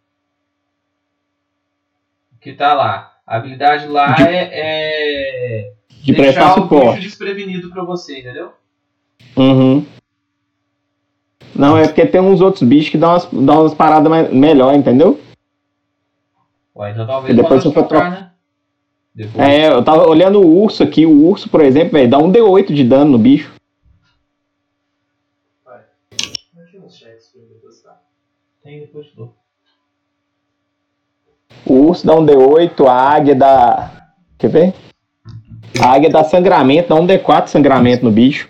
Que tá lá. A habilidade lá De- é, é De prestar o bicho suporte. desprevenido pra você, entendeu? Uhum. Não, é porque tem uns outros bichos que dão umas, dão umas paradas mais, melhor, entendeu? Ué, então talvez E depois você for trocar, né? Depois. É, eu tava olhando o urso aqui. O urso, por exemplo, velho, dá um D8 de dano no bicho. Tem, depois te dou. O urso dá um D8, a águia dá. Quer ver? A águia dá sangramento, dá um D4 de sangramento no bicho.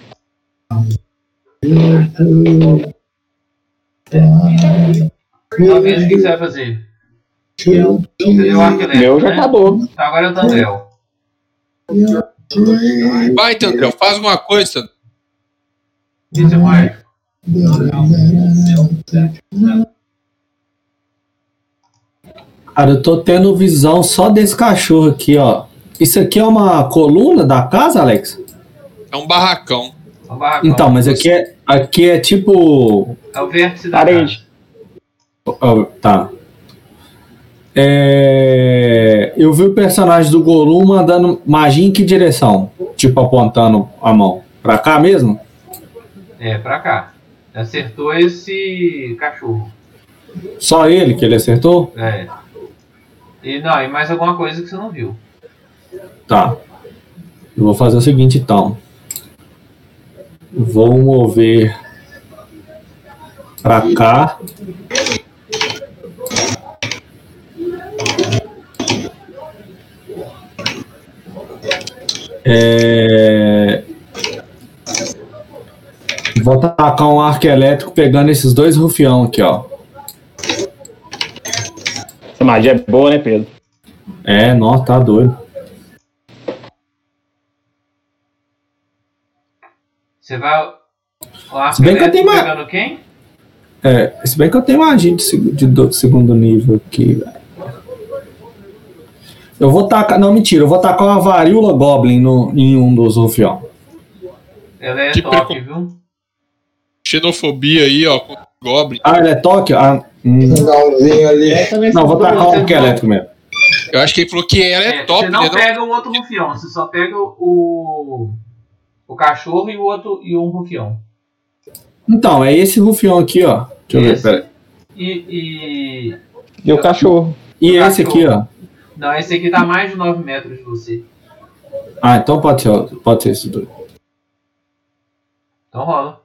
Talvez o que você vai fazer? Elétrico, Meu já acabou. Então agora é o Tandrel. Vai, Tandrel, faz alguma coisa, é mais. Cara, eu tô tendo visão só desse cachorro aqui, ó. Isso aqui é uma coluna da casa, Alex? É um barracão. É um barracão. Então, mas aqui é, aqui é tipo. É o vértice da Parede. ó, tá. É, eu vi o personagem do Golum mandando magia em que direção? Tipo, apontando a mão. Pra cá mesmo? É, pra cá. Acertou esse cachorro. Só ele que ele acertou? É. E não, e mais alguma coisa que você não viu. Tá. Eu vou fazer o seguinte então. Vou mover pra cá. É... Vou tacar um arco elétrico pegando esses dois rufião aqui, ó. Essa magia é boa, né, Pedro? É, nossa, tá doido. Você vai. O arco Se bem que eu elétrico tenho pegando quem? É, se bem que eu tenho de, seg- de do- segundo nível aqui, velho. Eu vou tacar. Não, mentira, eu vou tacar uma varíola Goblin no, em um dos rufião. Ela é Que top, precon- viu? Xenofobia aí, ó, com o Goblin. Ah, ele é toque? Ah, hum. Finalzinho ali. Não, vou tacar um arco não- elétrico mesmo. Eu acho que ele falou que ela é, É, top, você não né? Não? pega o outro rufião, você só pega o. O cachorro e o outro e um rufião. Então, é esse rufião aqui, ó. Deixa eu ver, Esse. peraí. E. e... E o cachorro. E O esse aqui, ó. Não, esse aqui tá mais de 9 metros de você. Ah, então pode ser, pode ser esse dois. Então rola.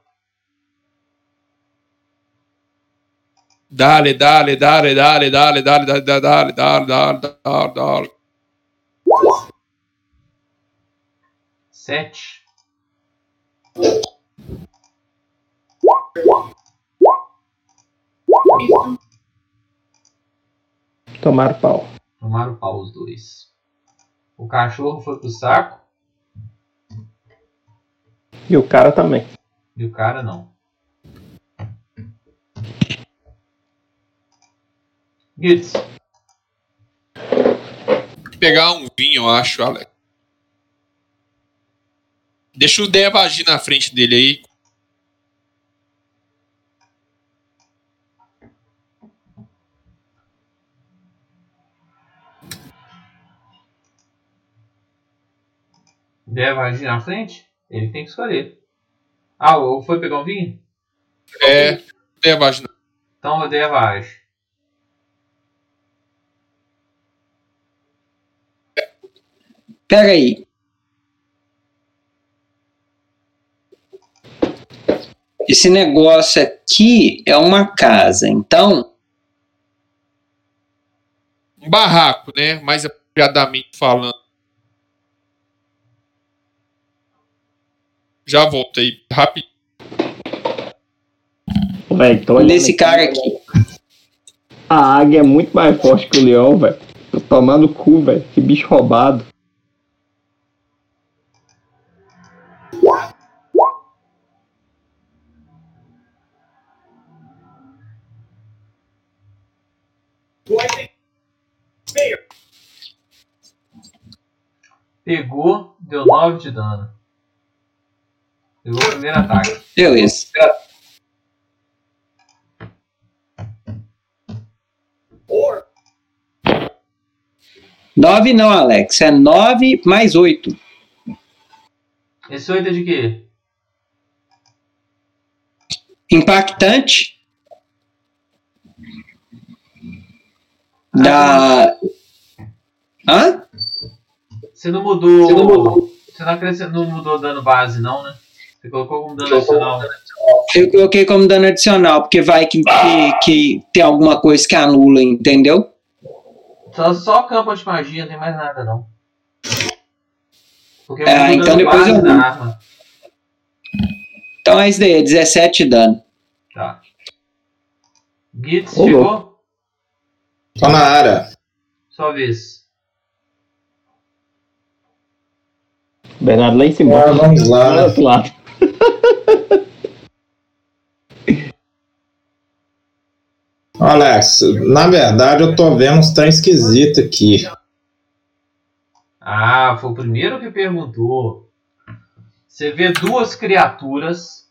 Dale, dale, dale, dale, dale, dale, dale, dale, dale, dale, dale, dale, dale. 7. Tomaram pau. Tomaram pau os dois. O cachorro foi pro saco E o cara também. e o cara não. Gitz. pegar um vinho, eu acho, Alex. Deixa o Deva agir na frente dele aí. Deva agir na frente? Ele tem que escolher. Ah, ou foi pegar um vinho? É, Deva agir na Então o Deva age. Pera aí. Esse negócio aqui é uma casa, então um barraco, né? Mais apropriadamente falando. Já voltei rápido. Véi, tô olhando nesse cara aqui. A águia é muito mais forte que o leão, velho. Tô tomando cu, velho. Que bicho roubado. Pegou, deu 9 de dano. Pegou o primeiro ataque. Beleza. Nove não, Alex. É nove mais oito. Esse 8 é de quê? Impactante. Da. Hã? Você não mudou. Você não mudou. Você não, acrescent- não mudou dano base, não, né? Você colocou como dano adicional. Eu coloquei como dano adicional, porque vai que, que, que tem alguma coisa que anula, entendeu? Só, só campo de magia, não tem mais nada, não. Porque É, então depois eu arma. Então é isso daí, é 17 de dano. Tá. Gitz, chegou? Tô na área. Sua vez. Bernardo lá em cima. Ah, vamos lá, Do outro lado. Alex, na verdade eu tô vendo uns trem esquisito aqui. Ah, foi o primeiro que perguntou. Você vê duas criaturas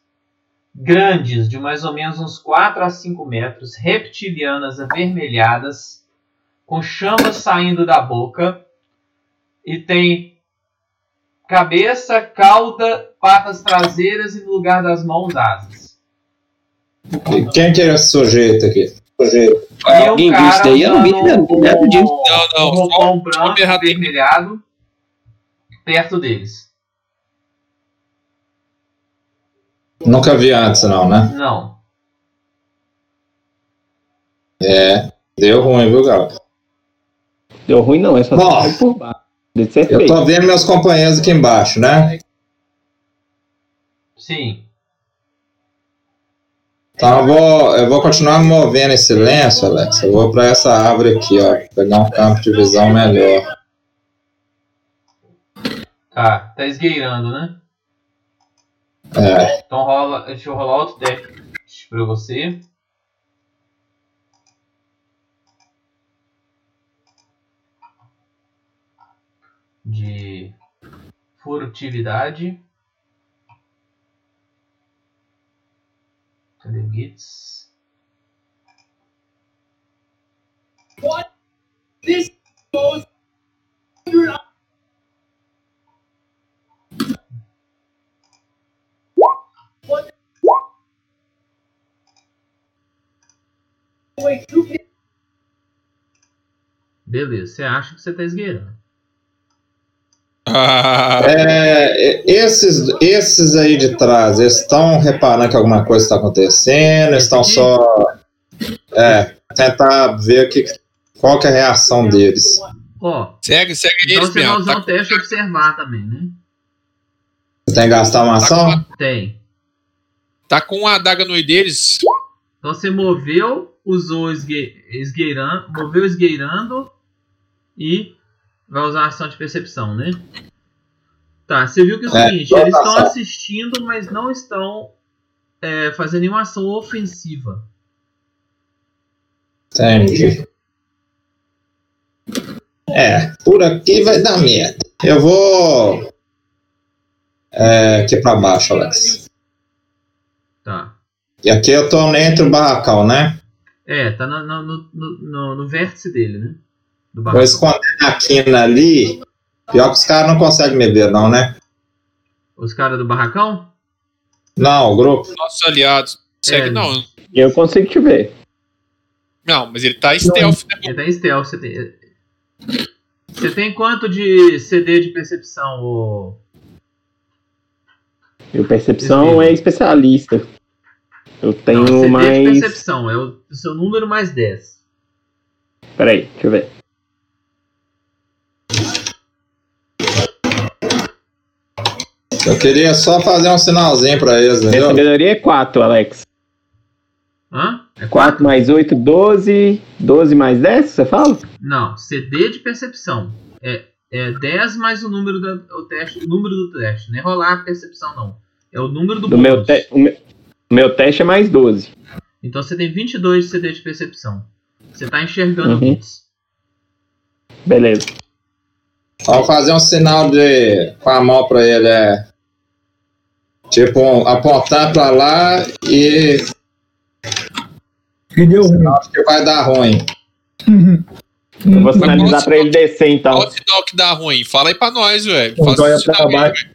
grandes, de mais ou menos uns 4 a 5 metros, reptilianas avermelhadas, com chamas saindo da boca, e tem cabeça, cauda, patas traseiras e no lugar das mãos asas. Quem que é esse sujeito aqui? Sujeito. Um Alguém viu isso daí? Eu não vi nada, disso. Não, não, um só- roupão branco Bernardo. avermelhado perto deles. Nunca vi antes, não, né? Não. Deu ruim, viu, Gabo? Deu ruim não, é só Bom. por baixo. Deve ser Eu tô vendo meus companheiros aqui embaixo, né? Sim. Então eu vou, eu vou continuar movendo em silêncio, Alex. Eu vou pra essa árvore aqui, ó. Pegar um campo de visão melhor. Tá, tá esgueirando, né? É. Então rola. Deixa eu rolar outro teste pra você. De furtividade. Cadê o Gits? Beleza, você acha que você tá esgueirando. Ah, É, esses, esses aí de trás, eles estão reparando que alguma coisa está acontecendo, estão só. É, tentar ver que, qual que é a reação deles. Ó, segue, segue então eles você vai usar Tá, um teste observar também, né? Você tem que gastar uma tá, ação? Tem. tá com a adaga no olho deles. Então você moveu, usou esgue, esgueirando, moveu esgueirando e vai usar a ação de percepção, né? Tá, você viu que é o É, seguinte, boa eles estão assistindo, mas não estão é, fazendo nenhuma ação ofensiva. Entendi. É, por aqui vai dar merda. Eu vou. É, aqui pra baixo, Alex. Tá. E aqui eu tô entre o barracão, né? É, tá no, no, no, no, no vértice dele, né? Do Vou esconder na quina ali. Pior que os caras não conseguem me ver, não, né? Os caras do barracão? Não, o grupo. Nossos aliados. Segue É. não. Eu consigo te ver. Não, mas ele tá stealth, né? Ele tá em stealth. Você tem, você tem quanto de CD de percepção, ô? Meu percepção é especialista. Eu tenho Não, CD de mais. percepção. É o, o seu número mais 10. Peraí, deixa eu ver. Eu queria só fazer um sinalzinho pra eles, Minha entendeu? sabedoria é 4, Alex. Hã? É 4 mais 8, 12. 12 mais 10, você fala? Não, CD de percepção. É, é 10 mais o número do o teste, o número do teste. Não é rolar a percepção, não. É o número do, Do meu, te... o meu- meu teste é mais 12. Então você tem 22 de CD de percepção. Você tá enxergando Uhum. bits. Beleza. Vamos fazer um sinal de com a mão pra ele, é. Tipo, apontar pra lá e Que deu ruim. acho que vai dar ruim. Eu vou sinalizar qual pra ele descer então. Qual sinal que dá ruim? Fala aí pra nós, velho. Um Faz joia pra baixo.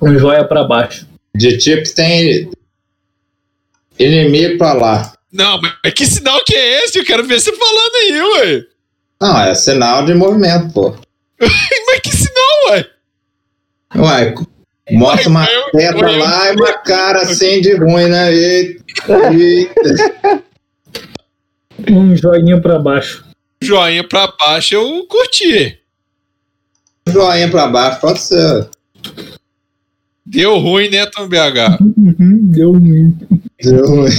Um joia pra baixo. De tipo tem inimigo pra lá. Não, mas que sinal que é esse? Eu quero ver você falando aí, ué. Não, é sinal de movimento, pô. Mas que sinal, ué? Ué, mostra uma Eu- teta lá e uma cara assim de ruim, né? E, e- Um joinha pra baixo. Joinha pra baixo eu curti. joinha pra baixo, pode ser. Deu ruim, né, Tom BH? Uhum, deu ruim. Deu ruim.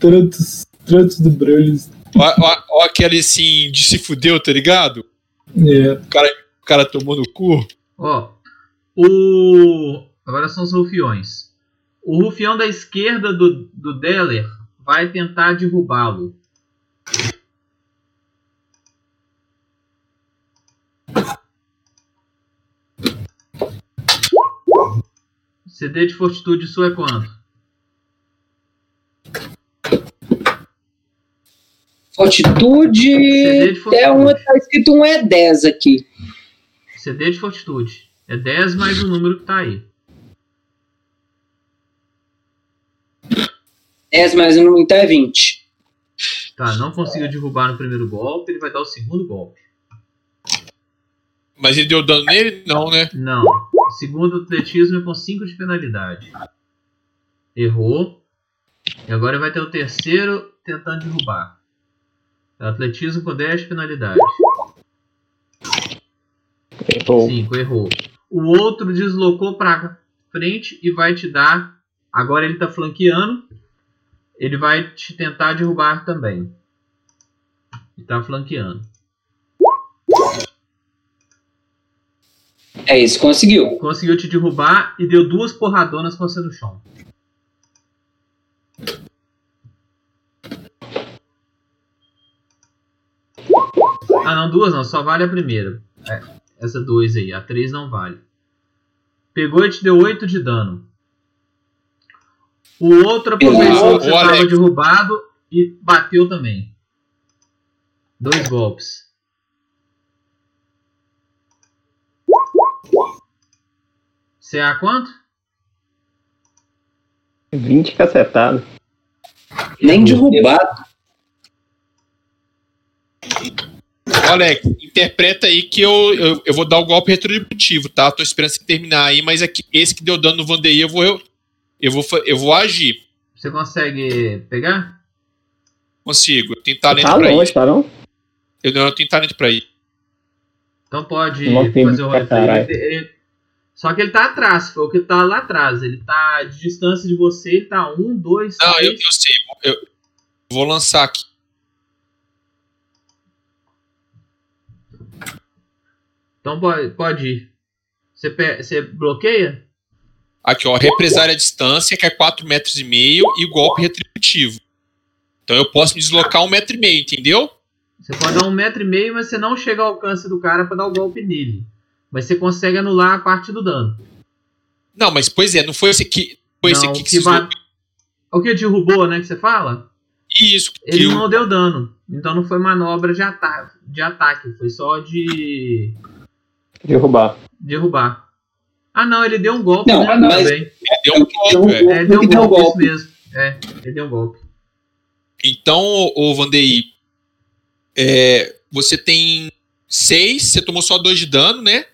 Tratos, tratos do Brulhos. Ó, ó, ó aquele assim de se fudeu, tá ligado? É. O cara tomou no cu. Ó, o. Agora são os rufiões. O rufião da esquerda do, do Deller vai tentar derrubá-lo. CD de fortitude sua é quanto? Fortitude. CD de É um, fortitude. tá escrito um E10 aqui. CD de fortitude. É 10 mais o número que tá aí. 10 mais um, então é 20. Tá, não conseguiu derrubar no primeiro golpe, ele vai dar o segundo golpe. Mas ele deu dano nele? Não, né? Não. Segundo atletismo é com 5 de penalidade. Errou. E agora ele vai ter o terceiro tentando derrubar. Atletismo com 10 de penalidade. Errou. 5, errou. O outro deslocou pra frente e vai te dar. Agora ele tá flanqueando. Ele vai te tentar derrubar também. Ele tá flanqueando. É isso, conseguiu. Conseguiu te derrubar e deu duas porradonas com você no chão. Ah, não, duas não, só vale a primeira. É, essa dois aí, a três não vale. Pegou e te deu 8 de dano. O outro aproveitou que você estava derrubado e bateu também. Dois golpes. CA quanto? 20 cacetadas. Nem derrubado. Alex, interpreta aí que eu, eu, eu vou dar o golpe retributivo, tá? Tô esperando você terminar aí, mas aqui, esse que deu dano no Vandeir, eu vou, eu, eu, vou, eu vou agir. Você consegue pegar? Consigo. Eu tenho talento Tá pra longe, isso. tá não? Eu, não, eu tenho talento pra ir. Então pode Não tem fazer o ele- Só que ele tá atrás, foi o que tá lá atrás. Ele tá de distância de você, ele tá um, dois, Não, eu, três. eu sei. Eu, eu vou lançar aqui. Então pode, pode ir. Você, você bloqueia? Aqui, ó. Represária à distância, que é 4 metros e meio, e golpe retributivo. Então eu posso me deslocar um metro e meio, entendeu? Você pode dar um metro e meio, mas você não chega ao alcance do cara pra dar o golpe nele. Mas você consegue anular a parte do dano. Não, mas pois é, não foi esse aqui. Foi esse Não, aqui que, que se ba- O que derrubou, né, que você fala? Isso, que Ele eu- não deu dano. Então não foi manobra de, ata de ataque. Foi só de Derrubar. derrubar. Ah, não, ele deu um golpe, Não, né? mas- Também. deu um golpe, velho. É, ele deu um Ele deu golpe, isso golpe. mesmo. É, ele deu um golpe. Então, ô Vandei, é, você tem seis, você tomou só dois de dano, né?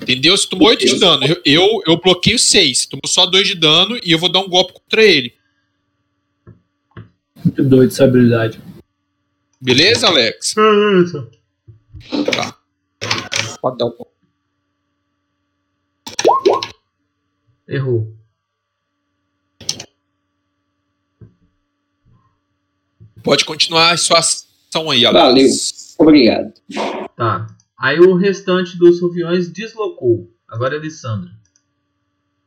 Entendeu? Você tomou oito de dano. Eu, eu, eu bloqueio seis. Você tomou só dois de dano e eu vou dar um golpe contra ele. Muito doido essa habilidade. Beleza, Alex? Beleza. Tá. Pode dar um golpe. Errou. Pode continuar a sua ação aí, Alex. Valeu. Obrigado. Tá. Aí o restante dos rufiões deslocou. Agora é Lissandra.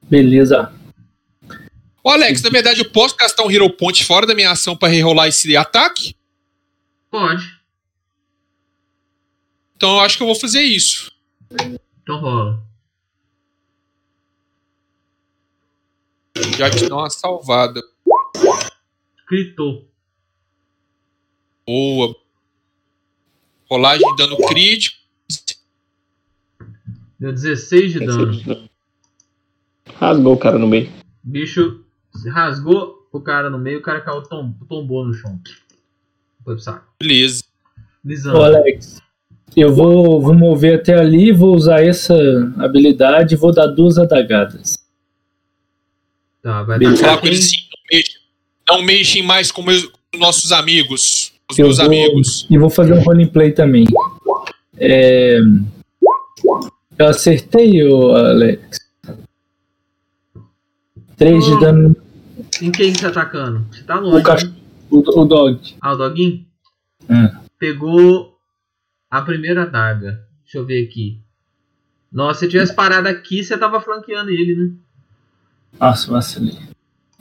Beleza. Ô, Alex, na verdade, eu posso gastar um Hero Point fora da minha ação pra rerolar esse ataque? Pode. Então eu acho que eu vou fazer isso. Então rola. Já te dá uma salvada. Gritou. Boa. Rolagem de dano crítico. Deu 16 de dano. Rasgou o cara no meio. Bicho rasgou o cara no meio, o cara caiu, tom, tombou no chão. Foi pro saco. Beleza. Ô, Lisandra. Alex, eu vou, vou mover até ali, vou usar essa habilidade e vou dar duas adagadas. Tá, vai dar falar com ele assim. Não mexem, não mexem mais com, meus, com nossos amigos. Os Eu meus vou- amigos. E vou fazer um roleplay também. É, Eu acertei, Alex. 3 de Oh. dano Em quem que você tá atacando? Você tá longe. cachorro. né? O, o dog. Ah, o Doguinho? É. Pegou a primeira adaga. Deixa eu ver aqui. Nossa, se tivesse parado aqui, você tava flanqueando ele, né? Nossa, vacilei.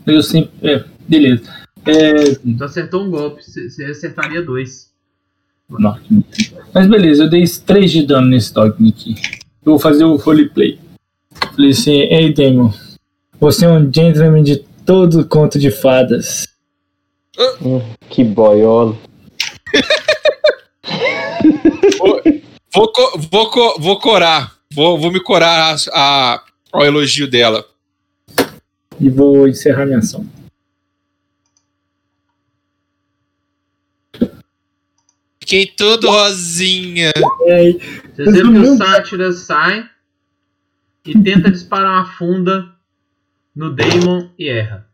Eu sempre. É, beleza. É, Então acertou um golpe. Você acertaria dois. não. Mas beleza, eu dei 3 de dano nesse dog aqui. Eu vou fazer o roleplay. Falei assim: Ei, Demon. Você é um gentleman de todo conto de fadas. Que boiola. Vou, vou, co- vou corar. Vou, vou me corar a, a- ao elogio dela. E vou encerrar minha ação. Fiquei todo rosinha. É, Você vê que o Sátira sai e tenta disparar uma funda no Daemon e erra.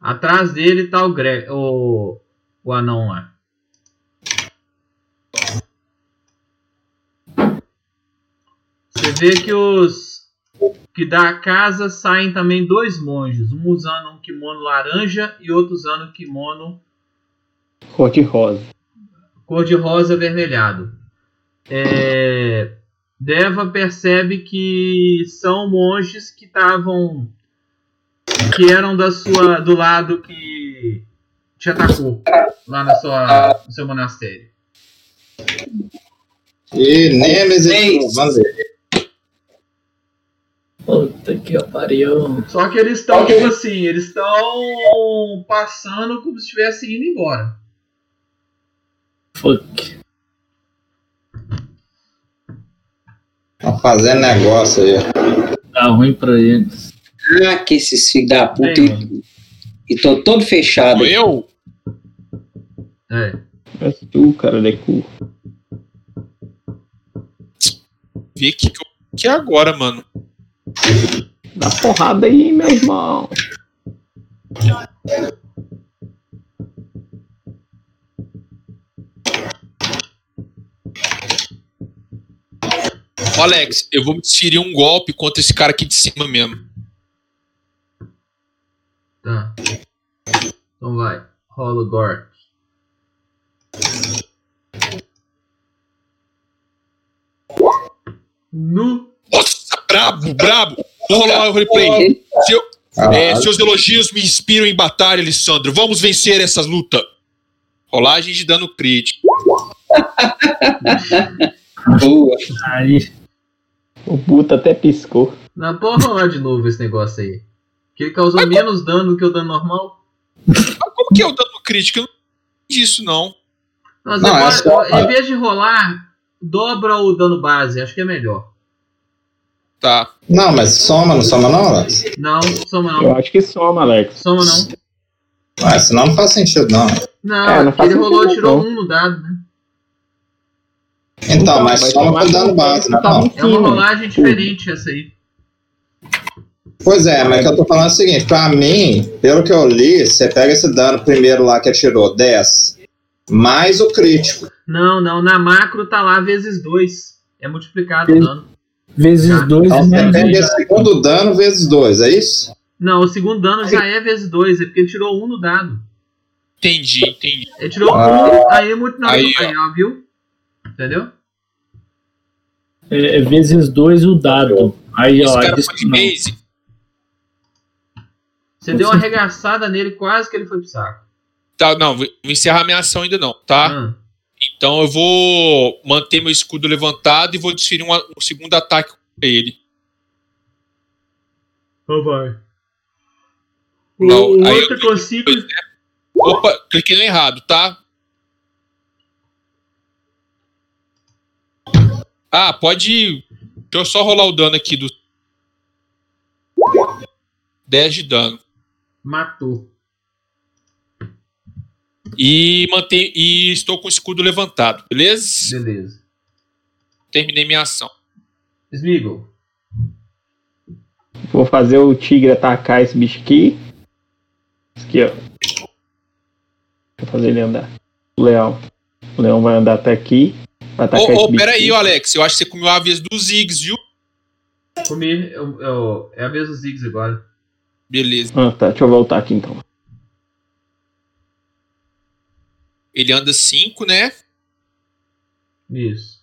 Atrás dele tá o, Gre o, o anão lá. Você vê que os que da casa saem também dois monges, um usando um kimono laranja e outro usando um kimono Cor de rosa. cor de rosa avermelhado. É, Deva percebe que são monges que estavam que eram da sua do lado que te atacou lá na sua no seu monastério. E Nemesis Seis. Vanderlei. Puta que pariu. Só que eles estão tipo assim, eles estão passando como se estivessem indo embora. Fuck. Estão fazendo negócio aí. Tá ruim pra eles. Ah, que esses filhos da puta. Bem, E, e tô todo fechado. Sou eu? É. És tu, cara de cu. Vi aqui que, eu- que é agora, mano. Dá porrada aí, meu irmão. Ô, Alex, eu vou me desferir um golpe contra esse cara aqui de cima mesmo. Tá. Então vai. Rola o Gort. No. Nossa, brabo, brabo. Vou rolar o replay. Seu- é, seus elogios me inspiram em batalha, Alessandro. Vamos vencer essa luta. Rolagem de dano crítico. Boa. Aí, O Buta até piscou. Não, pode rolar de novo esse negócio aí. Que ele causou menos dano do que o dano normal. Mas como que é o dano crítico? Eu não entendi isso, não. Mas Não, agora, é só- em vez de rolar, dobra o dano base. Acho que é melhor. Tá. Não, mas soma, não soma não, Alex? Não, soma Eu não. acho que soma, Alex. Soma não. Ah, senão não faz sentido, não. Não, É, não ele rolou, sentido, tirou não. um no dado, né? Então, mas vai soma com dano no- base, né? tá É uma rolagem diferente essa aí. Pois é, mas que eu tô falando é o seguinte, pra mim, pelo que eu li, você pega esse dano primeiro lá que atirou 10, mais o crítico. Não, não. Na macro tá lá vezes 2. É multiplicado o dano. Vezes Tá. dois Então menos um. esse segundo dano vezes 2, é isso? Não, o segundo dano já é vezes 2. É porque ele tirou um no dado. Entendi, entendi. Ele tirou Ah. um, aí multiplicado Aí, aí, ó, viu? Entendeu? É, é vezes dois o dado. Aí, Esse ó, cara foi que de não. base. Você deu uma arregaçada nele, quase que ele foi pro saco. Tá, não, vou vou encerrar minha ação ainda não, tá? Ah, Então eu vou manter meu escudo levantado e vou desferir um, um segundo ataque contra ele. Então vai. O, Não, o outro eu- consigo. Opa, cliquei no errado, tá? Ah, pode. Deixa eu só rolar o dano aqui do. 10 de dano. Matou. E mantém. E estou com o escudo levantado, beleza? Beleza. Terminei minha ação. Smeagol. Vou fazer o tigre atacar esse bicho aqui. Esse aqui, ó. Eu fazer ele andar. O leão. O leão vai andar até aqui. Vai atacar Ô, esse ô, bicho peraí, aqui. Alex. Eu acho que você comeu a vez dos Ziggs, viu? Comi. Eu, eu- é a vez dos Ziggs agora. Beleza. Ah, tá. Deixa eu voltar aqui então. Ele anda 5, né? Isso.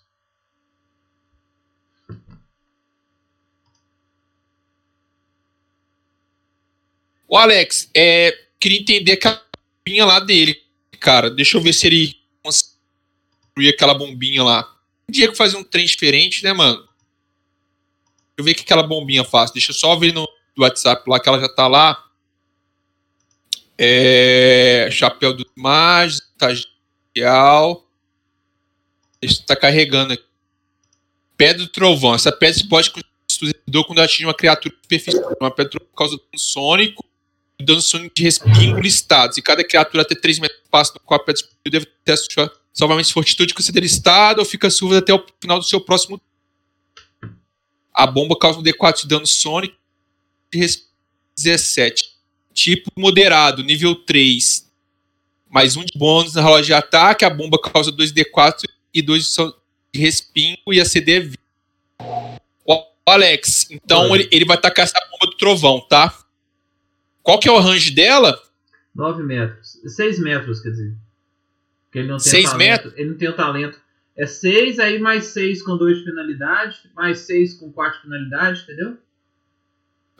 Ô, Alex, é, queria entender aquela bombinha lá dele, cara. Deixa eu ver se ele construir aquela bombinha lá. Dia que fazer um trem diferente, né, mano? Deixa eu ver o que aquela bombinha faz. Deixa eu só ver no WhatsApp lá que ela já tá lá. É, chapéu do Magos, estagial. Isso tá carregando aqui. Pedra do Trovão. Essa pedra se pode construir quando atinge uma criatura de superfície. Uma pedra causa dano sônico e dano sônico de respingo listados. E cada criatura até 3 metros de espaço no qual a pedra explodiu deve ter sua salvamento de fortitude considera listado ou fica surda até o final do seu próximo. A bomba causa um D4 de dano sônico de respingo 17. Tipo moderado, nível 3. Mais um de bônus na rola de ataque. A bomba causa 2D4 e 2 de respingo e a CD é 20. Ô, Alex, então ele, ele vai tacar essa bomba do trovão, tá? Qual que é o range dela? 9 metros. 6 metros, quer dizer. Porque ele não tem Seis o talento. metros? Ele não tem o talento. É 6, aí mais 6 com 2 de penalidade, mais 6 com 4 de penalidade, entendeu?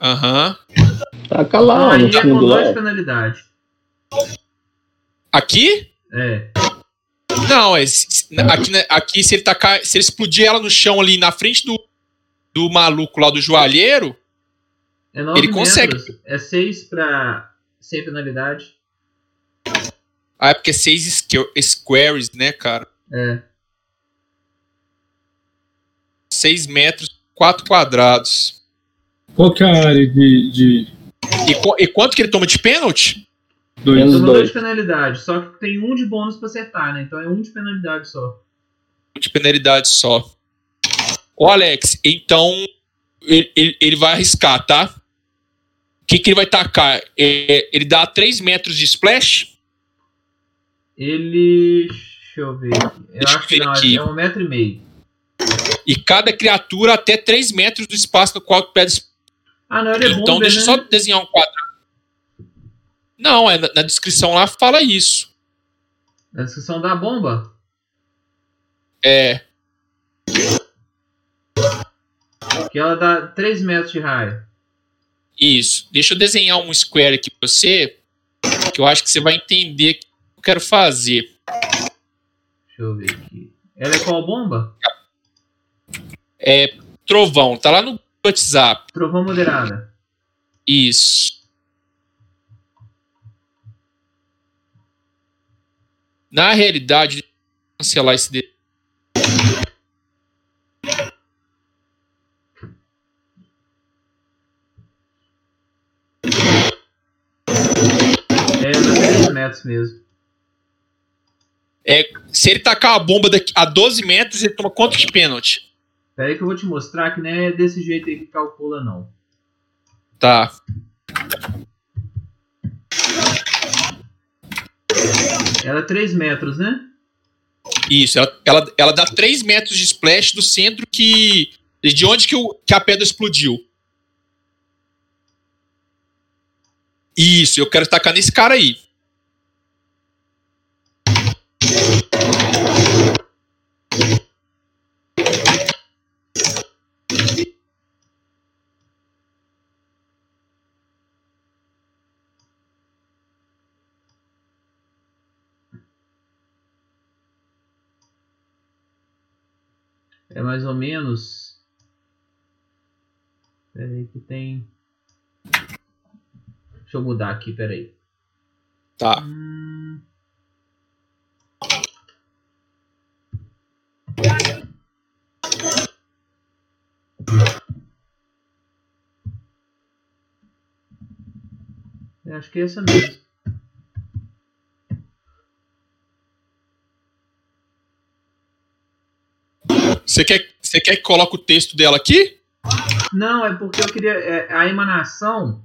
Aham. Taca Então lá, aí no é com fundo 2 lá. de penalidade. Aqui? É. Não, é, aqui, né, aqui se ele tacar, se ele explodir ela no chão ali na frente do, do maluco lá do joalheiro, É 9 Ele consegue. metros. É 6 pra. sem penalidade. ah, é porque é 6 squares, né, cara? É. 6 metros, 4 quadrados. Qual que é a área de, de E, e quanto que ele toma de pênalti? dois? Menos Toma 2 dois. de penalidade. Só que tem 1 um de bônus pra acertar, né? Então é 1 um de penalidade só. De penalidade só. Ô, Alex, então ele, ele, ele vai arriscar, tá? O que, que ele vai tacar? É, ele dá 3 metros de splash? Ele. Deixa eu ver. aqui. Eu Deixa eu acho que não, aqui. é um metro e meio. E cada criatura até 3 metros do espaço no qual tu pede Ah, não, ele é Então bomber, deixa eu né? só desenhar um quadrado. Não, é na, na descrição lá fala isso. Na descrição da bomba. É. Que ela dá 3 metros de raio. Isso. Deixa eu desenhar um square aqui pra você. Que eu acho que você vai entender o que eu quero fazer. Deixa eu ver aqui. Ela é qual bomba? É trovão, tá lá no WhatsApp. Trovão moderada. Isso. Na realidade, cancelar esse de- É, dá 3 metros mesmo. é, se ele tacar a bomba daqui a 12 metros, ele toma quanto de pênalti? Pera aí que eu vou te mostrar que não é desse jeito aí que calcula, não. Tá. Ela é 3 metros, né? Isso, ela, ela, ela dá 3 metros de splash do centro que. De onde que, o, que a pedra explodiu. Isso, eu quero tacar nesse cara aí. É mais ou menos. Pera aí que tem. Deixa eu mudar aqui, pera aí. Tá. Hum, eu acho que é essa mesmo. Você quer, você quer que coloque o texto dela aqui? Não, é porque eu queria. é, a emanação.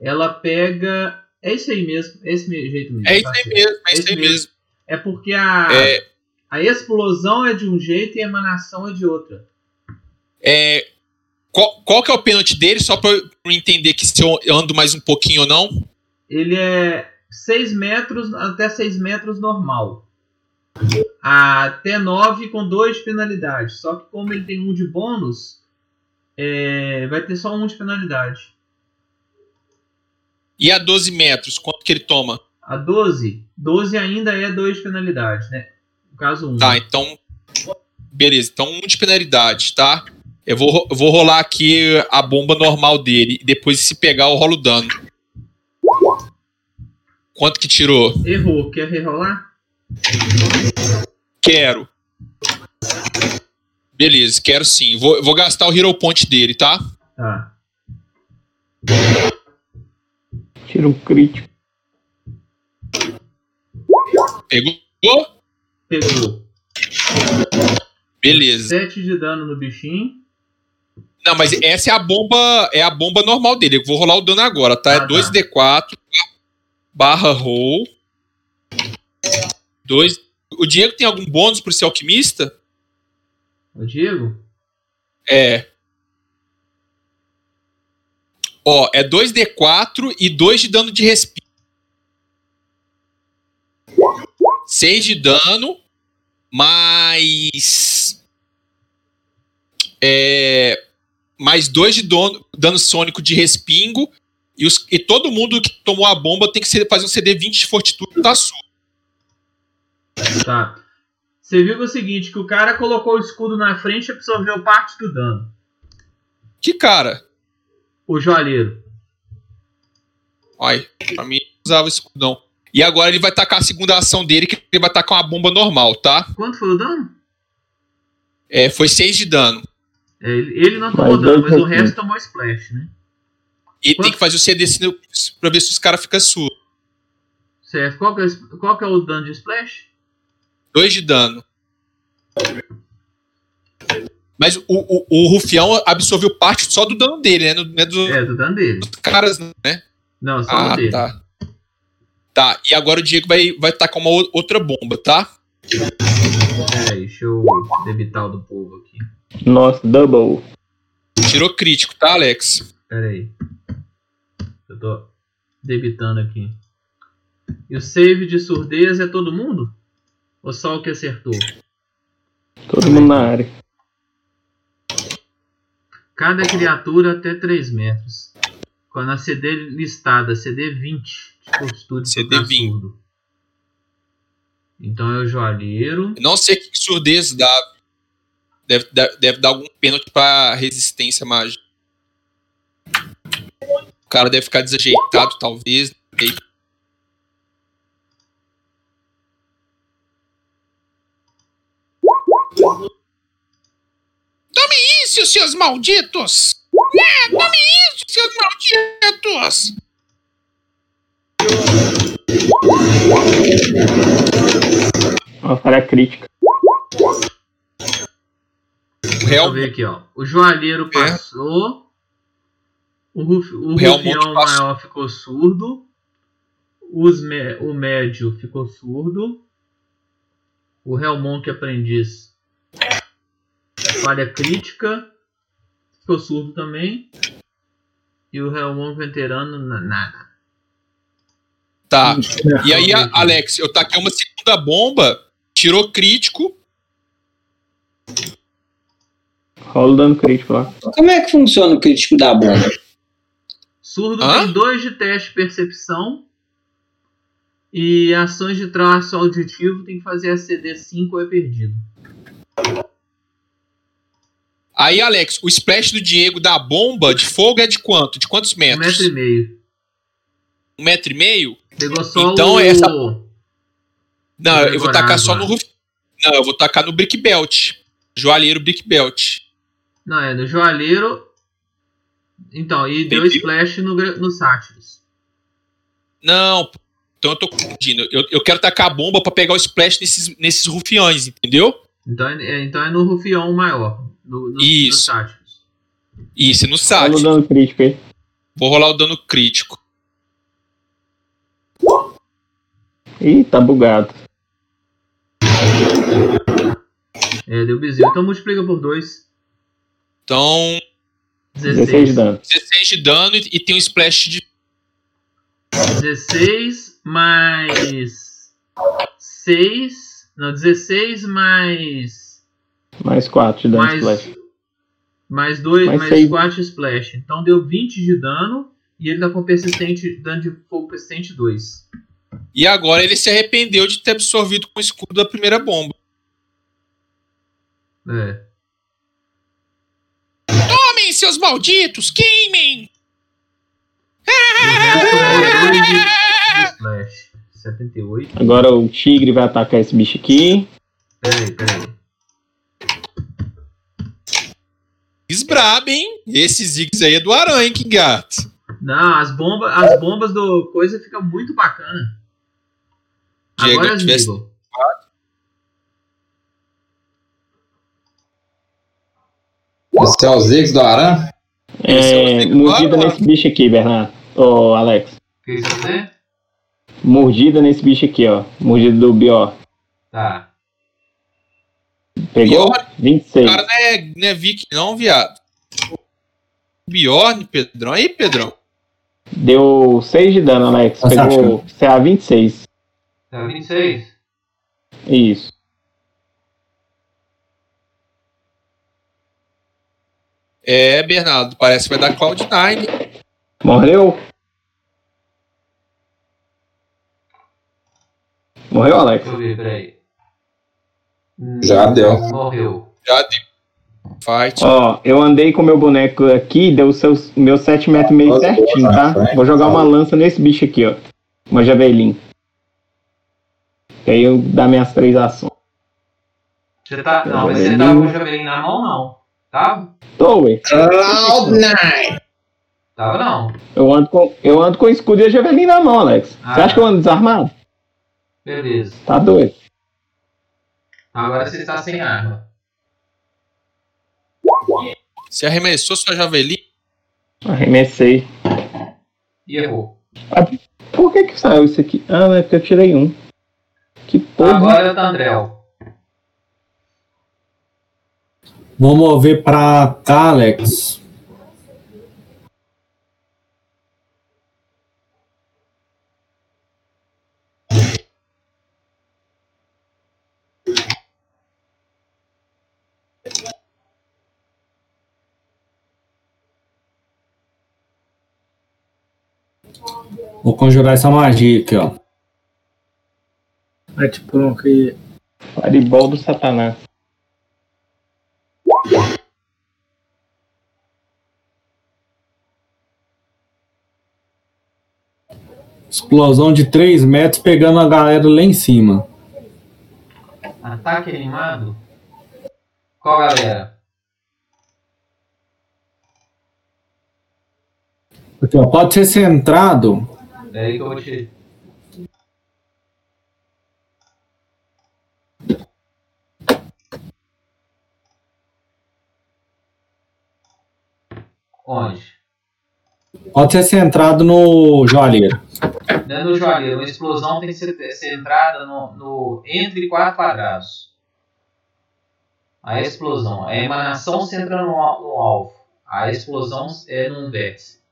Ela pega. É isso aí mesmo. É esse jeito mesmo. É isso tá aí mesmo, é É isso aí mesmo. mesmo. É porque a, É, a explosão é de um jeito e a emanação é de outra. é, qual, qual que é o pênalti dele, só pra eu entender que se eu ando mais um pouquinho ou não? Ele é 6 metros até 6 metros normal. Até 9 com 2 de penalidade. Só que como ele tem um de bônus, é, vai ter só um de penalidade. E a 12 metros, quanto que ele toma? A 12, 12 ainda é 2 de penalidade, né? No caso 1. Tá, então. Beleza, então um de penalidade, tá? Eu vou, eu vou rolar aqui a bomba normal dele. E depois, se pegar, eu rolo o dano. Quanto que tirou? Errou. Quer rerolar? Quero. Beleza, quero sim. Vou, vou gastar o Hero Point dele, tá? Tá. Tira um crítico. Pegou? Pegou. Beleza. 7 de dano no bichinho. Não, mas essa é a bomba, é a bomba normal dele. Eu vou rolar o dano agora, tá? Ah, É tá. 2d4 barra roll. 2. O Diego tem algum bônus por ser alquimista? O Diego? É. Ó, é 2d4 e 2 de dano de respiro. 6 de dano, mais. É, mais 2 de dano, dano sônico de respingo. E, os- e todo mundo que tomou a bomba tem que fazer um CD 20 de fortitude da sua. Tá. Você viu que é o seguinte, que o cara colocou o escudo na frente e absorveu parte do dano. Que cara? O joalheiro. Ai, pra mim não usava escudão. E agora ele vai tacar a segunda ação dele, que ele vai tacar uma bomba normal, tá? Quanto foi o dano? É, foi 6 de dano. É, ele, não tomou dano, mas o resto tomou splash, né? E Quanto? tem que fazer o CD pra ver se os caras ficam surdos. Certo. Qual que, é, qual que é o dano de splash? 2 de dano. Mas o, o, o Rufião absorveu parte só do dano dele, né? Não é do- É, do dano dele. dos caras, né? Não, só Ah, dele. tá. Tá, e agora o Diego vai, vai tacar uma o- outra bomba, tá? Pera aí, deixa eu debitar o do povo aqui. Nossa, double. Tirou crítico, tá, Alex? Pera aí. Eu tô debitando aqui. E o save de surdez é todo mundo? Ou só o que acertou? Todo mundo na área. Cada criatura até 3 metros. Quando a CD listada, CD 20 de fortitude CD pra 20. surdo. Então é o joalheiro. Não sei que surdez dá. Deve, deve, deve dar algum pênalti pra resistência mágica. O cara deve ficar desajeitado, talvez. não sei. Tome isso, seus malditos! É, tome isso, seus malditos! Uma falha crítica. Deixa Real, eu ver aqui, ó. O joalheiro É. passou. O, ruf, o rufião passou. maior ficou surdo. Os me- o médio ficou surdo. O Hellmonk aprendiz. Falha crítica. Ficou surdo também. E o Hellmonk veterano, na- nada. Tá. E aí, a- Alex, eu taquei uma segunda bomba, tirou crítico. Rola o dano crítico lá. Como é que funciona o crítico da bomba? Surdo Hã? tem dois de teste de percepção. E ações de traço auditivo tem que fazer ACD 5 ou é perdido. Aí, Alex, o splash do Diego da bomba de fogo é de quanto? De quantos Um metros? metro e meio. Um metro e meio? Pegou só Então, o. essa- Não, eu vou tacar só no. Não, eu vou tacar no Brick Belt. Joalheiro Brick Belt. Não, é no joalheiro. Então, e deu splash no, no Sátiros. Não, então eu tô confundindo. Eu, eu quero tacar a bomba pra pegar o splash nesses, nesses rufiões, entendeu? Então é, é- então é no Rufião maior. No, no, Isso. no. Isso, no Rola site. o dano crítico aí. Vou rolar o dano crítico. Ih, tá bugado. É, deu bezerro. Então multiplica por 2. Então, 16. 16 de dano. 16 de dano e, e tem um splash de. 16 mais 6. Não, 16 mais. Mais 4 de dano mais, splash. mais 2, Mais mais seis. 4 splash. Então deu 20 de dano. E ele tá com persistente, dano de fogo persistente 2. E agora ele se arrependeu de ter absorvido com o escudo da primeira bomba. É. Tomem, seus malditos! Queimem! É 2 de, de splash. 78. Agora o tigre vai atacar esse bicho aqui. Peraí, peraí. Desbraba, hein? Esse Ziggs aí é do aranha, que gato. Não, as bombas, as bombas do coisa fica muito bacana. Diego, Agora tivesse-. Esse é o Ziggs do Aran? É É, mordida nesse bicho aqui, Bernardo. Ô, Alex. O que você fazer? Mordida nesse bicho aqui, ó. Mordida do Bior. Tá. Pegou? Bior? 26. O cara não é, não é Viking, não, viado. Bjorn, Pedrão. Aí, Pedrão. Deu 6 de dano, Alex. Tá Pegou CA 26. Tá 26. Isso. É, Bernardo, parece que vai dar Cloud9. Morreu? Morreu, Alex? Deixa eu ver, peraí. Hum, Já deu. Morreu. Já deu. Fight. Ó, eu andei com meu boneco aqui, deu seus, meu 7 metros meio Nossa, certinho, tá? Vou jogar uma lança nesse bicho aqui, ó. Uma javelin. E aí eu dar minhas três ações. Você tá. Não, mas você tá com o javelin na mão, não. Tá? Tô, ué. Cloud9! Tava não. Eu ando com, eu ando com escudo e a javelin na mão, Alex. Você Ah. acha que eu ando desarmado? Beleza. Tá doido. Agora você está sem arma. Você arremessou sua javelin? Arremessei. E errou. Por que que saiu isso aqui? Ah, é porque eu tirei um. Que porra. Agora é o Tandrel. Vou mover pra cá, Alex. Vou conjurar essa magia aqui, ó. É tipo um que. Fireball do Satanás. Explosão de 3 metros pegando a galera lá em cima. Ataque animado? Qual galera? Aqui, ó, pode ser centrado. É aí que eu vou te. Onde? Pode ser centrado no joalheiro. Dentro do joalheiro, uma explosão tem que ser centrada no, no, entre quatro quadrados. A explosão, a emanação centra no, no alvo. A explosão é num vértice.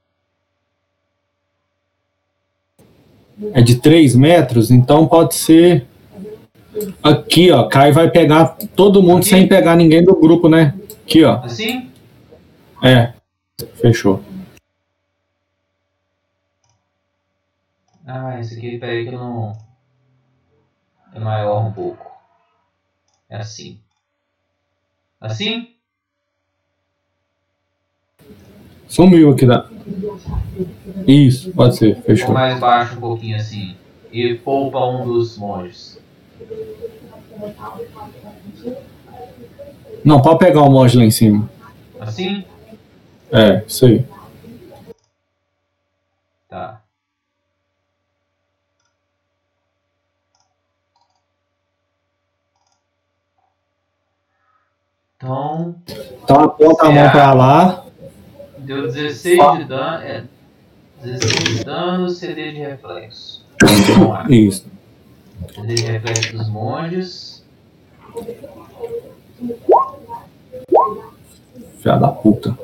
É de 3 metros, então pode ser. Aqui, ó. Kai vai pegar todo mundo Aqui? sem pegar ninguém do grupo, né? Aqui, ó. Assim? É. Fechou. Ah, esse aqui, peraí que eu não. É maior um pouco. É assim. Assim? Sumiu aqui da. Isso, pode ser, Ou fechou. mais baixo um pouquinho assim. E poupa um dos monges. Não, pode pegar o monge lá em cima. Assim? É, isso aí. Tá. Então, Então aponta a mão pra lá. Deu 16 de dano. É, 16 de dano, CD de reflexo. Vamos lá. Isso. CD de reflexo dos monges. Filha da puta.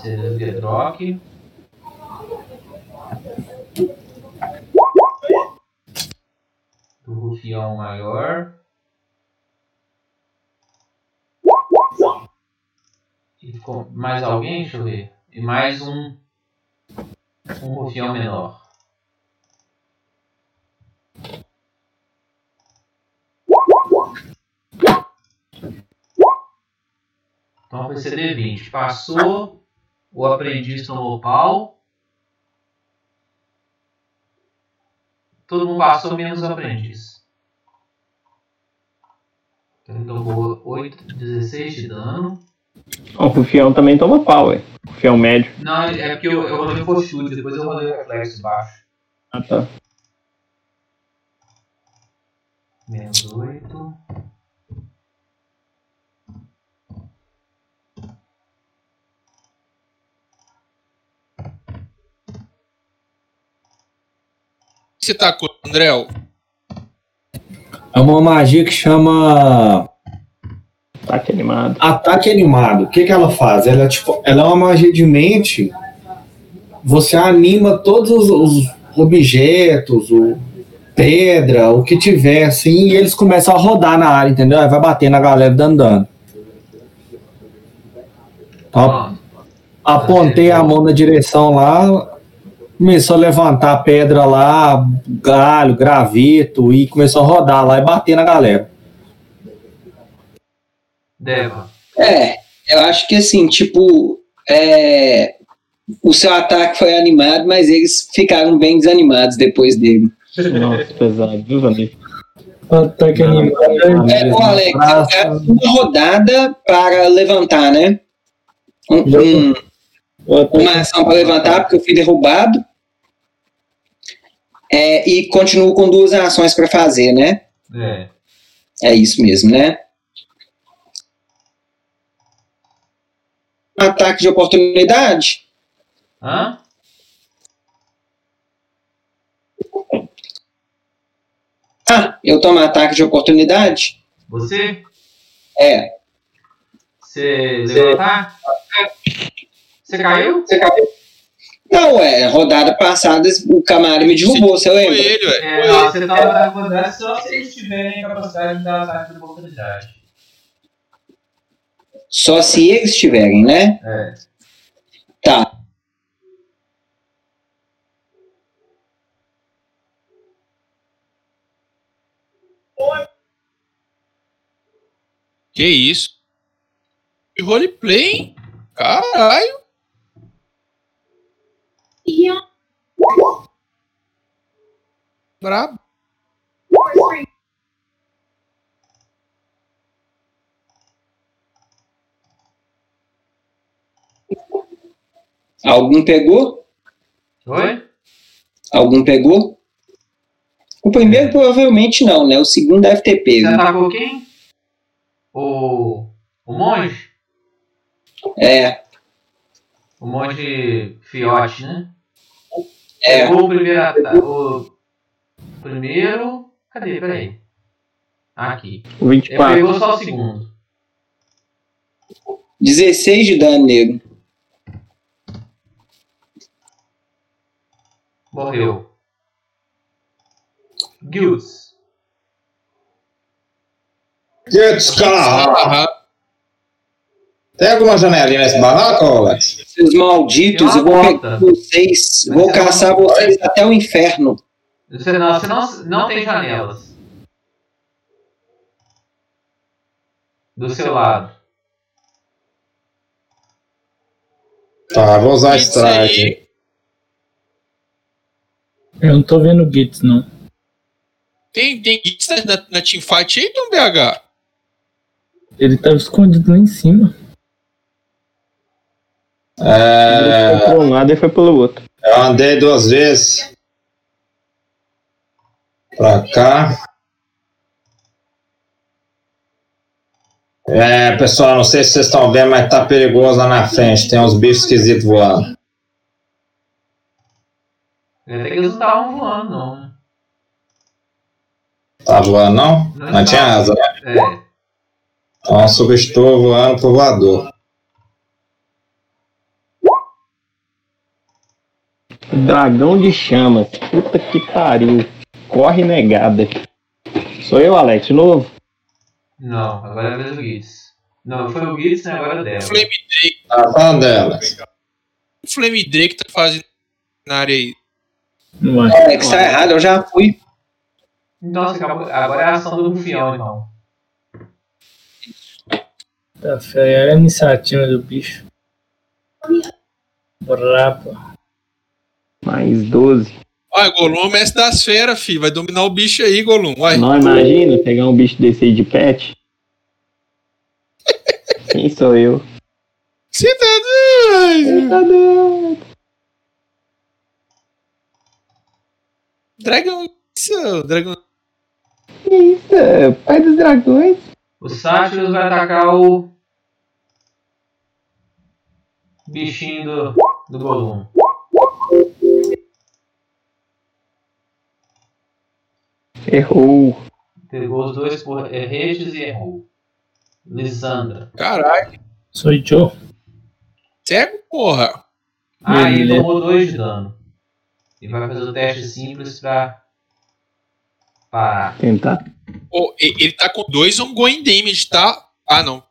CD do Gedrock. Do Rufião Maior. E ficou mais alguém? Deixa eu ver. E mais um. Um Rufião menor. Então foi CD20. Passou. O aprendiz tomou pau. Todo mundo passou, menos o aprendiz. Então ele tomou 8, 16 de dano. O Rufião também toma pau, ué. Rufião médio. Não, é porque eu, eu rolei for chute, depois eu rolei o reflexo baixo. Ah, tá. Menos 8. Você tá com Andréu? É uma magia que chama Ataque animado. ataque animado. O que, que ela faz? Ela, tipo, ela é uma magia de mente. Você anima todos os, os objetos, o pedra, o que tiver, assim, e eles começam a rodar na área, entendeu? Aí vai bater na galera dando apontei a mão na direção lá, começou a levantar pedra lá, galho, graveto, e começou a rodar lá e bater na galera. Deva. É, eu acho que assim, tipo, é, o seu ataque foi animado, mas eles ficaram bem desanimados depois dele. Nossa, pesado, viu, Vanessa? Ataque animado. É, ô Alex, é uma rodada para levantar, né? Um- um- O uma ação para levantar, porque eu fui derrubado. É, e continuo com duas ações para fazer, né? É. É isso mesmo, né? Ataque de oportunidade? Hã? Ah, eu tomo ataque de oportunidade? Você? É. Você levantar? Você caiu? Você caiu? Não, é, rodada passada o camarada me derrubou, você Foi lembra? ele, ué. É, você tá na oportunidade só se eles tiverem capacidade de dar ataque de oportunidade. Só se eles tiverem, né? É. Tá. Que isso? Que roleplay, hein? Caralho! Brabo. Algum pegou? Oi? Algum pegou? O primeiro provavelmente não, né? O segundo deve ter Você pego. atacou quem? O. O monge? É, O monge fiote, né? é. Pegou o primeiro O primeiro. Cadê? Peraí. Aqui. O Ele 24. pegou só o segundo. 16 de dano negro. Morreu. Guilds. Gets cara. Tem alguma janelinha nesse barraco, Alex? Seus malditos, eu vou vocês, vou você não- caçar vocês até o inferno. Você não, você não, não tem janelas. Do seu lado. Tá, vou usar strike. Eu não tô vendo o Gits, não. Tem, tem Gits na, na teamfight aí, Tom BH? Ele tava escondido lá em cima. É, Foi por um lado e foi pelo outro. eu andei duas vezes. Pra cá. É, pessoal, não sei se vocês estão vendo, mas tá perigoso lá na frente. Tem uns bichos esquisitos voando. Até que eles não estavam voando, não. Tá voando, não? Não Não tinha tá. asa, né? É. Então substituo voando pro voador. Dragão de chamas. Puta que pariu. Corre negada. Sou eu, Alex, de novo. Não, agora é a vez do Gitz. Não, foi o Gitz, né? Agora é o dela. Flame Drake. Tá falando delas. O Flame Drake tá fazendo na área aí. Não é. Alex, tá errado, eu já fui. Então, agora é a ação do rufião, então. Tá feio. Olha a iniciativa do bicho. Brabo. Mais 12. Olha, Golum é o mestre das feras, filho. Vai dominar o bicho aí, Golum. Vai. Não imagina pegar um bicho desse aí de pet? Quem sou eu? Você tá doido? Tá doido. Dragão. Isso, dragão. Que isso? é Pai dos dragões. O Sátiros vai atacar o. Bichinho do, do Golum. Errou. Pegou os dois por redes e errou. Lisandra. Caralho. Sou eu. Cego, porra. Ah, ele tomou dois de dano. Ele vai fazer o teste simples pra parar. Tentar. E- ele tá com dois ongoing damage, tá? Ah, não.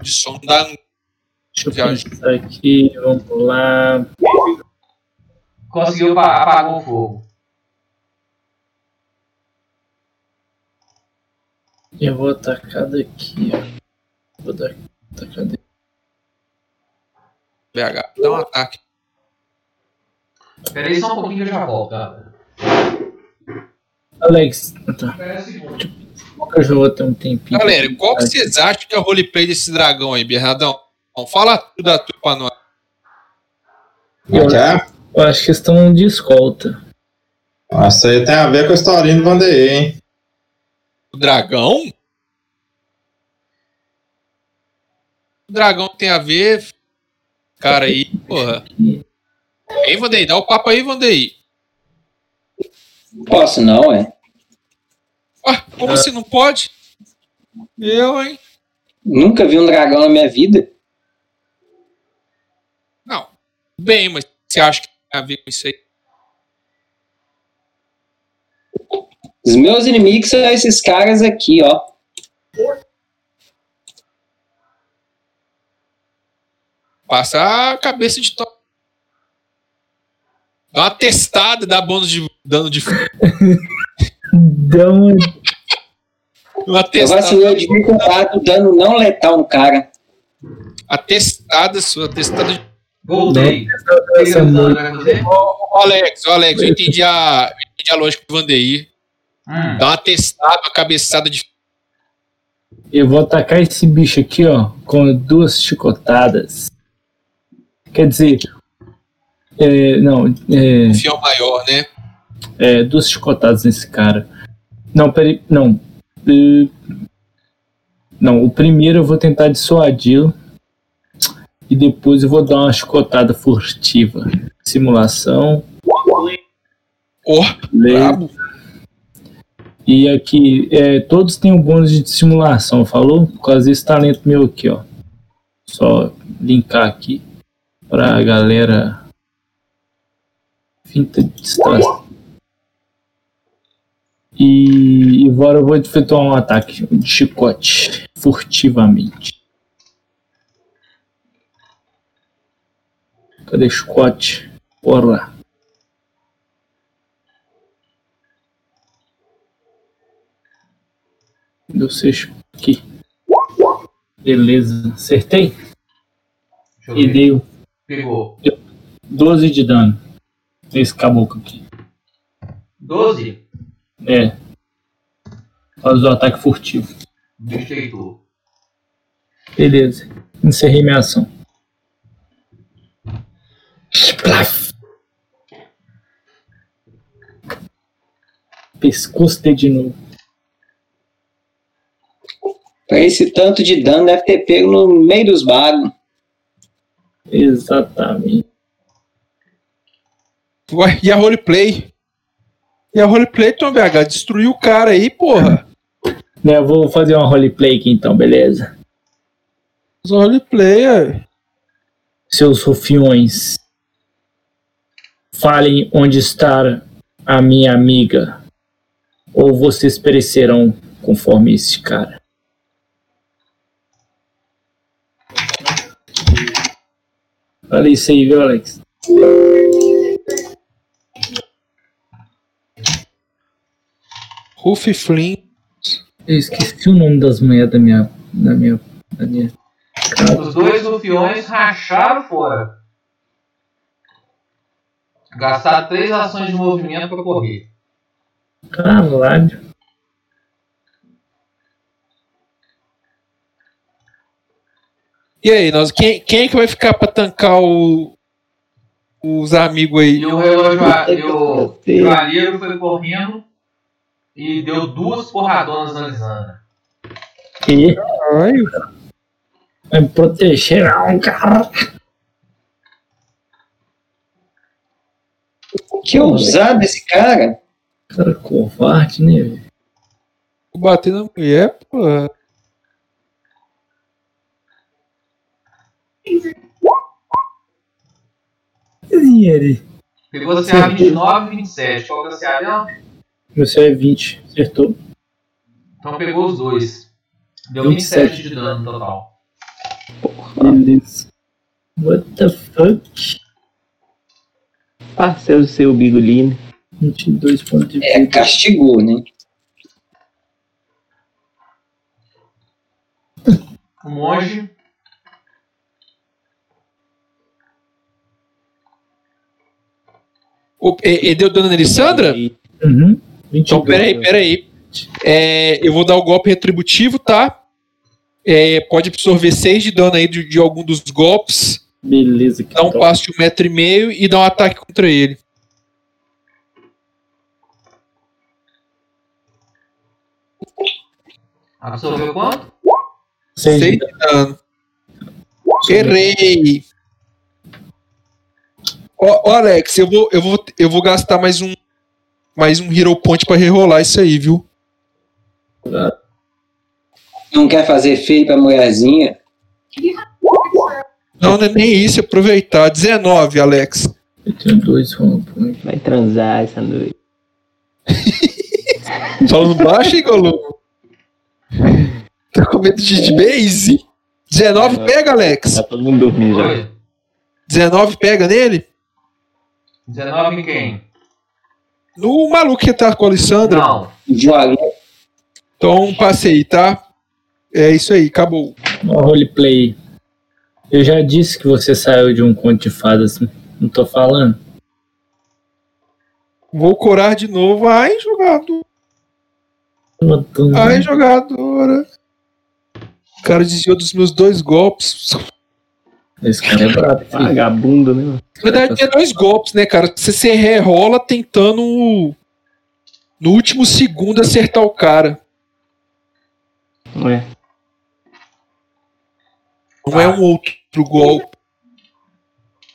De som dá. Deixa eu Viagem. pensar aqui. Vamos lá. Conseguiu pa- apagar o fogo. Eu vou atacar daqui, ó. Vou dar atacar daqui. BH, dá um ataque. Espera aí só um pouquinho que eu já volto, tá? Alex, tá. Espera um segundo. Eu já vou ter um tempinho. Galera, qual que vocês acham que é o roleplay desse dragão aí, Bernardão? Fala tudo da tua pra nós. É? Eu acho que estão de escolta. Isso aí tem a ver com a historinha do Vanderlei, hein? O dragão? O dragão tem a ver. Cara aí, porra. Ei, Vandei, dá o papo aí, Vandei. Posso não, é? Ué, como assim não pode? Eu, hein? Nunca vi um dragão na minha vida. Não. Bem, mas você acha que tem a ver com isso aí? Os meus inimigos são esses caras aqui, ó. Passa a cabeça de top. Dá uma testada, dá bônus de dano de. Dá uma... Um Eu vacilei de me contar do dano não letal no cara. atestado, sua atestado de Voltei. Ô, Alex, ô, Alex, eu entendi a, eu entendi a lógica do Vandeir. Hum. Dá uma testada, uma cabeçada de Eu vou atacar esse bicho aqui, ó, com duas chicotadas. Quer dizer, é, não, é, fiel maior, né? é, duas chicotadas nesse cara. Não, peraí, não. É, não, o primeiro eu vou tentar dissuadi-lo. E depois eu vou dar uma chicotada furtiva. Simulação. Lei. brabo. E aqui, é, todos têm um bônus de simulação, falou? Por causa desse talento meu aqui, ó. Só linkar aqui pra galera. Finta de distração. E, agora eu vou efetuar um ataque de chicote, furtivamente. Cadê chicote? Bora lá. Deu seis aqui. Beleza, acertei. E dei Pegou. 12 de dano. Nesse caboclo aqui. 12. É. Faz o ataque furtivo. Deitou. Beleza. Encerrei minha ação. Splaf. Pescoço dele de novo. Pra esse tanto de dano, deve ter pego no meio dos bagos. Exatamente. Ué, e a roleplay? E a roleplay, Tom BH, destruiu o cara aí, porra. Né, eu vou fazer uma roleplay aqui então, beleza? A roleplay, é. Seus rufiões. Falem onde está a minha amiga. Ou vocês perecerão conforme esse cara. Olha isso aí, viu, Alex? Ruff Flynn. Eu esqueci o nome das mulheres da minha. Da minha. Da minha. Os dois rufiões racharam fora. Gastar três ações de movimento pra correr. Caralho. E aí, nós, quem, quem é que vai ficar pra tancar o, os amigos aí? E o relógio, e o joalheiro foi correndo e deu duas porradonas na Lisandra. E Caralho. vai me proteger, não, cara. Que ousado esse cara. Cara covarde, né, velho? Vou bater na mulher, porra. Ele? Pegou CA 29 e 27. Qual que é o CA dela? Céu é 20, acertou. Então pegou os dois. Deu 27 27 de dano no total. Beleza. What the fuck? Parcelo do seu bigolino. 22 pontos de É, vida. castigou, né? O monge O, e, e deu dano na Alessandra? Uhum. 22. Então, peraí, peraí. É, eu vou dar o golpe retributivo, tá? É, pode absorver 6 de dano aí de, de algum dos golpes. Beleza, que Dá um top. passo de um metro e meio e dá um ataque contra ele. absorveu quanto? Seis 6 de de dano. Errei! Ó, ó, Alex, eu vou, eu, vou, eu vou gastar mais um mais um Hero Point pra rerolar isso aí, viu? Não quer fazer feio pra mulherzinha? Não, não é nem isso, aproveitar. 19, Alex. Eu tenho dois rompões. Vai transar essa noite. Falando baixo, hein, Golum? Tá com medo de, de base? 19 pega, Alex. Tá todo mundo dormindo já. Foi. 19 pega nele? 19 em quem? No maluco que tá com a Alessandra. Não. Joalheiro. Então, passei, tá? É isso aí, acabou. Roleplay. Eu já disse que você saiu de um conto de fadas. Não tô falando. Vou corar de novo. Ai, jogador. Ai, jogadora. O cara desviou dos meus dois golpes. Esse cara é brabo. Vagabundo, né? Na verdade, é dois golpes, né, cara? Você se rerola tentando no último segundo acertar o cara. Não é? Não é um outro golpe.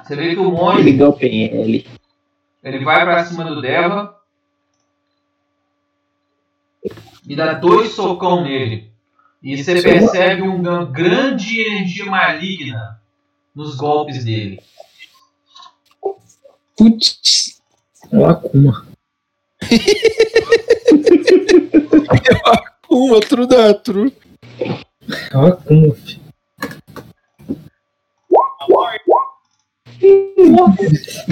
Você vê que o monge Liga o PL. ele vai pra cima do Deva e dá dois socão nele. E você percebe uma grande energia maligna nos golpes dele. Putz. É o Akuma. Um outro dentro. É o Akuma, filho.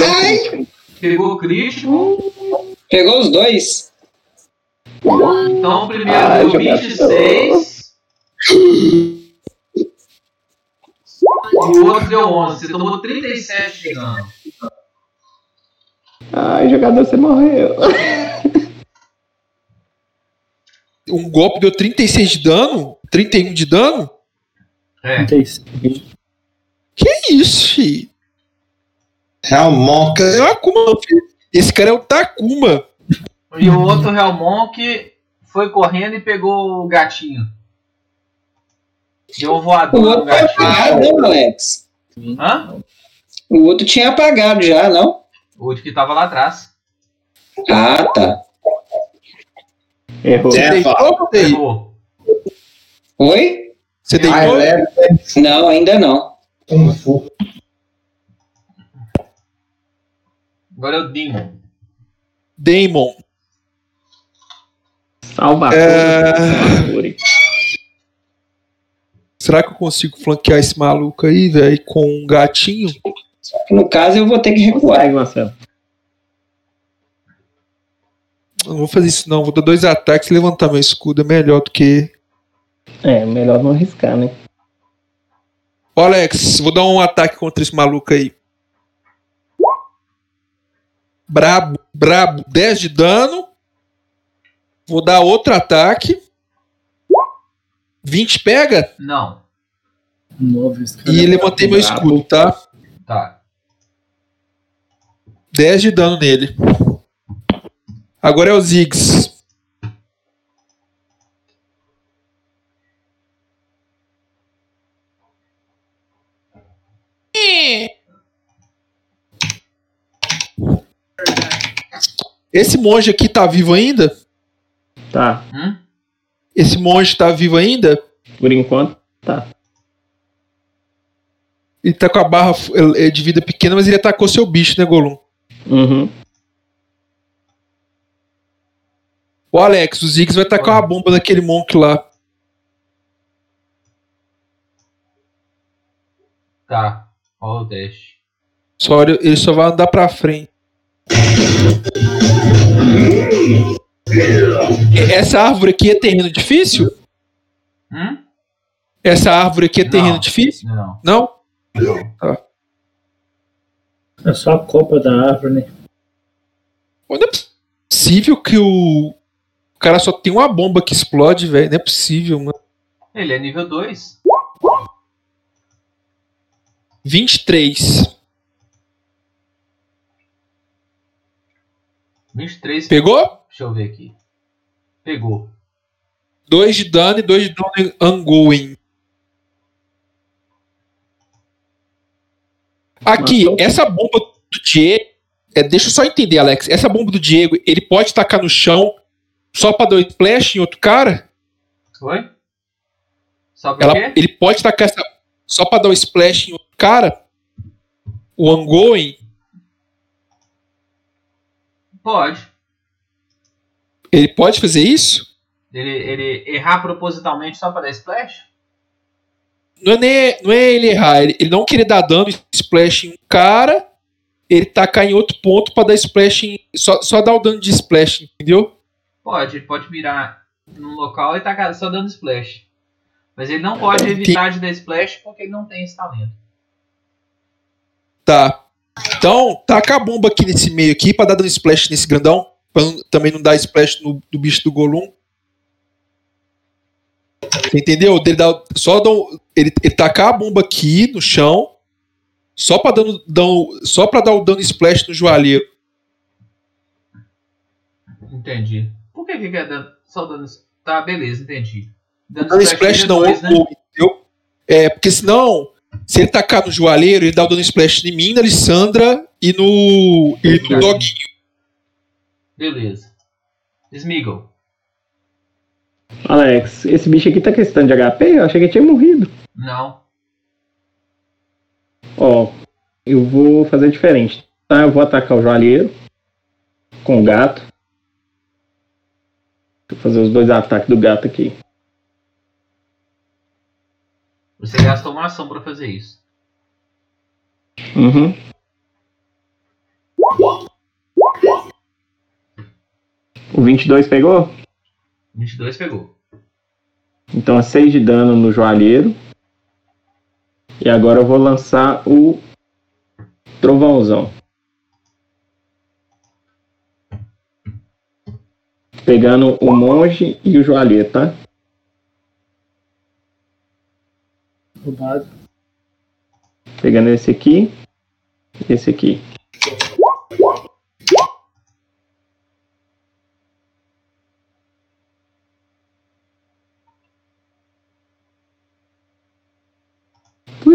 Ai! Pegou crítico, Pegou os dois. então o primeiro Ai. 26 e o outro deu 11. Você tomou 37 de dano. Ai, jogador, você morreu. Um golpe deu 36 de dano? 31 de dano? É. 36. Que isso, fi? Hellmonk. É o Akuma, filho. Esse cara é o Takuma. E o outro Hellmonk foi correndo e pegou o gatinho. Deu um O voador no outro foi apagado, né, Alex? Hã? O outro tinha apagado já, não? O outro que tava lá atrás. Ah, tá. Errou. É, Deitou fala. ou dei? Pegou. Oi? Você Ah, deitou? leve. Não, ainda não. Agora é o Demon. Damon. Salva É. Será que eu consigo flanquear esse maluco aí, velho, com um gatinho? No caso, eu vou ter que recuar. Consegue, Marcelo. Não vou fazer isso não, vou dar dois ataques e levantar meu escudo, é melhor do que... É, melhor não arriscar, né? Ô Alex, vou dar um ataque contra esse maluco aí. Brabo, brabo, 10 de dano. Vou dar outro ataque. 20 pega Não. Cara e é levantei meu escudo, tá? Tá. 10 de dano nele. Agora é o Ziggs. Esse monge aqui tá vivo ainda? Tá, Hum? Esse monge tá vivo ainda? por enquanto, tá. Ele tá com a barra eh, de vida pequena, mas ele atacou seu bicho, né, Golum? Uhum. O Alex, o Ziggs vai tacar uma bomba naquele monk lá. Tá. Rola o teste. Só ele ele só vai andar pra frente. Essa árvore aqui é terreno difícil? Hum? Essa árvore aqui é terreno Não. difícil? Não. Não? É só a copa da árvore, né? Não é possível que o... o cara só tem uma bomba que explode, velho. Não é possível, mano. Ele é nível 2. 23. 23. Pegou? Deixa eu ver aqui. Pegou. 2 de dano e 2 de dano ongoing. Aqui, Matou. essa bomba do Diego. é, deixa eu só entender, Alex. Essa bomba do Diego, ele pode tacar no chão só pra dar um splash em outro cara? Oi? Sabe Ela, o quê? ele pode tacar essa só pra dar um splash em outro cara? O ongoing, Pode. Ele pode fazer isso? Ele, ele errar propositalmente só pra dar splash? Não é, nem- não é ele errar, ele, ele não querer dar dano splash em um cara, ele tacar em outro ponto pra dar splash em. Só, só dar o dano de splash, entendeu? Pode. Ele pode mirar num local e tá só dando splash. Mas ele não pode evitar de dar splash porque ele não tem esse talento. Tá. Então, taca a bomba aqui nesse meio aqui pra dar dano splash nesse grandão. Pra não- também não dar splash no, do bicho do Golum. Você entendeu? Ele dá, só dá um- ele, ele tacar a bomba aqui no chão. Só pra, dano, dão- só pra dar o dano splash no joalheiro. Entendi. Por que que é dando, só dando... Tá, beleza, entendi. Dando Dano splash não, dois, né? entendeu? É, porque senão, se ele tacar no joalheiro, ele dá o dano splash em mim, na Alessandra e no, e no Doguinho. Beleza. Smeagol. Alex, esse bicho aqui tá questão de HP? Eu achei que ele tinha morrido. Não. Ó, eu vou fazer diferente. Tá? Eu vou atacar o joalheiro com o gato. Vou fazer os dois ataques do gato aqui. Você gastou uma ação pra fazer isso. Uhum. O 22 pegou? 22 pegou. Então é 6 de dano no joalheiro. E agora eu vou lançar o trovãozão. Pegando o monge e o joalheiro, tá? Roubado. Pegando esse aqui. e Esse aqui.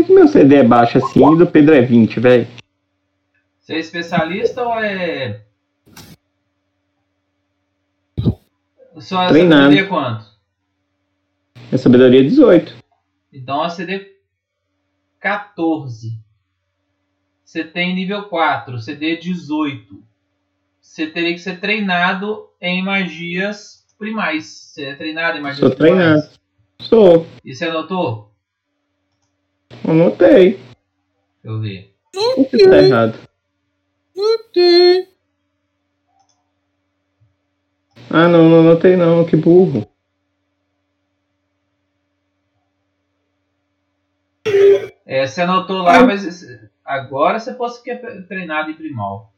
Que meu CD é baixo assim e do Pedro é 20, velho? Você é especialista ou é. Sua Treinado. sabedoria é quanto? Minha sabedoria é 18. Então a CD 14. Você tem nível 4, CD 18. Você teria que ser treinado em magias primais. Você é treinado em magias Sou primais? treinado. Sou. E você anotou? Anotei. Eu ver. O que tá errado? Ah, não, não anotei não. Que burro. É, você anotou lá, mas agora você fosse que é treinado em primal.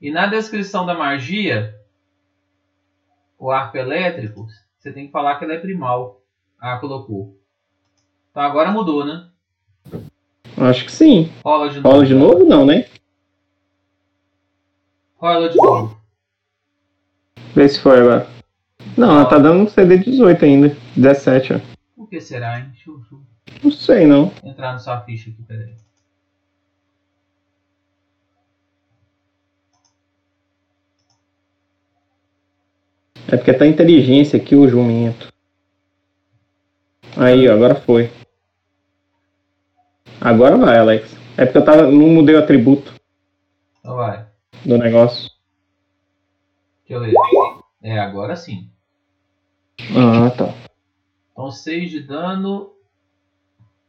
E na descrição da magia, o arco elétrico, você tem que falar que ela é primal. Ah, colocou. Então agora mudou, né? Acho que sim. Rola de novo. Rola de novo, não, né? Rola de novo. Vê se foi agora. Não, ela tá dando um CD 18 ainda. 17, ó. Por que será, hein? Deixa eu, deixa eu Não sei, não. entrar na sua ficha aqui, peraí. É porque tá inteligência aqui o jumento. Aí, ó, agora foi. Agora vai, Alex. É porque eu tava, não mudei o atributo Então vai. do negócio. Deixa eu ver. É, agora sim. Ah, tá. Então 6 de dano.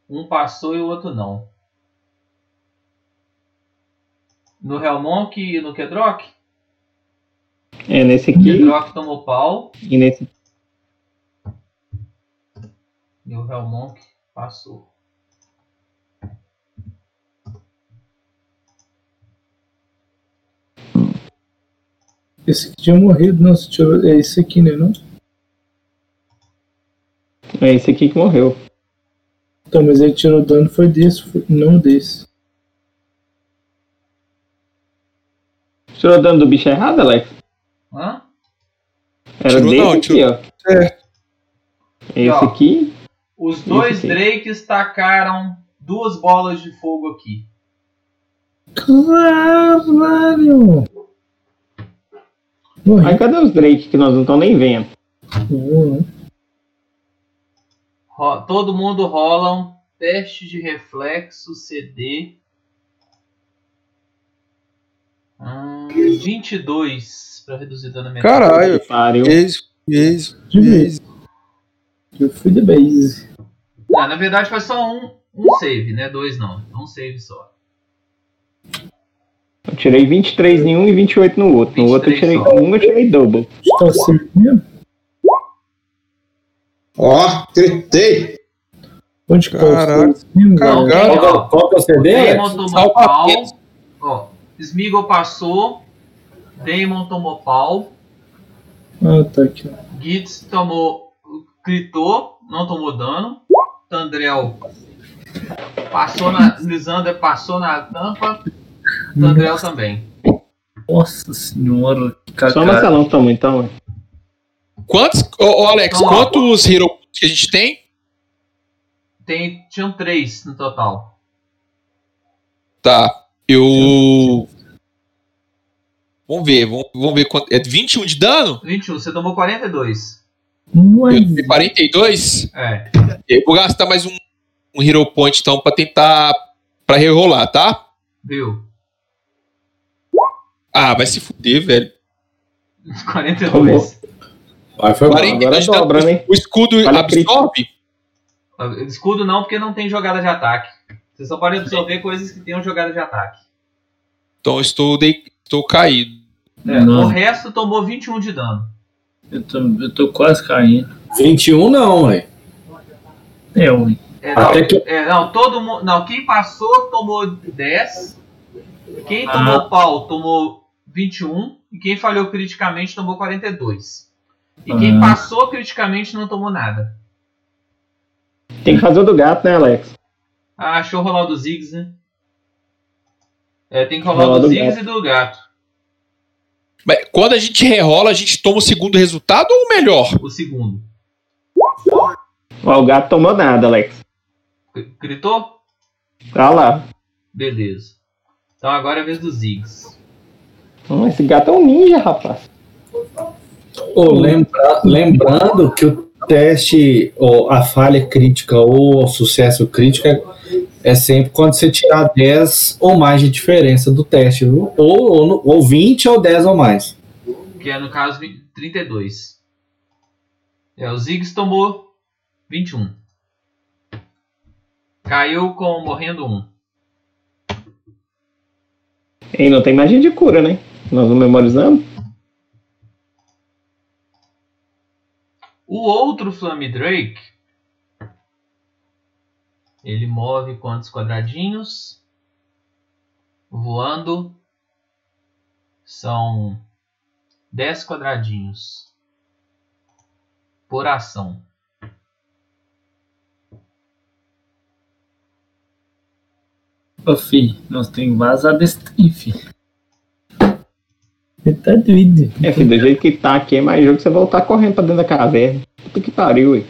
Um passou e o outro não. No Hellmonk e no Kedrock? É, nesse O aqui Kedrock tomou pau e nesse. e o Hellmonk passou. Esse aqui tinha morrido, não. Você tirou... É esse aqui, né? Não? É esse aqui que morreu. Então, mas ele tirou dano, foi desse, foi... não desse. Tirou dano do bicho errado, Alex? Hã? Era Tirou desse não, aqui, tirou- ó. Certo. Esse Ó. aqui. Os dois aqui. Drakes tacaram duas bolas de fogo aqui. Caralho! Morri. Aí cadê os Drake que nós não estamos nem vendo? Uhum. Ro- Todo mundo rola um teste de reflexo CD. Hum, 22 para reduzir dano mental. Caralho. Pariu. De ex. vez. Eu fui da base. Ah, na verdade faz só um, um save, né? Dois não. Um save só. Eu tirei 23 em um e 28 no outro. No outro eu 23 tirei só. um, eu tirei double. Está certo mesmo? Ó, gritei. Onde que Caraca. Cagado. Qual, que é o CD, Damon tomou pau. Ó, Smeagol passou. Damon tomou pau. Ah, tá aqui. Gitz tomou. Gritou, não tomou dano. Tandrel passou na. Lisander passou na tampa. Tandrel também. Nossa senhora, que Só cagada. Marcelão toma então. Quantos, ô, ô, Alex, lá. quantos Hero Points que a gente tem? Tem, tinham três no total. Tá. Eu. Vamos ver, vamos, vamos ver quanto. É 21 de dano? 21, você tomou 42. Não é Eu tenho 42? É. Eu vou gastar mais um, um Hero Point então pra tentar. pra rerolar, tá? Viu? Ah, vai se fuder, velho. 42. Vai, foi mal. 42 de dobra, dano. né? O escudo a absorve? Escudo não, porque não tem jogada de ataque. Você só pode absorver coisas que tenham jogada de ataque. Então estou, de... estou caído. É, o resto tomou 21 de dano. Eu tô, eu tô quase caindo. 21 não, ué. É, ui. É, não, Até que- é, não, todo mundo. Não, quem passou tomou 10. Quem Ah. tomou pau tomou 21. E quem falhou criticamente tomou 42. E quem Ah. passou criticamente não tomou nada. Tem que fazer o do gato, né, Alex? Ah, rolar o do Ziggs, né? É, tem que rolar o do do Ziggs gato. e do gato. Mas quando a gente rerola, a gente toma o segundo resultado ou o melhor? O segundo. Ó, o gato tomou nada, Alex. Gr- Gritou? Tá lá. Beleza. Então agora é a vez do Ziggs. Hum, esse gato é um ninja, rapaz. Ô, lembra- lembrando que o teste, ou a falha crítica ou o sucesso crítico é- é sempre quando você tirar 10 ou mais de diferença do teste, viu? Ou, ou, ou 20 ou 10 ou mais. Que é no caso vi- 32. É, o Ziggs tomou 21. Caiu com morrendo 1. E não tem magia de cura, né? Nós não memorizamos. O outro Flame Drake. Ele move quantos quadradinhos? Voando. São 10 quadradinhos. Por ação. Ô, fi, nós temos vazado esse trem, fi. Tá doido. É, filho, do jeito que tá aqui é mais jogo que você voltar correndo pra dentro da caverna. Puta que pariu, ué.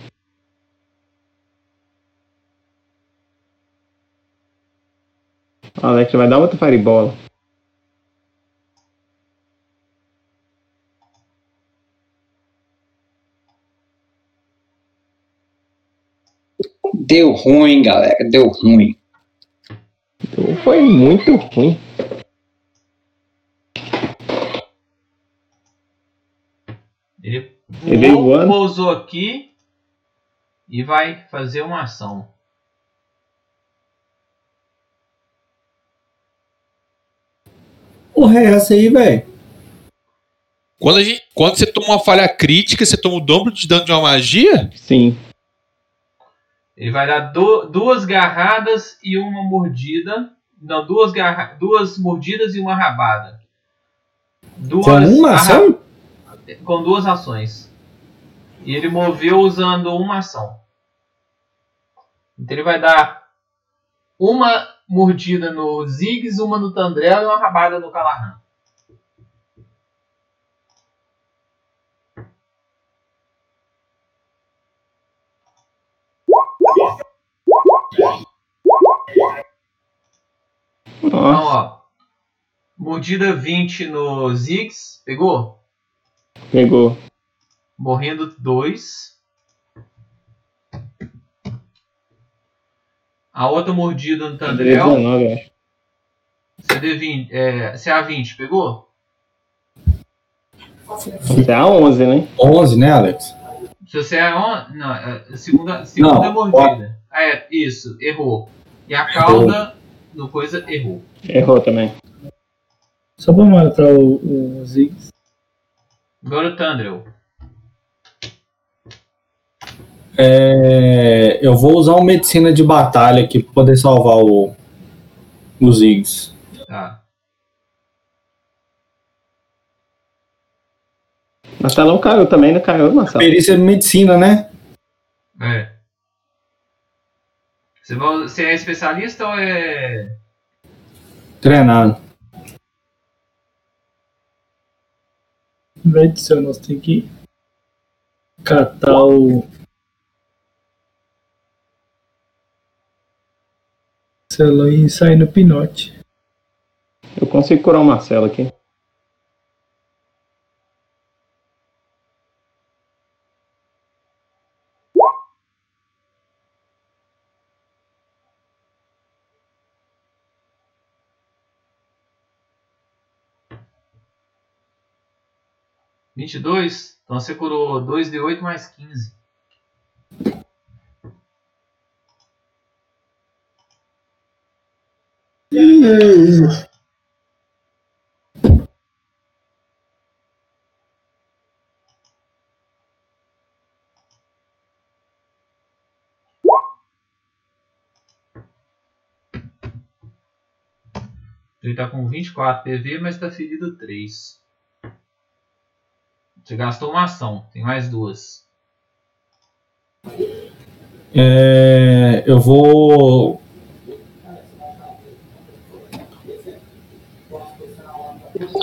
O Alex vai dar outra faribola. Deu ruim, galera. Deu ruim. Então, foi muito ruim. Voando. pousou aqui e vai fazer uma ação. Porra, é essa aí, velho? Quando, a gente, quando você toma uma falha crítica, você toma o dobro de dano de uma magia? Sim. Ele vai dar du- duas garradas e uma mordida. Não, duas, garra duas mordidas e uma rabada. Duas Com uma ação? Com duas ações. E ele moveu usando uma ação. Então ele vai dar uma mordida no Ziggs, uma no Tandrel e uma rabada no Callahan. Então, ó. Mordida 20 no Ziggs. Pegou? pegou. Morrendo 2. A outra mordida no Tandrel. 19, acho. CD20, é, CA20, pegou? É a 11, né? 11, né, Alex? Se você é on... Não, é a segunda, segunda Não, mordida. Ah, é, isso, errou. E a cauda no coisa errou. Errou também. Só pra matar o, o Ziggs. Agora o Tandrel. É, eu vou usar uma medicina de batalha aqui pra poder salvar o, os Ziggs. Tá. Marcelão caiu também, não caiu, Marcelo? Perícia de medicina, né? É. Você, vai- você é especialista ou é. Treinado. Céu, nós temos que catar o. Marcelão e sair no pinote. Eu consigo curar o Marcelo aqui. vinte e dois Então você curou 2d8 mais 15. Ele tá com 24 PV, mas tá ferido 3. Você gastou uma ação, tem mais duas. É, eu vou.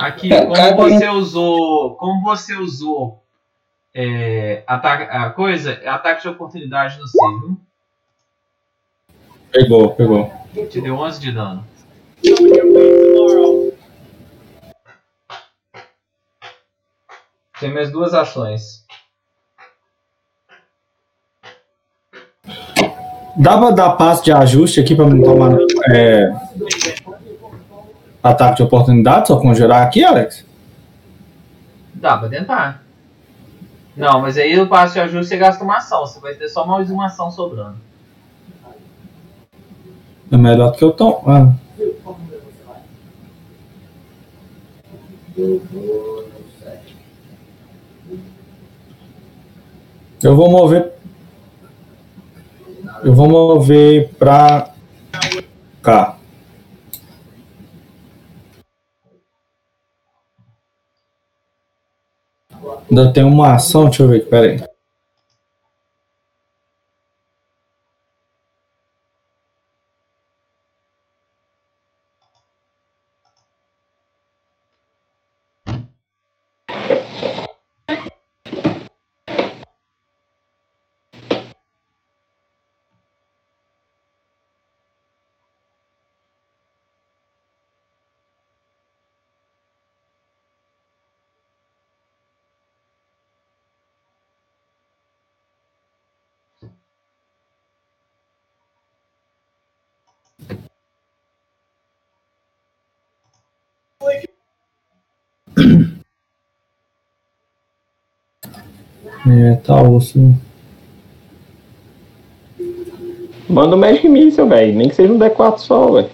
Aqui, É, como cada você usou, como você usou é, ataque, a coisa, é ataque de oportunidade no seu, viu? Pegou, pegou. Te deu 11 de dano. Tem mais duas ações. Dá pra dar passo de ajuste aqui pra não tomar é, ataque de oportunidade, só conjurar aqui, Alex? Dá pra tentar. Não, mas aí o passo de ajuste você gasta uma ação. Você vai ter só mais uma ação sobrando. É melhor do que eu tomo. Ah. Eu vou mover. Eu vou mover pra cá. Ainda tem uma ação, deixa eu ver, pera aí. É, tá osso. né? Manda um Magic Missile, velho. Nem que seja um D4 só, velho.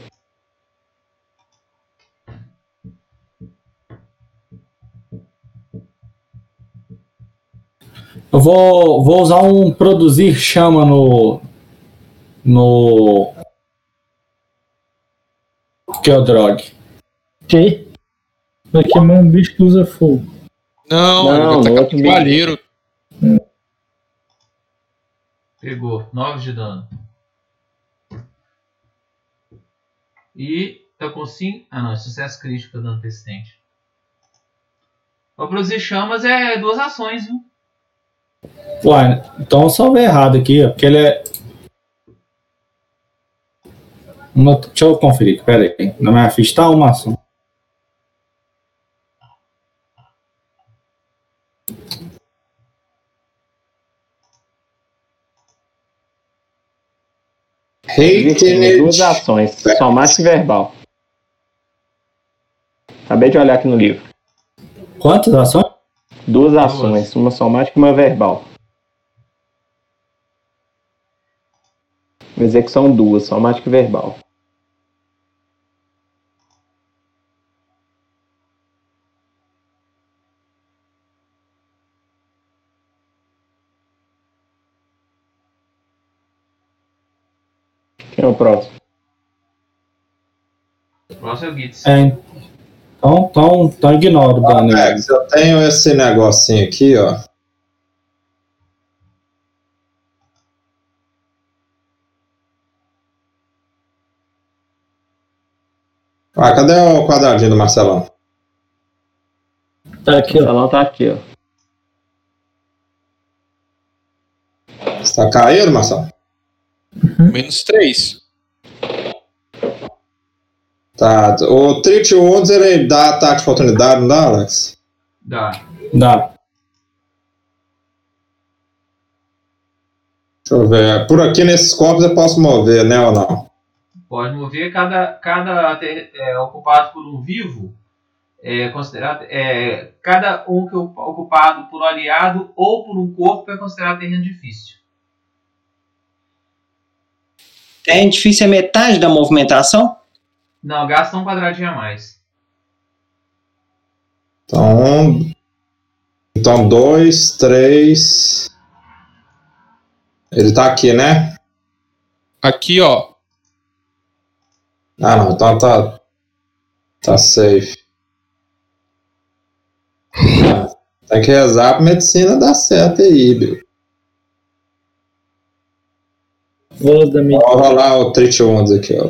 Eu vou, vou usar um produzir chama no. No. Keldrog. Que? Vai queimar um bicho que usa fogo. Não, Não, ele vai no atacar outro o cavaleiro. Pegou 9 de dano. E tá com 5. Ah não, é sucesso crítico dano persistente. Pra produzir chamas é duas ações, viu? Uai, então eu salvei errado aqui, ó, porque ele é. Uma- deixa eu conferir, pera aí. Na minha ficha tá uma ação. Duas ações, somática e verbal. Acabei de olhar aqui no livro. Quantas ações? Duas ações, uma somática e uma verbal. Vou dizer que são duas, somática e verbal. Próximo? O próximo é o Gitz. É, então, então, então ignora o dano. Alex, eu tenho esse negocinho aqui, ó. Ah, cadê o quadradinho do Marcelão? Tá aqui, O ó. salão tá aqui, ó. Você tá caído, Marcelo? Menos 3. Tá. O Trit Wounds, ele dá ataque de oportunidade, não dá, Alex? Dá. Dá. Deixa eu ver. Por aqui nesses corpos eu posso mover, né, ou não? Pode mover cada, cada é, ocupado por um vivo é considerado é, cada um que é ocupado por um aliado ou por um corpo é considerado terreno difícil. É difícil, é metade da movimentação? Não, gasta um quadradinho a mais. Então, um. Então, dois, três. Ele tá aqui, né? Aqui, ó. Ah, não. Então tá. Tá safe. Tem que rezar pra medicina dar certo aí, Bill. Minha. Vou rolar o Trit Wounds aqui, ó.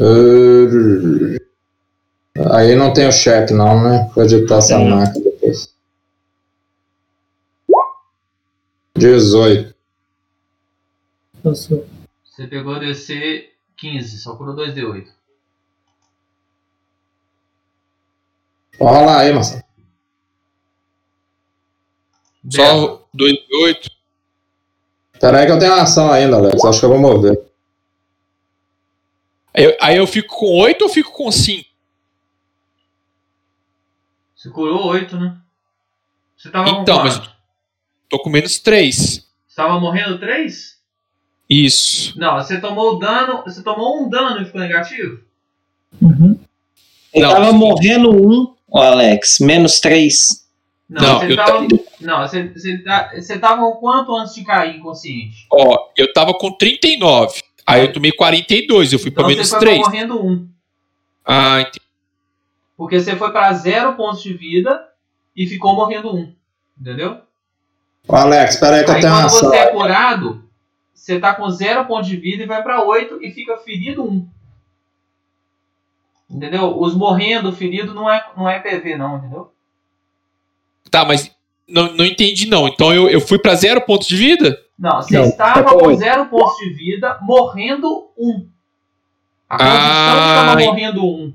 Uh, Aí não tem o cheque, não, né? Vou editar essa Tem. marca depois. 18. Passou. Você pegou DC 15, só curou 2D8. Vou rolar aí, Marcelo. Bela. Só 2 de 8. Pera aí que eu tenho ação ainda, Alex. Acho que eu vou mover. Aí, eu- aí eu fico com 8 ou fico com 5? Você curou 8, né? Você tava Então, com mas-? Tô com menos 3. Você tava morrendo 3? Isso. Não, você tomou dano. Você tomou um dano e ficou negativo? Uhum. Ele Não. tava morrendo um, Alex, menos três. Não, Não, você eu tava. Não, você, você, tá- você tava com quanto antes de cair inconsciente? Ó, eu tava com 39. Aí eu tomei 42, eu fui Então pra você menos foi 3. pra morrendo 1. Ah, entendi. Porque você foi pra 0 pontos de vida e ficou morrendo 1. Entendeu? Ô, Alex, pera aí que eu Aí tenho quando ação. você é curado, você tá com 0 pontos de vida e vai pra 8 e fica ferido 1. Entendeu? Os morrendo, ferido não é, não é PV, não, entendeu? Tá, mas não, não entendi não. Então eu, eu fui pra 0 pontos de vida? Não, você Não, estava tá com oito. 0 pontos de vida, morrendo 1. A Ah, condição estava en- morrendo 1.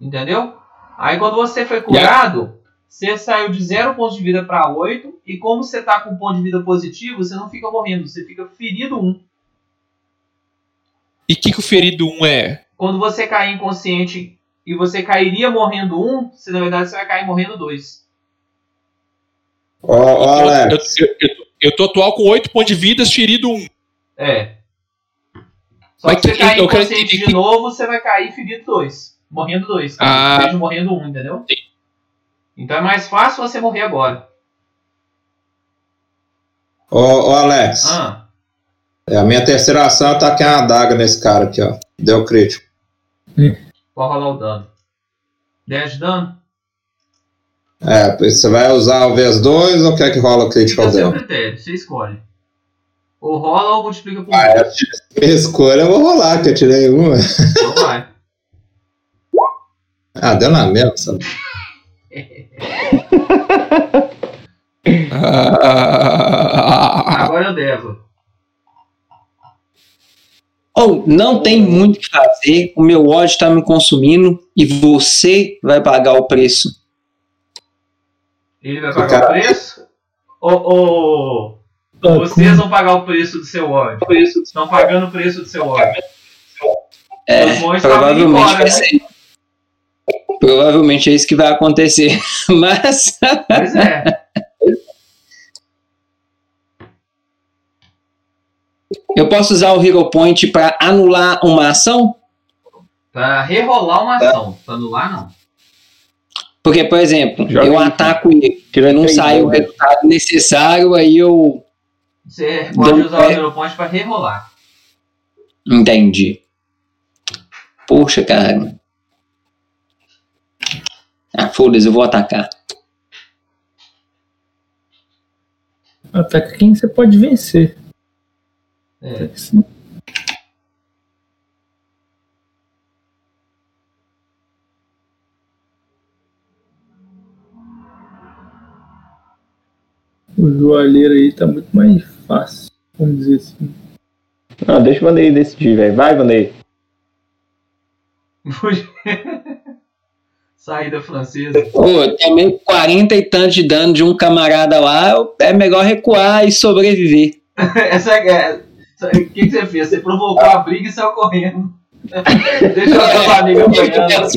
Entendeu? Aí quando você foi curado, você saiu de 0 pontos de vida para 8. E como você tá com ponto de vida positivo, você não fica morrendo, você fica ferido 1. E o que, que o ferido 1 é? Quando você cair inconsciente e você cairia morrendo 1, você, na verdade você vai cair morrendo 2. Ô, ô, Eu, eu, Alex. eu, eu, eu tô atual com 8 pontos de vida, ferido 1. É. Só Mas que você que- cair eu quero inconsciente entender de que- novo, você vai cair ferido 2. Morrendo 2. Ah. Seja morrendo 1, um, entendeu? Então é mais fácil você morrer agora. Ô, ô, Alex. Ah, É, a minha terceira ação é tacar uma adaga nesse cara aqui, ó. Deu crítico. pode rolar o dano. 10 de dano? É, você vai usar o vez 2 ou quer que rola o critical a seu dele? critério, você escolhe. Ou rola ou multiplica por Ah, 2. é. Minha escolha eu vou rolar, que eu tirei uma. Então vai. Ah, deu na mesma, sabe? Agora eu devo. Ou não tem muito o que fazer, o meu ódio está me consumindo e você vai pagar o preço. Ele vai pagar o preço? Ou, ou Ah, vocês vão pagar o preço do seu ódio? Estão pagando o preço do seu ódio. É, provavelmente embora, vai né? ser. Provavelmente é isso que vai acontecer. Mas Pois é. eu posso usar o Hero Point para anular uma ação? Pra rerolar uma ação. Pra anular, não. Porque, por exemplo, Joga eu ataco ele, Tira não sai o resultado necessário, aí eu Você pode usar o pé. Hero Point pra rerolar. entendi. Poxa, cara. Ah, foda-se, eu vou atacar. Ataca quem você pode vencer. É. O joalheiro aí tá muito mais fácil, vamos dizer assim. Não, deixa o Vanderlei decidir, velho. Vai, Vanderlei. Saída francesa. Pô, também 40 e tantos de dano de um camarada lá, é melhor recuar e sobreviver. Essa é. O que, que você fez? Você provocou a briga e saiu correndo. Deixa amiga apanhando.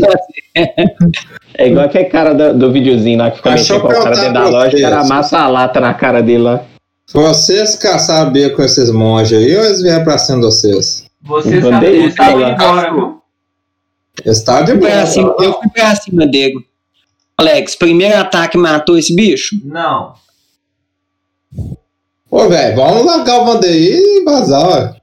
É igual aquele cara do, do videozinho lá que fica mexendo com o cara dentro da loja, o cara amassa a lata na cara dele lá. Vocês caçaram B com esses monges aí ou eles vieram pra cima de vocês? Vocês estavam indo embora, viu? Estavam de Eu fui boa. pra cima- eu fui pra cima dele. Alex, primeiro ataque matou esse bicho? Não. Ô, velho, vamos largar o Vandeir e vazar, ué.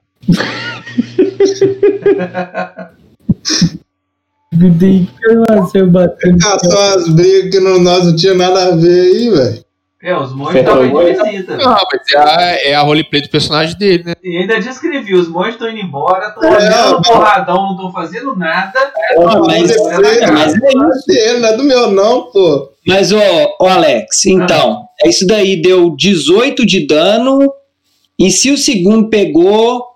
Que você batendo. Caçou as brigas que não, nós não tinha nada a ver aí, velho. É, os monges Você estavam indo de visita. Não, mas é a, é a roleplay do personagem dele, né? E ainda descrevi, os monges estão indo embora, estão É, olhando porradão, não estão fazendo nada. Mas, Depois, mas é isso. não é do meu não, pô. Mas, ô, ô Alex, então, é isso daí deu 18 de dano. E se o segundo pegou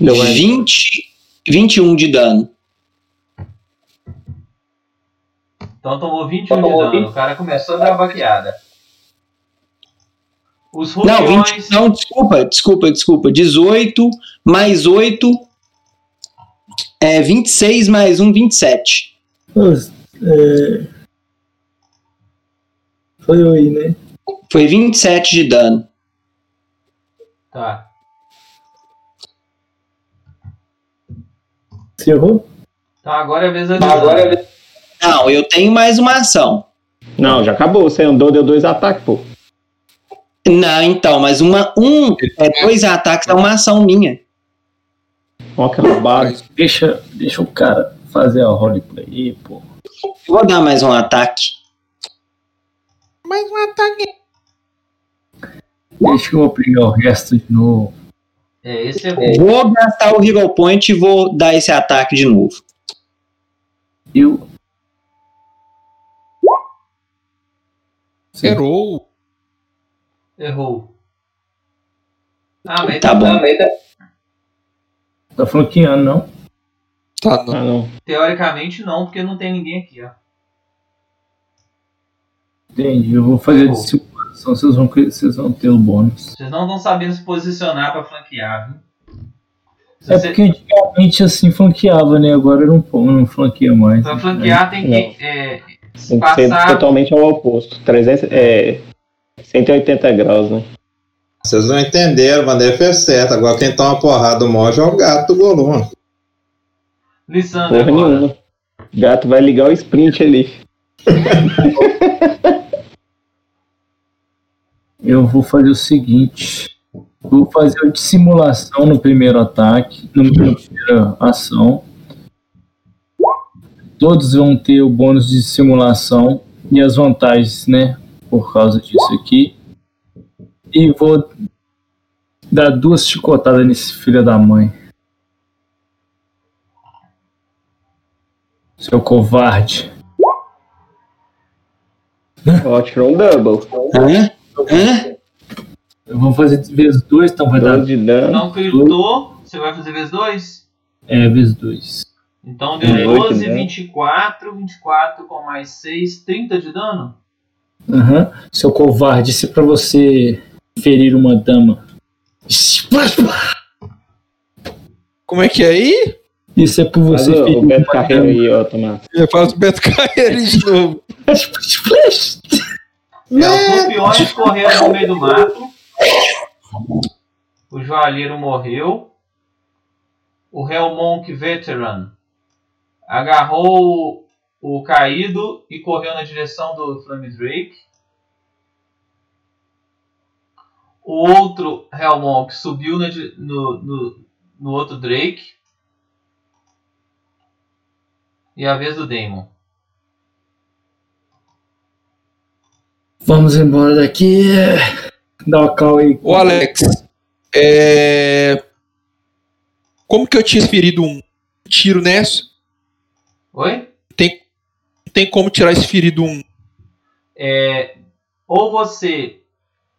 Deu 20, 21 de dano. Então tomou 21 de dano. O cara começou a dar baqueada. Os Não, rufiões. 20, não, desculpa, desculpa, desculpa. 18 mais 8 é 26 mais 1, 27. Pô, é... Foi aí, né? Foi 27 de dano. Tá. Você errou? Então agora é a vez da Lisandra. Não, eu tenho mais uma ação. Não, já acabou. Você andou, deu dois ataques, pô. Não, então, mas uma, um, é, dois ataques é uma ação minha. Ó, que roubado. Deixa, deixa o cara fazer a roleplay aí, pô. Vou dar mais um ataque. Mais um ataque. Deixa eu pegar o resto de novo. É, esse é bom. Vou gastar o Hero Point e vou dar esse ataque de novo. Eu. Zerou. Errou. Ah, mas Tá bom. Tá flanqueando, não? Tá, não. Ah, não. Teoricamente não, porque não tem ninguém aqui, ó. Entendi. Eu vou fazer de vocês vão, vocês vão ter o bônus. Vocês não estão sabendo se posicionar pra flanquear, viu? Se É você- porque antigamente assim flanqueava, né? Agora não, não flanqueia mais. Pra flanquear tem que é, Tem que ser passar. totalmente ao oposto. 300, é, 180 graus, né? Vocês não entenderam, Vandeir fez certo. Agora quem toma porrada do monge é o gato do Golum. Lissandra Porra agora. nenhuma. O gato vai ligar o sprint ali. Eu vou fazer o seguinte. Vou fazer o de simulação no primeiro ataque, no- na primeira ação. Todos vão ter o bônus de simulação e as vantagens, né? Por causa disso aqui. E vou dar duas chicotadas nesse filho da mãe. Seu covarde. Ó, tirou um double. Hã? Hã? Vamos fazer vezes dois, então vai dar 12 de dano. Não gritou, você vai fazer vezes 2? é, vezes dois. Então deu oito, 12, né? 24, 24 com mais 6, 30 de dano? Aham. Seu covarde, se pra você ferir uma dama. Como é que é aí? Isso é por Faz você o, ferir o Beto uma Carreiro dama. aí, ó, Tomás. Eu faço o Beto Carreira de novo. É, os rufiões correram no meio do mato. O joalheiro morreu. O Hellmonk Veteran agarrou o caído e correu na direção do Flame Drake. O outro Hellmonk subiu no, no, no outro Drake. E a vez do Daemon. Vamos embora daqui. Dá uma call aí. Ô Alex, é... como que eu tinha ferido um tiro nessa? Oi? Tem, tem como tirar esse ferido um? É, ou você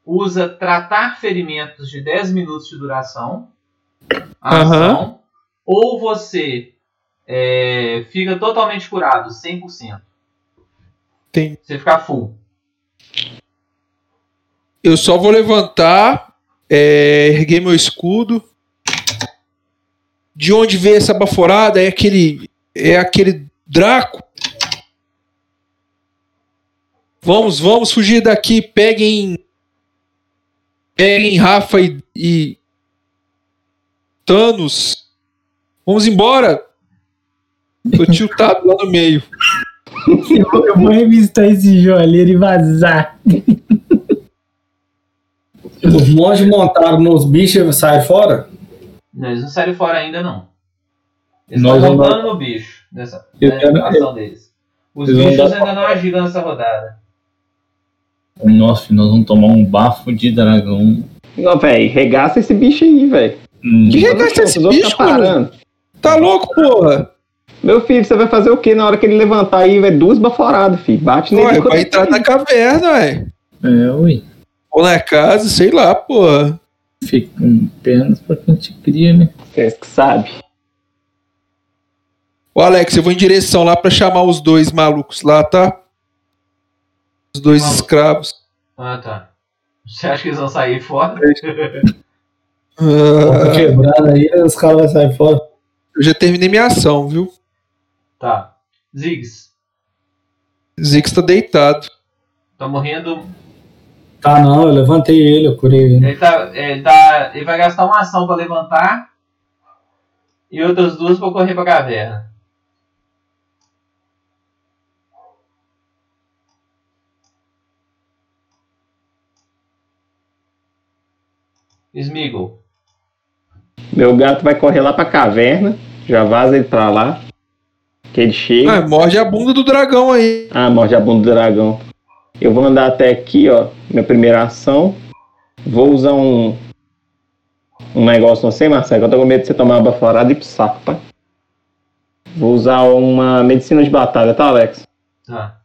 usa tratar ferimentos de 10 minutos de duração, ação, ou você é, fica totalmente curado, 100%. Tem. Você fica full. Eu só vou levantar, é, erguer meu escudo. De onde veio essa baforada? É aquele. É aquele Draco. Vamos, vamos fugir daqui. Peguem. Peguem Rafa e, e Thanos. Vamos embora. Tô tiltado lá no meio. Eu, vou- eu vou revistar esse joalheiro e vazar. Os monges montaram nos bichos e saem fora? Não, eles não saíram fora ainda, não. Eles Nós estão vamos- montando no bicho, nessa Eu né, quero- ação deles. Os Eles bichos ainda não agiram nessa rodada. Nossa, filho, nós vamos tomar um bafo de dragão. Não, velho, regaça esse bicho aí, velho. Hum, Que regaça esse outros bicho, tá parando. Tá louco, porra? Meu filho, você vai fazer o que na hora que ele levantar aí? Vai duas baforadas, filho. Bate nele. Ué, vai entrar na caverna, ué. É, ui. Ou na casa, sei lá, porra. Fica com pernas pra quem te cria, né? Vocês que sabe. Ô Alex, eu vou em direção lá pra chamar os dois malucos lá, tá? Os dois Maluco. escravos. Ah, tá. Você acha que eles vão sair fora? Ah, Quebrado aí, os caras vão sair fora. eu já terminei minha ação, viu? Tá. Ziggs, Zix tá deitado. tá morrendo. Tá, não, eu levantei ele, eu curei ele. Ele, tá, ele, tá, ele vai gastar uma ação pra levantar e outras duas pra correr pra caverna. Smeagol. Meu gato vai correr lá pra caverna. Já vaza ele pra lá. Que ele chega. Ah, morde a bunda do dragão aí. Ah, morde a bunda do dragão. Eu vou andar até aqui, ó. Minha primeira ação. Vou usar um. Um negócio, não sei, Marcelo. que Eu tô com medo de você tomar uma baforada e pro saco, pai. Vou usar uma medicina de batalha, tá, Alex? Tá.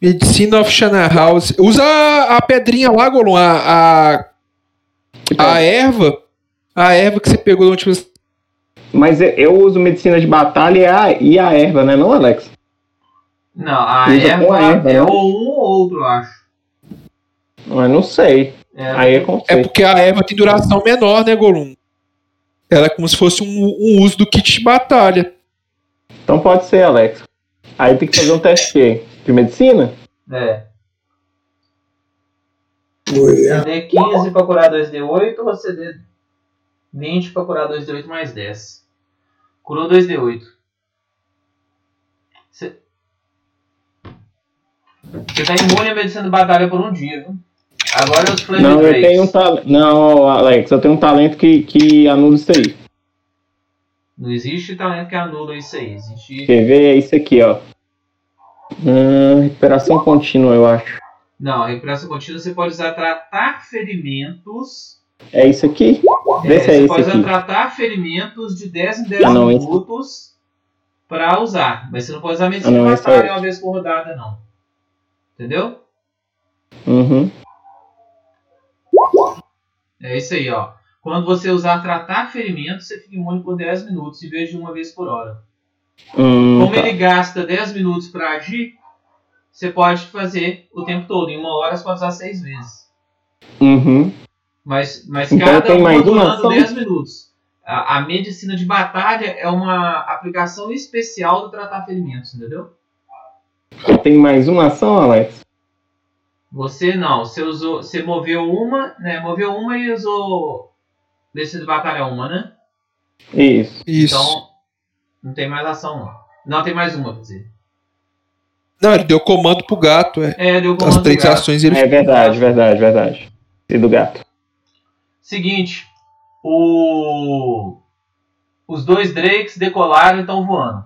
Medicina of Shana House. Usa a, a pedrinha lá, Golum. A, a, a erva. A erva que você pegou da última. Mas eu- uso medicina de batalha e a, e a erva, né, não, Alex? Não, a erva, a erva, é né? ou um ou outro, eu acho. Mas não sei. É, Aí é É porque a erva tem duração menor, né, Golum? Ela é como se fosse um, um uso do kit de batalha. Então pode ser, Alex. Aí tem que fazer um teste de quê? De medicina? É. CD 15 pra curar 2D8 ou CD 20 pra curar 2D8 mais 10? Curou 2D8. Você tá imune à medicina de batalha por um dia, viu? Agora os Flame Não, eu tenho um talento. Não, Alex, eu tenho um talento que, que anula isso aí. Não existe talento que anula isso aí. Existe. Quer ver? É isso aqui, ó. Hum, recuperação contínua, eu acho. Não, recuperação contínua você pode usar tratar ferimentos. É isso aqui? Vê É, se é você esse pode aqui. tratar ferimentos de 10 em 10 Ah, não, esse- minutos pra usar. Mas você não pode usar medicina Ah, esse batalha é uma vez por rodada, não. Entendeu? Uhum. É isso aí, ó. Quando você usar tratar ferimentos, você fica imune por 10 minutos em vez de uma vez por hora. Hum, Como tá. ele gasta 10 minutos pra agir, você pode fazer o tempo todo. Em uma hora você pode usar 6 vezes. Uhum. Mas, mas Então cada tem uma mais uma durando ação? 10 minutos. A, a medicina de batalha é uma aplicação especial do tratar ferimentos, entendeu? Tem mais uma ação, Alex? Você não, você usou, você moveu uma, né? Moveu uma e usou medicina de batalha uma, né? Isso. Isso. Então não tem mais ação não. Não, tem mais uma, quer dizer. Não, ele deu comando pro gato, é. É, deu As comando do três gato. ações ele É verdade, verdade, verdade. E do gato. Seguinte, o... os dois Drakes decolaram e estão voando.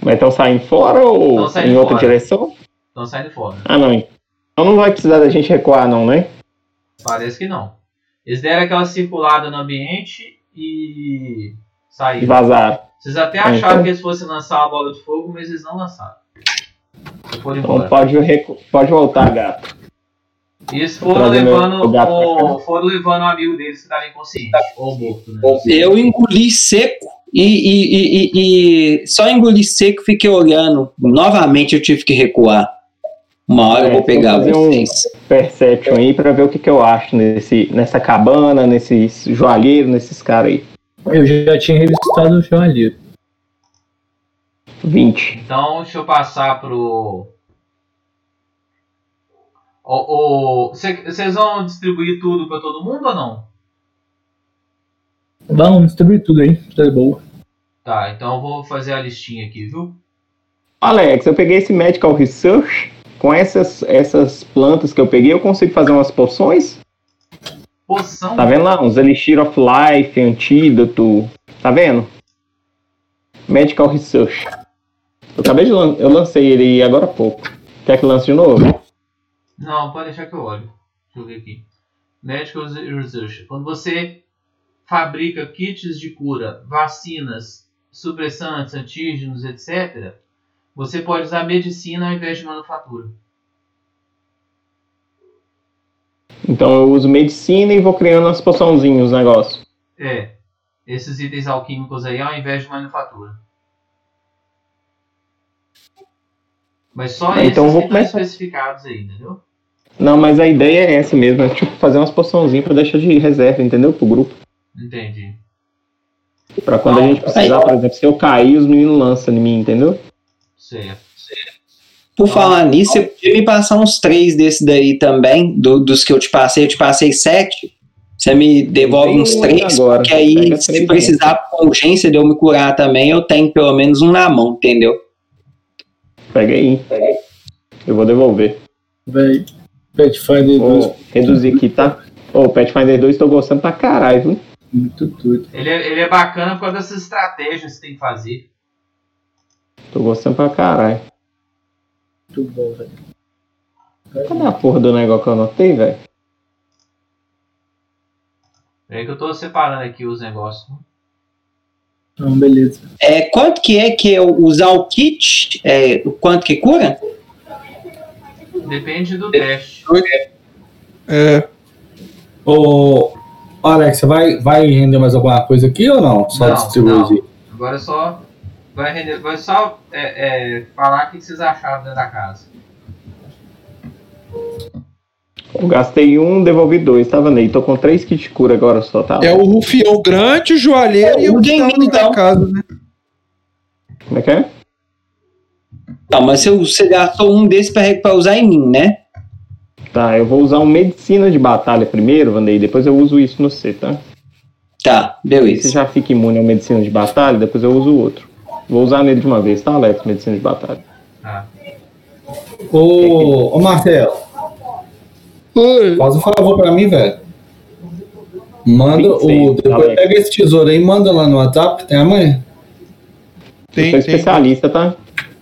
Mas estão saindo fora ou saindo em outra fora. direção? Estão saindo fora. Ah, não. Então não vai precisar da gente recuar, não, né? Parece que não. Eles deram aquela circulada no ambiente e E saíram. vazaram. Vocês até É, acharam então- que eles fossem lançar uma bola de fogo, mas eles não lançaram. Então pode, recu... pode voltar, gato. E eles foram levando, o foram levando o amigo deles que estava inconsciente. Ou morto, né? Eu engoli seco e, e, e, e- e só engoli seco e fiquei olhando. Novamente eu tive que recuar. Uma hora eu É, vou pegar vou fazer um- vocês. Perception aí pra ver o que, que eu acho nesse, nessa cabana, nesses joalheiros, nesses caras aí. Eu já tinha revistado o joalheiro. 20. Então, deixa eu passar pro. Vocês vão distribuir tudo pra todo mundo ou não? Vamos distribuir tudo aí, tá boa. Tá, então eu vou fazer a listinha aqui, viu? Alex, eu peguei esse Medical Research. Com essas, essas plantas que eu peguei, eu consigo fazer umas poções. Poção. Tá vendo lá? Uns Elixir of Life, Antídoto. Tá vendo? Medical Research. Eu acabei de lan eu lancei ele agora há pouco. Quer que lance de novo? Não, pode deixar que eu olho. Deixa eu ver aqui. Medical Research. Quando você fabrica kits de cura, vacinas, supressantes, antígenos, etc., você pode usar medicina ao invés de manufatura. Então eu uso medicina e vou criando umas poçãozinhas, os negócios. É. Esses itens alquímicos aí ao invés de manufatura. Mas só esses então eu vou começar. especificados aí, entendeu? Não, mas a ideia é essa mesmo, é tipo fazer umas poçãozinhas pra deixar de reserva, entendeu? Pro grupo. Entendi. Pra quando a gente precisar, por exemplo, se eu cair, os meninos lançam em mim, entendeu? Certo. Por falar nisso, você podia me passar uns três desses daí também, do- dos que eu te passei. Eu te passei sete. Você me devolve uns três, agora. porque aí, se precisar com urgência de eu me curar também, eu tenho pelo menos um na mão, entendeu? Pega aí. Eu vou devolver. Véi, Pathfinder 2, Vou reduzir aqui, tá? Ô, Pathfinder 2 tô gostando pra caralho, viu? muito doido. Ele é, ele é bacana por causa dessas estratégias que tem que fazer. Tô gostando pra caralho. Muito bom, velho. Cadê a porra do negócio que eu anotei, velho? Peraí que eu tô separando aqui os negócios. Então, beleza. É, quanto que é que eu usar o kit? É, quanto que cura? Depende do teste. É, Ô, Alex, você vai, vai render mais alguma coisa aqui ou não? Só Não, distribuir. Agora é só. Vai, render, vai só é, é, falar o que vocês acharam dentro da casa. Eu gastei um, devolvi dois, tá vendo aí? Tô com três kits de cura agora só, tá? é o rufião grande, o joalheiro e o tá dentro da então. casa, né? Como é que é? Não, mas você, você gastou um desse pra, pra usar em mim, né? Tá, eu vou usar um medicina de batalha primeiro, Vandei, depois eu uso isso no C, tá? Tá, Você beleza. já fica imune ao medicina de batalha, depois eu uso o outro. Vou usar nele de uma vez, tá, Alex? Medicina de batalha. Tá. Ô, ô Marcelo, Oi. faz um favor pra mim, velho. Manda o. 26, Depois pega esse tesouro aí e manda lá no WhatsApp, tem amanhã. Tem, sou tem. especialista, tá?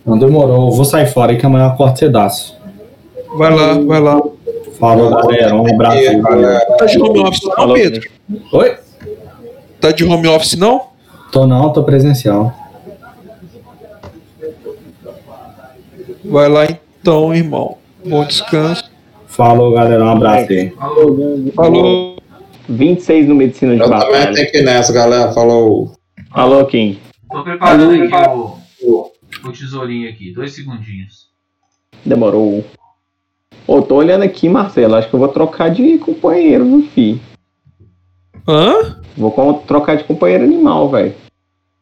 Não demorou, eu vou sair fora aí que amanhã eu corto cedaço. Vai lá, vai lá. Falou, galera. Um abraço aí, valeu. Tá de home office não, Falou, Pedro? Oi? Tá de home office não? Tô não, tô presencial. Vai lá então, irmão. Bom descanso. Falou, galera. Um abraço aí. Falou. 26 no medicina de Eu também batalha. tenho que ir nessa, galera. Falou. Alô, Kim. Tô preparando aqui o, o tesourinho aqui. Dois segundinhos. Demorou. Ô, tô olhando aqui, Marcelo. Acho que eu vou trocar de companheiro, viu, fi? Hã? Vou trocar de companheiro animal, velho.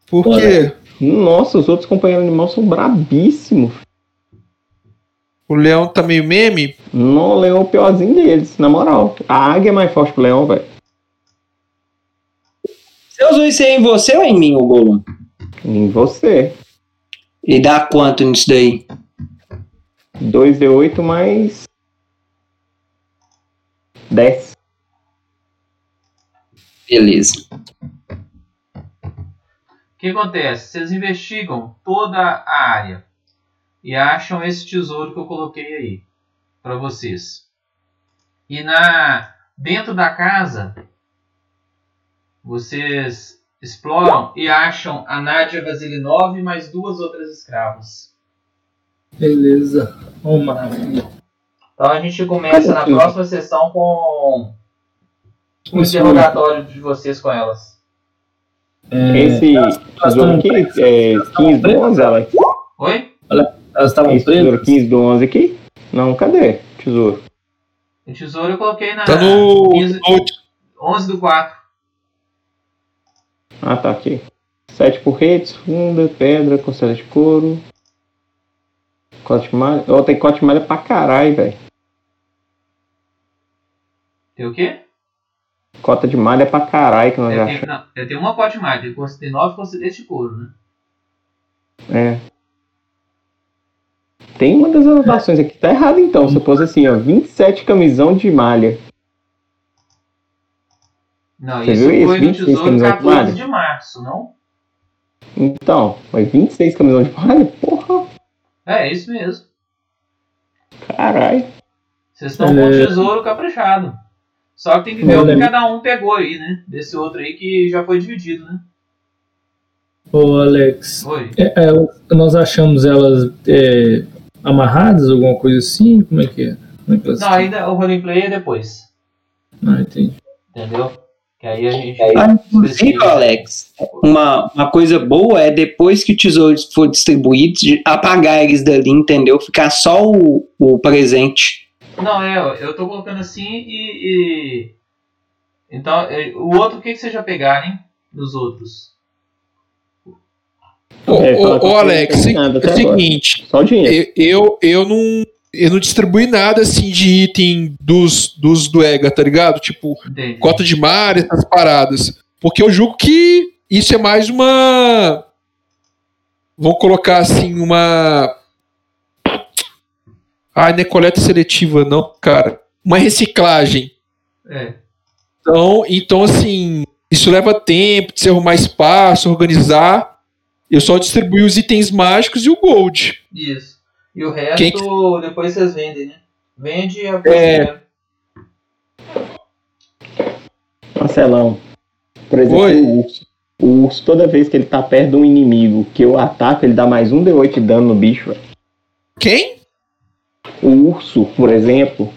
Por quê? Nossa, os outros companheiros animal são brabíssimos. O leão tá meio meme? Não, o leão é o piorzinho deles, na moral. A águia é mais forte que o leão, velho. Você usou isso aí em você ou em mim, o Gollum? Em você. E dá quanto nisso daí? 2D8 mais. 10. Beleza. O que acontece? Vocês investigam toda a área e acham esse tesouro que eu coloquei aí para vocês. E na dentro da casa vocês exploram e acham a Nádia Vasilinov e mais duas outras escravas. Beleza. Maravilha. Então a gente começa na próxima sessão com o interrogatório de vocês com elas. É, Esse tesouro aqui é 15 do 11, Alex? Oi? Elas estavam Esse tesouro presas? 15 do 11 aqui? Não, cadê? Tesouro. O tesouro eu coloquei na Tá no. 15 no- 11 do 4. Ah, tá aqui. Sete porretes, funda, pedra, costela de couro. Cote de malha. Ó, tem cote de malha pra caralho, velho. Tem o quê? Cota de malha pra caralho que nós Eu achamos. tenho, não, eu tenho uma mais, tem cons- tem 9 conselheiros de couro, né? É. Tem uma das anotações aqui, tá errado então. Você pôs assim, ó, 27 camisão de malha. Não, Você isso viu isso? foi no 26 tesouro camisão de 14 malha? de março, não? Então, mas 26 camisão de malha? Porra, É, é isso mesmo. caralho. Vocês estão com o É. tesouro caprichado. Só que tem que ver o que aí. cada um pegou aí, né? Desse outro aí que já foi dividido, né? Ô, Alex. É, é, nós achamos elas é, amarradas, alguma coisa assim? Como é que é? Como é que elas Não, ainda o roleplay é depois. Ah, entendi. Entendeu? Que aí a gente. Ah, inclusive, Alex, uma, uma coisa boa é depois que o tesouro for distribuído, apagar eles dali, entendeu? Ficar só o, o presente. Não, é, eu tô colocando assim e. e- Então, é, o outro, o que, que vocês já pegaram, hein? Dos outros? Ô, É, ô, ô, Alex, não tenho nada é o seguinte, Só o dinheiro. eu, eu, eu não. Eu não distribuí nada assim de item dos, dos do EGA, tá ligado? Tipo, Entendi. cota de mar, essas paradas. Porque eu julgo que isso é mais uma. Vamos colocar assim, uma. Ai, não é coleta seletiva, não, cara. Uma reciclagem. É. Então, então, assim, isso leva tempo de se arrumar espaço, organizar. Eu só distribuí os itens mágicos e o gold. Isso. E o resto, Quem depois vocês vendem, né? Vende e a É. Marcelão. Por exemplo, Oi. o urso. O urso, toda vez que ele tá perto de um inimigo que eu ataco, ele dá mais um D8 de dano no bicho, velho. Quem? O urso, por exemplo,